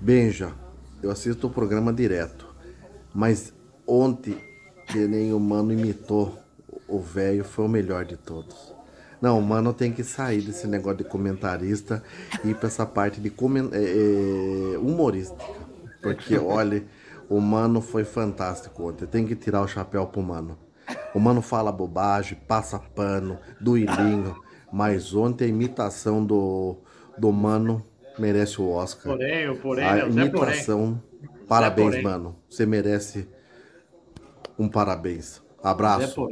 Benja, eu assisto o programa direto. Mas ontem, que nem o mano imitou o velho, foi o melhor de todos. Não, o mano tem que sair desse negócio de comentarista e ir pra essa parte de coment... é, humorística. Porque, *laughs* olha, o mano foi fantástico ontem. Tem que tirar o chapéu pro mano. O mano fala bobagem, passa pano, duilinho. Mas ontem a imitação do, do mano merece o Oscar. Porém, porém, a imitação. Parabéns, mano. Você merece um parabéns. Abraço.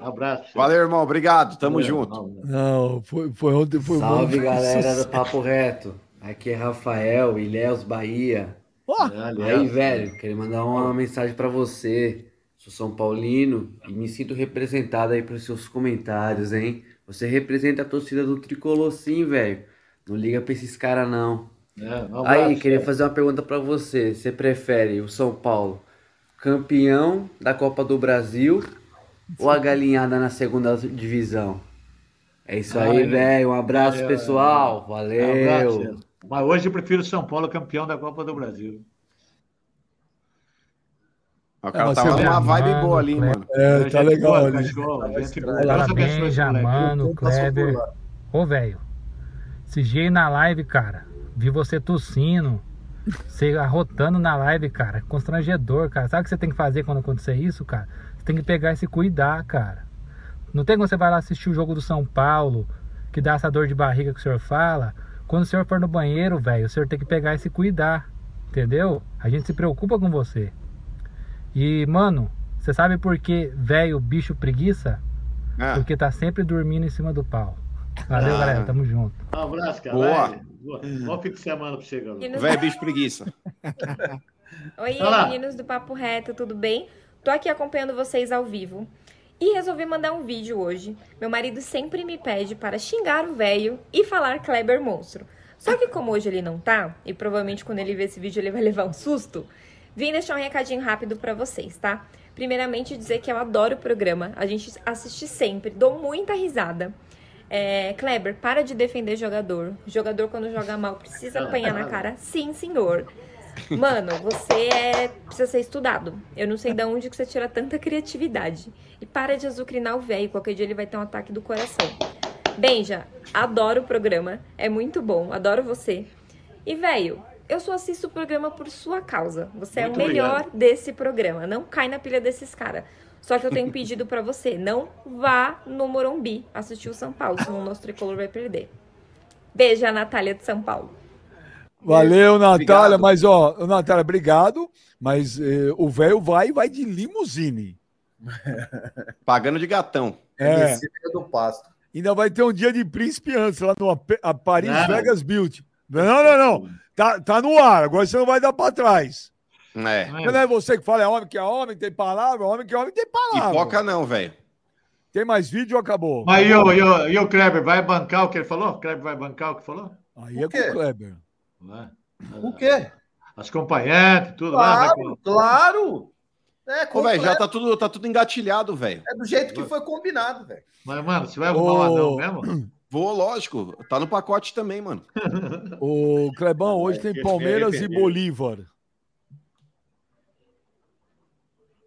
Abraço. Valeu, irmão. Obrigado. Tamo Valeu, junto. Não, foi, foi ontem. Foi Salve, bom. galera do *laughs* Papo Reto. Aqui é Rafael, Ilhéus Bahia. Oh, aí, velho, queria mandar uma mensagem para você. Sou São Paulino e me sinto representado aí pelos seus comentários, hein? Você representa a torcida do tricolor sim, velho. Não liga pra esses caras, não. É, um Aí, abraço, queria é. fazer uma pergunta pra você. Você prefere o São Paulo campeão da Copa do Brasil ou a galinhada na segunda divisão? É isso Ah, aí, é. velho. Um abraço, pessoal. Um abraço, Valeu. é. Mas hoje eu prefiro São Paulo campeão da Copa do Brasil. O cara mas tava numa vibe mano, boa ali, mano. É, Gente tá legal boa, ali. cachorro, gente boa. Olha, Deus abençoe esse Benja, moleque. mano, Passou por Kleber. Ô, velho, esse dia aí na live, cara, vi você tossindo, você arrotando na live, cara. Constrangedor, cara. Sabe o que você tem que fazer quando acontecer isso, cara? Você tem que pegar e se cuidar, cara. Não tem quando você vai lá assistir o jogo do São Paulo, que dá essa dor de barriga que o senhor fala. Quando o senhor for no banheiro, velho, o senhor tem que pegar e se cuidar. Entendeu? A gente se preocupa com você. E, mano, você sabe por que velho bicho preguiça? Ah, Porque tá sempre dormindo em cima do pau. Valeu, Ah. galera. Tamo junto. Um abraço, cara. Boa. Boa. Bom fim de semana pra você, galera. Meninos- Velho *laughs* bicho preguiça. Oi, Vai lá. meninos do Papo Reto, tudo bem? Tô aqui acompanhando vocês ao vivo. E resolvi mandar um vídeo hoje. Meu marido sempre me pede para xingar o velho e falar Kleber monstro. Só que como hoje ele não tá, e provavelmente quando ele ver esse vídeo ele vai levar um susto, vim deixar um recadinho rápido pra vocês, tá? Primeiramente dizer que eu adoro o programa, a gente assiste sempre, dou muita risada. É, Kleber, para de defender jogador. Jogador quando joga mal precisa apanhar na cara. Sim, senhor. Mano, você é, precisa ser estudado. Eu não sei de onde que você tira tanta criatividade. E para de azucrinar o velho. Qualquer dia ele vai ter um ataque do coração. Benja, adoro o programa. É muito bom. Adoro você. E, velho, eu só assisto o programa por sua causa. Você é Muito o melhor obrigado. desse programa. Não cai na pilha desses caras. Só que eu tenho um pedido pra você. Não vá no Morumbi assistir o São Paulo, senão o nosso tricolor vai perder. Beijo, a Natália de São Paulo. Valeu, Natália. Obrigado. Mas, ó, Natália, obrigado. Mas eh, o velho vai vai de limusine. *laughs* Pagando de gatão. É. Descida do pasto. Ainda vai ter um dia de príncipe antes, lá no a Paris Não. Vegas Beauty. Não, não, não. Tá, tá no ar. Agora você não vai dar pra trás. É. Não é você que fala, é homem que é homem, tem palavra, homem que é homem tem palavra. Pipoca não, velho. Tem mais vídeo ou acabou? Mas e o, e, e Kleber vai bancar o que ele falou? O Kleber vai bancar o que falou? Aí é com o Kleber. Vai. O quê? As companheiras, tudo lá. Claro, claro. É, Ô, velho, já tá tudo, tá tudo engatilhado, velho. É do jeito que foi combinado, velho. Mas, mano, você vai arrumar um Ô, anão mesmo? *clears throat* Vou, lógico. Tá no pacote também, mano. *laughs* O Clebão, hoje É, tem Palmeiras e. Bolívar.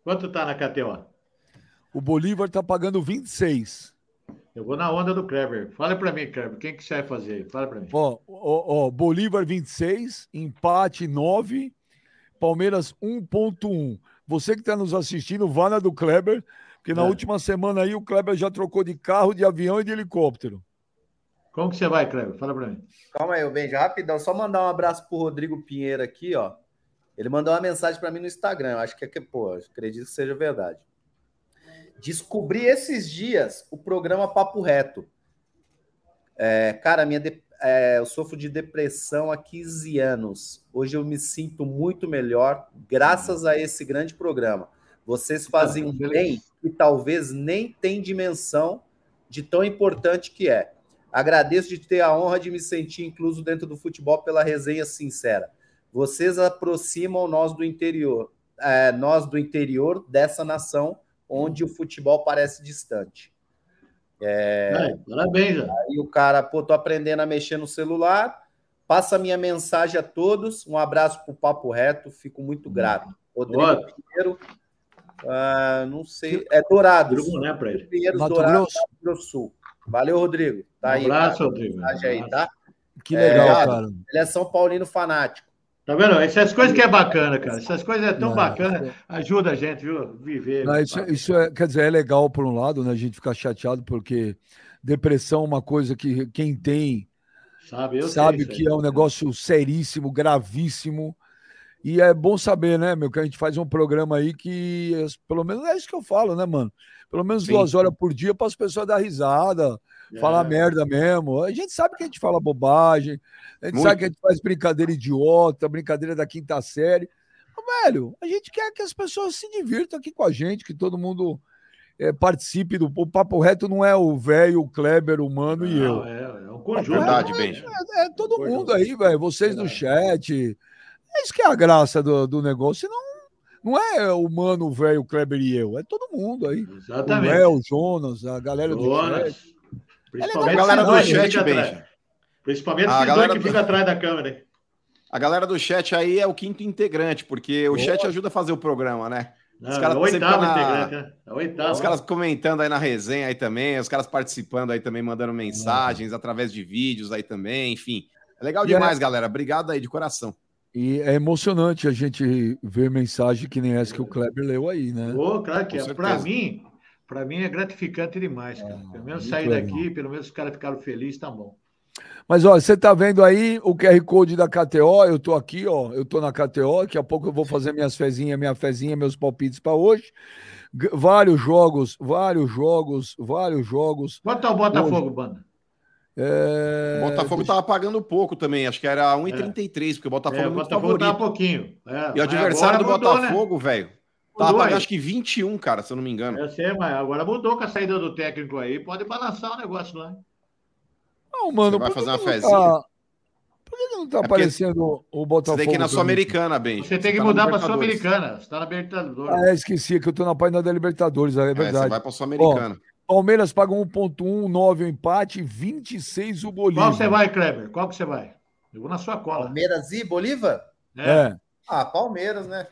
Quanto tá na KTO? O Bolívar tá pagando 26. Eu vou na onda do Kleber. Fala pra mim, Kleber. Quem que você vai fazer aí? Fala pra mim. Ó, ó, ó, Bolívar 26, empate 9, Palmeiras 1.1. Você que está nos assistindo, vá na do Kleber, porque na É. última semana aí o Kleber já trocou de carro, de avião e de helicóptero. Como que você vai, Kleber? Fala pra mim. Calma aí, Benja, rapidão. Só mandar um abraço pro Rodrigo Pinheiro aqui, ó. Ele mandou uma mensagem para mim no Instagram. Eu acho que é que, pô, acredito que seja verdade. Descobri esses dias o programa Papo Reto. É, cara, minha de- é, eu sofro de depressão há 15 anos. Hoje eu me sinto muito melhor graças a esse grande programa. Vocês fazem um bem que talvez nem tem dimensão de tão importante que é. Agradeço de ter a honra de me sentir incluso dentro do futebol pela resenha sincera. Vocês aproximam nós do interior, é, nós do interior dessa nação onde o futebol parece distante. É, Ai, parabéns, já. Aí o cara, pô, tô aprendendo a mexer no celular. Passa minha mensagem a todos. Um abraço pro Papo Reto, fico muito grato. Rodrigo. Pinheiro, ah, não sei, é Dourados. Rodrigo, né, pra ele? Pinheiros Mato Dourados? Mato Sul. Valeu, Rodrigo. Tá Um aí. abraço, tá? Rodrigo. Aí, tá? Que legal, É, cara. Ele é São Paulino fanático. Tá vendo? Essas coisas que é bacana, cara. Essas coisas é tão Não. bacana. Ajuda a gente, viu? Viver. Não, isso, isso é, quer dizer, é legal por um lado, né? A gente ficar chateado, porque depressão é uma coisa que quem tem Sabe, sabe aí. que é um negócio seríssimo, gravíssimo. E é bom saber, né, meu, que a gente faz um programa aí que, pelo menos é isso que eu falo, né, mano? Pelo menos Sim. duas horas por dia para as pessoas dar risada, É. falar merda mesmo. A gente sabe que a gente fala bobagem, a gente Muito. sabe que a gente faz brincadeira idiota, brincadeira da quinta série. Mas, velho, a gente quer que as pessoas se divirtam aqui com a gente, que todo mundo é, participe do. O Papo Reto não é o velho, o Kleber, o Mano e eu. É, é um conjunto. Verdade, é, É, é, todo mundo aí, velho. Vocês no chat. É isso que é a graça do, do negócio. Não, não é o Mano, o velho, o Kleber e eu. É todo mundo aí. Exatamente. O Léo, o Jonas, a galera Jonas. do chat. Principalmente a galera do chat, bem. Principalmente a galera que fica atrás da câmera. A galera do chat aí é o quinto integrante, porque o chat ajuda a fazer o programa, né? Os caras é o oitavo na... integrante, né? É oitavo. Os caras comentando aí na resenha aí também, os caras participando aí também, mandando mensagens uhum. através de vídeos aí também, enfim. É legal demais, é... galera. Obrigado aí de coração. E é emocionante a gente ver mensagem que nem essa que o Kleber leu aí, né? Ô, oh, claro que é. Para mim, para mim é gratificante demais, cara. É, pelo menos sair daqui, pelo menos os caras ficaram felizes, tá bom. Mas, ó, você tá vendo aí o QR Code da KTO, eu tô aqui, ó, eu tô na KTO, daqui a pouco eu vou fazer minhas fezinhas, minha fezinha, meus palpites para hoje. Vários jogos, vários jogos, vários jogos. Quanto é o Botafogo, hoje. banda? É... O Botafogo estava pagando pouco também, acho que era 1,33, é. porque o Botafogo é, é muito Botafogo favorito. pouquinho. É, e o adversário do mudou, né? Botafogo, né? velho, tava pagando acho que 21, cara, se eu não me engano. Eu sei, mas agora mudou com a saída do técnico aí, pode balançar o negócio lá. Não, mano. Você vai fazer uma fezinha? Tá... Por que não tá é aparecendo o Botafogo? Você tem que ir na Sul-Americana, bem. Você tem que tá mudar para Sul-Americana. Você tá na Libertadores. Ah, é, esqueci que eu tô na página da Libertadores, é verdade. É, você vai para Sul-Americana. Palmeiras paga 1.1, 9 o empate, 26 o Bolívar. Qual você vai, Kleber? Qual que você vai? Eu vou na sua cola. Palmeiras e Bolívar? É. é. Ah, Palmeiras, né?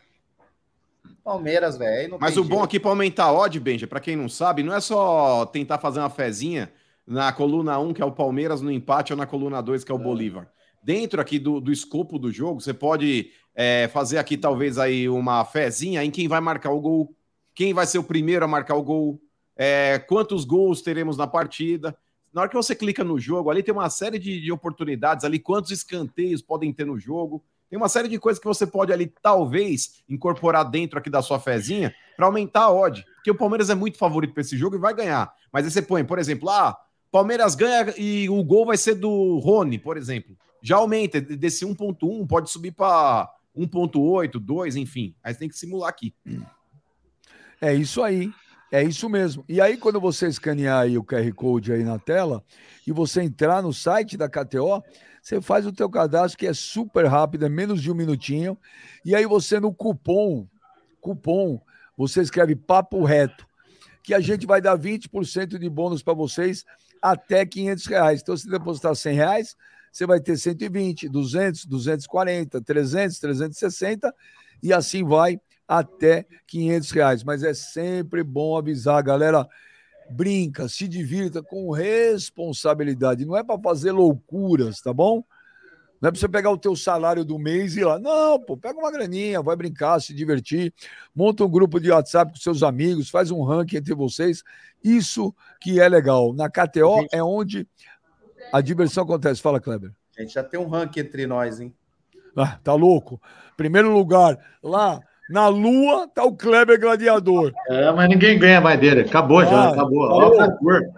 Palmeiras, velho. Mas o bom aqui para aumentar a odd, Benja, para quem não sabe, não é só tentar fazer uma fezinha na coluna 1, que é o Palmeiras no empate, ou na coluna 2, que é o é. Bolívar. Dentro aqui do, do escopo do jogo, você pode é, fazer aqui talvez aí uma fezinha em quem vai marcar o gol, quem vai ser o primeiro a marcar o gol, é, quantos gols teremos na partida. Na hora que você clica no jogo, ali tem uma série de, de oportunidades ali, quantos escanteios podem ter no jogo. Tem uma série de coisas que você pode ali, talvez, incorporar dentro aqui da sua fezinha para aumentar a odd. Porque o Palmeiras é muito favorito para esse jogo e vai ganhar. Mas aí você põe, por exemplo, ah, Palmeiras ganha e o gol vai ser do Rony, por exemplo. Já aumenta, desse 1.1 pode subir para 1.8, 2, enfim. Aí você tem que simular aqui. É isso aí. É isso mesmo. E aí, quando você escanear aí o QR Code aí na tela e você entrar no site da KTO, você faz o teu cadastro que é super rápido, é menos de um minutinho. E aí você no cupom, cupom, você escreve papo reto, que a gente vai dar 20% de bônus para vocês até 500 reais. Então, se depositar 100 reais, você vai ter 120, 200, 240, 300, 360 e assim vai até 500 reais. Mas é sempre bom avisar, galera. Brinca, se divirta com responsabilidade. Não é para fazer loucuras, tá bom? Não é para você pegar o teu salário do mês e ir lá. Não, pô, pega uma graninha, vai brincar, se divertir, monta um grupo de WhatsApp com seus amigos, faz um ranking entre vocês. Isso que é legal. Na KTO é onde a diversão acontece. Fala, Kleber. A gente já tem um ranking entre nós, hein? Ah, tá louco. Primeiro lugar, lá na Lua, tá o Kleber Gladiador. É, mas ninguém ganha mais dele. Acabou ah, já, acabou. Tá Olha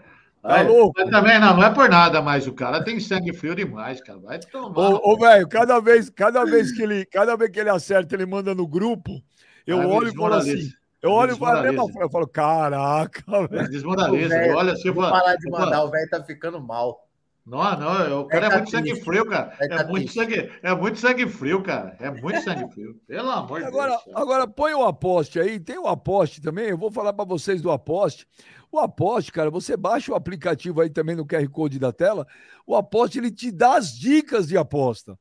Tá Vai, louco? Mas também não, não é por nada, mas o cara tem sangue frio demais, cara. Vai tomar. Ô, velho, cada vez, cada vez que ele, cada vez que ele acerta, ele manda no grupo. Eu Vai, olho e falo assim. Eu olho e falo, eu falo, caraca, velho. Desmoraliza. Olha, se eu parar de mandar, o velho tá ficando mal. Não, não, o cara é, é muito sangue frio, cara. É, é muito sangue, é muito sangue frio, cara. É muito sangue frio. Pelo amor de agora, Deus. Agora, põe o aposte aí. Tem o aposte também. Eu vou falar para vocês do aposte. O Aposte, cara, você baixa o aplicativo aí também no QR Code da tela. O Aposte, ele te dá as dicas de aposta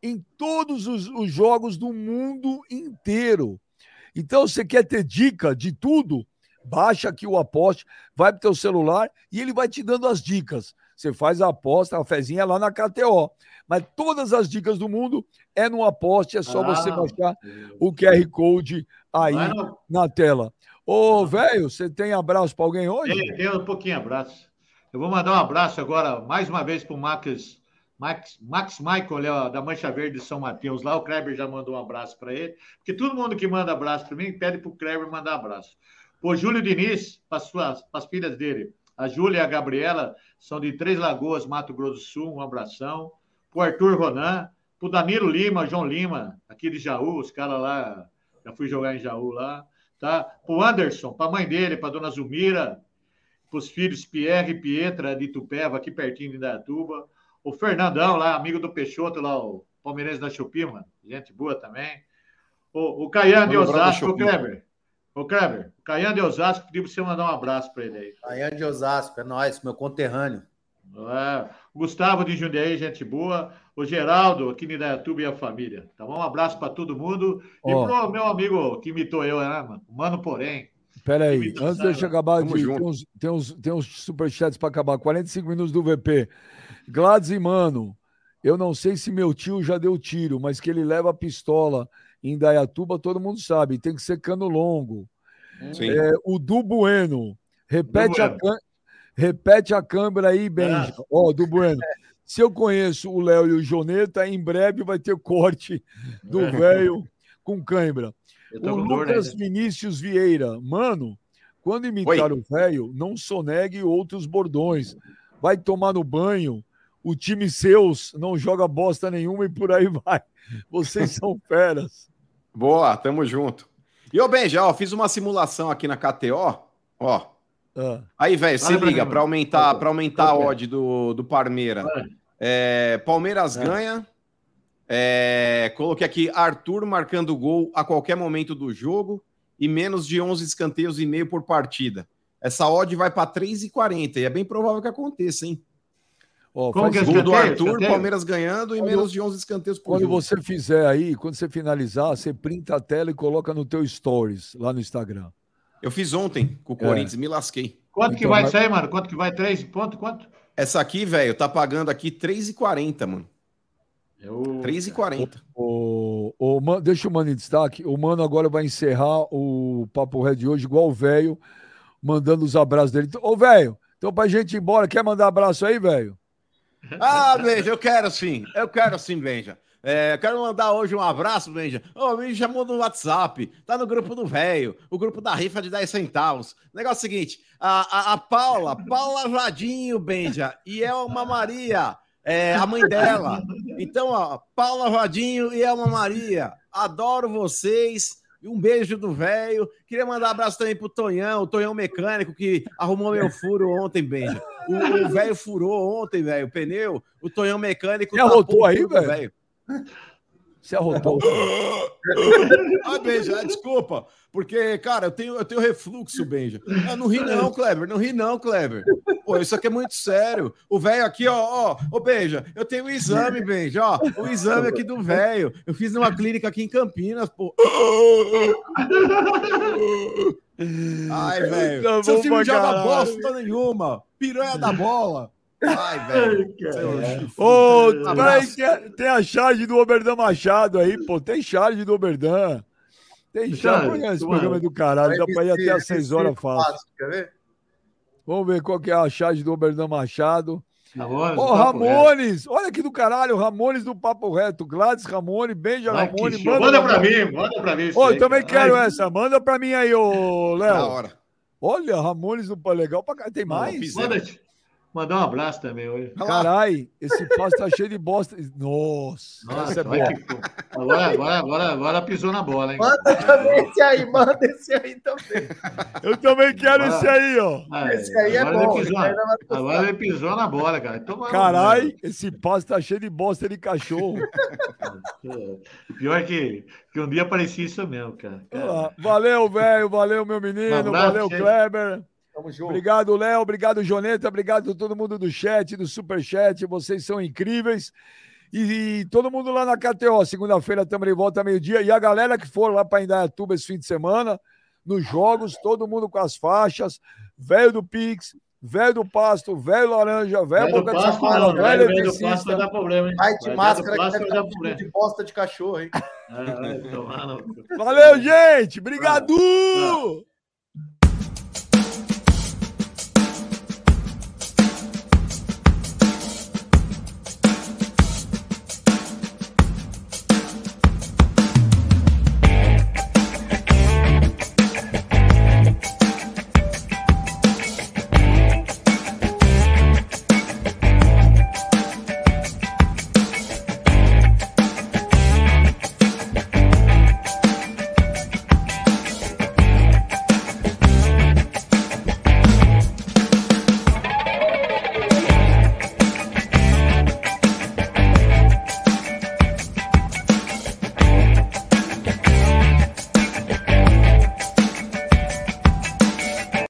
em todos os, os jogos do mundo inteiro. Então, você quer ter dica de tudo? Baixa aqui o Aposte, vai para o teu celular e ele vai te dando as dicas. Você faz a aposta, a fezinha lá na KTO. Mas todas as dicas do mundo é no Aposte, é só ah, você baixar o QR Code aí na tela. Ô, velho, você tem abraço para alguém hoje? Tem, tem um pouquinho abraço. Eu vou mandar um abraço agora, mais uma vez, para o Max, Max, Max Michael, da Mancha Verde de São Mateus. Lá o Kleber já mandou um abraço para ele. Porque todo mundo que manda abraço para mim pede para o Kleber mandar abraço. O Júlio Diniz, para as filhas dele. A Júlia e a Gabriela são de Três Lagoas, Mato Grosso do Sul. Um abração. Para o Arthur Ronan. Para o Danilo Lima, João Lima, aqui de Jaú. Os caras lá, já fui jogar em Jaú lá. tá? Para o Anderson, para a mãe dele, para a dona Zumira, para os filhos Pierre e Pietra de Itupeva, aqui pertinho de Indaiatuba. O Fernandão lá, amigo do Peixoto, lá, o palmeirense da Chupi, mano. Gente boa também. O, o Caian de Osasco, o Kleber. O Kleber, o Caian de Osasco pediu para você mandar um abraço para ele aí. Caian de Osasco, é nóis, meu conterrâneo. É, o Gustavo de Jundiaí, gente boa. O Geraldo, aqui em Indaiatuba e a família. Tá bom? Um abraço para todo mundo. E oh. pro meu amigo que imitou eu, né, mano? Mano, porém. Pera aí, antes de eu acabar, de, tem, uns, tem, uns, tem uns superchats para acabar. 45 minutos do VP. Gladys e Mano, eu não sei se meu tio já deu tiro, mas que ele leva a pistola em Dayatuba, todo mundo sabe. Tem que ser cano longo. É, o Du Bueno. Repete, a, repete a câmera aí, Benja. Ah. Ó, oh, Du Bueno. Se eu conheço o Léo e o Joneta, em breve vai ter corte do é. velho com cãibra. O Lucas dor, né? Vinícius Vieira, mano, quando imitar Oi. o velho, não sonegue outros bordões. Vai tomar no banho, o time seus não joga bosta nenhuma e por aí *laughs* vai. Vocês são feras. Boa, tamo junto. E ô, Ben, já ó, fiz uma simulação aqui na KTO, ó. Ah. Aí, velho, se liga, para aumentar, pra aumentar a odd do, do Parmeira. É, Palmeiras é. ganha, é, coloquei aqui Arthur marcando gol a qualquer momento do jogo e menos de 11 escanteios e meio por partida. Essa odd vai para 3,40 e é bem provável que aconteça, hein? Oh, Como que é gol do Arthur, escanteio? Palmeiras ganhando e quando, menos de 11 escanteios por Quando jogo. você fizer aí, quando você finalizar, você printa a tela e coloca no teu stories lá no Instagram. Eu fiz ontem com o é. Corinthians, me lasquei. Quanto então, que vai sair, mano? Quanto que vai? 3 ponto? Quanto? Essa aqui, velho, tá pagando aqui 3,40, mano. Eu... 3h40. O, o, o, deixa o Mano em destaque. O Mano agora vai encerrar o Papo Red de hoje, igual o velho, mandando os abraços dele. Ô, velho, então pra gente ir embora, quer mandar abraço aí, velho? *laughs* Ah, Benja, eu quero sim. Eu quero sim, Benja. É, quero mandar hoje um abraço, Benja. Ô, oh, me chamou no WhatsApp, tá no grupo do velho, o grupo da rifa de 10 centavos. Negócio é seguinte: a, a, a Paula, Paula Vadinho, Benja, e Elma Maria é, a mãe dela. Então, ó, Paula Rodinho e Elma Maria, adoro vocês. Um beijo do velho. Queria mandar um abraço também pro Tonhão, o Tonhão mecânico que arrumou meu furo ontem, Benja. O velho furou ontem, velho, o pneu. O Tonhão mecânico. Já rotou aí, velho? Você arrotou. *laughs* ah, Benja, desculpa. Porque, cara, eu tenho, eu tenho refluxo, Benja. Ah, não ri não, Kleber. Não ri não, Kleber. Pô, isso aqui é muito sério. O velho aqui, ó, ó, ô, Benja, eu tenho um exame, Benja, ó. O exame aqui do velho. Eu fiz numa clínica aqui em Campinas, pô. Ai, velho. Seu não joga bosta nenhuma. Piranha da bola. Ai, velho. Ô, oh, peraí, tem, tem a charge do Oberdan Machado aí, pô. Tem charge do Oberdan. Tem charge. Esse programa é do caralho. Dá pra ir até às 6 horas fácil. Quer ver? Vamos ver qual que é a charge do Oberdan Machado. Ramones, Ô, Ramones! Olha aqui do caralho, Ramones do Papo Reto. Gladys Ramone, Benja Ramone. Manda, manda pra mim, manda pra mim. Ô, oh, também cara. quero Ai, essa. Manda pra mim aí, ô, Léo. Olha, Ramones do Legal. Tem mais? Manda, Mandar um abraço também hoje. Carai, esse passo tá cheio de bosta. Nossa, Nossa é agora, agora, agora, agora pisou na bola, hein? Manda também esse aí, manda esse aí também. Eu também quero agora, esse aí, ó. Ah, esse aí é bom. Ele pisou, agora ele pisou na bola, cara. Então, Carai, esse passo tá cheio de bosta de cachorro. *laughs* Pior que, que um dia parecia isso mesmo, cara. cara. Valeu, velho. Valeu, meu menino. Um abraço, valeu, Kleber. Tamo junto. Obrigado, Léo. Obrigado, Joneta. Obrigado a todo mundo do chat, do superchat. Vocês são incríveis. E, e todo mundo lá na KTO. Segunda-feira estamos de volta meio-dia. E a galera que for lá para Indaiatuba esse fim de semana, nos jogos, todo mundo com as faixas. Velho do Pix, velho do pasto, velho laranja, velho boca de sapato, velho eletricista. Vai dar problema, hein? Vai de vai máscara que vai dar problema. de bosta de cachorro, hein? Ah, Valeu, gente! Obrigado!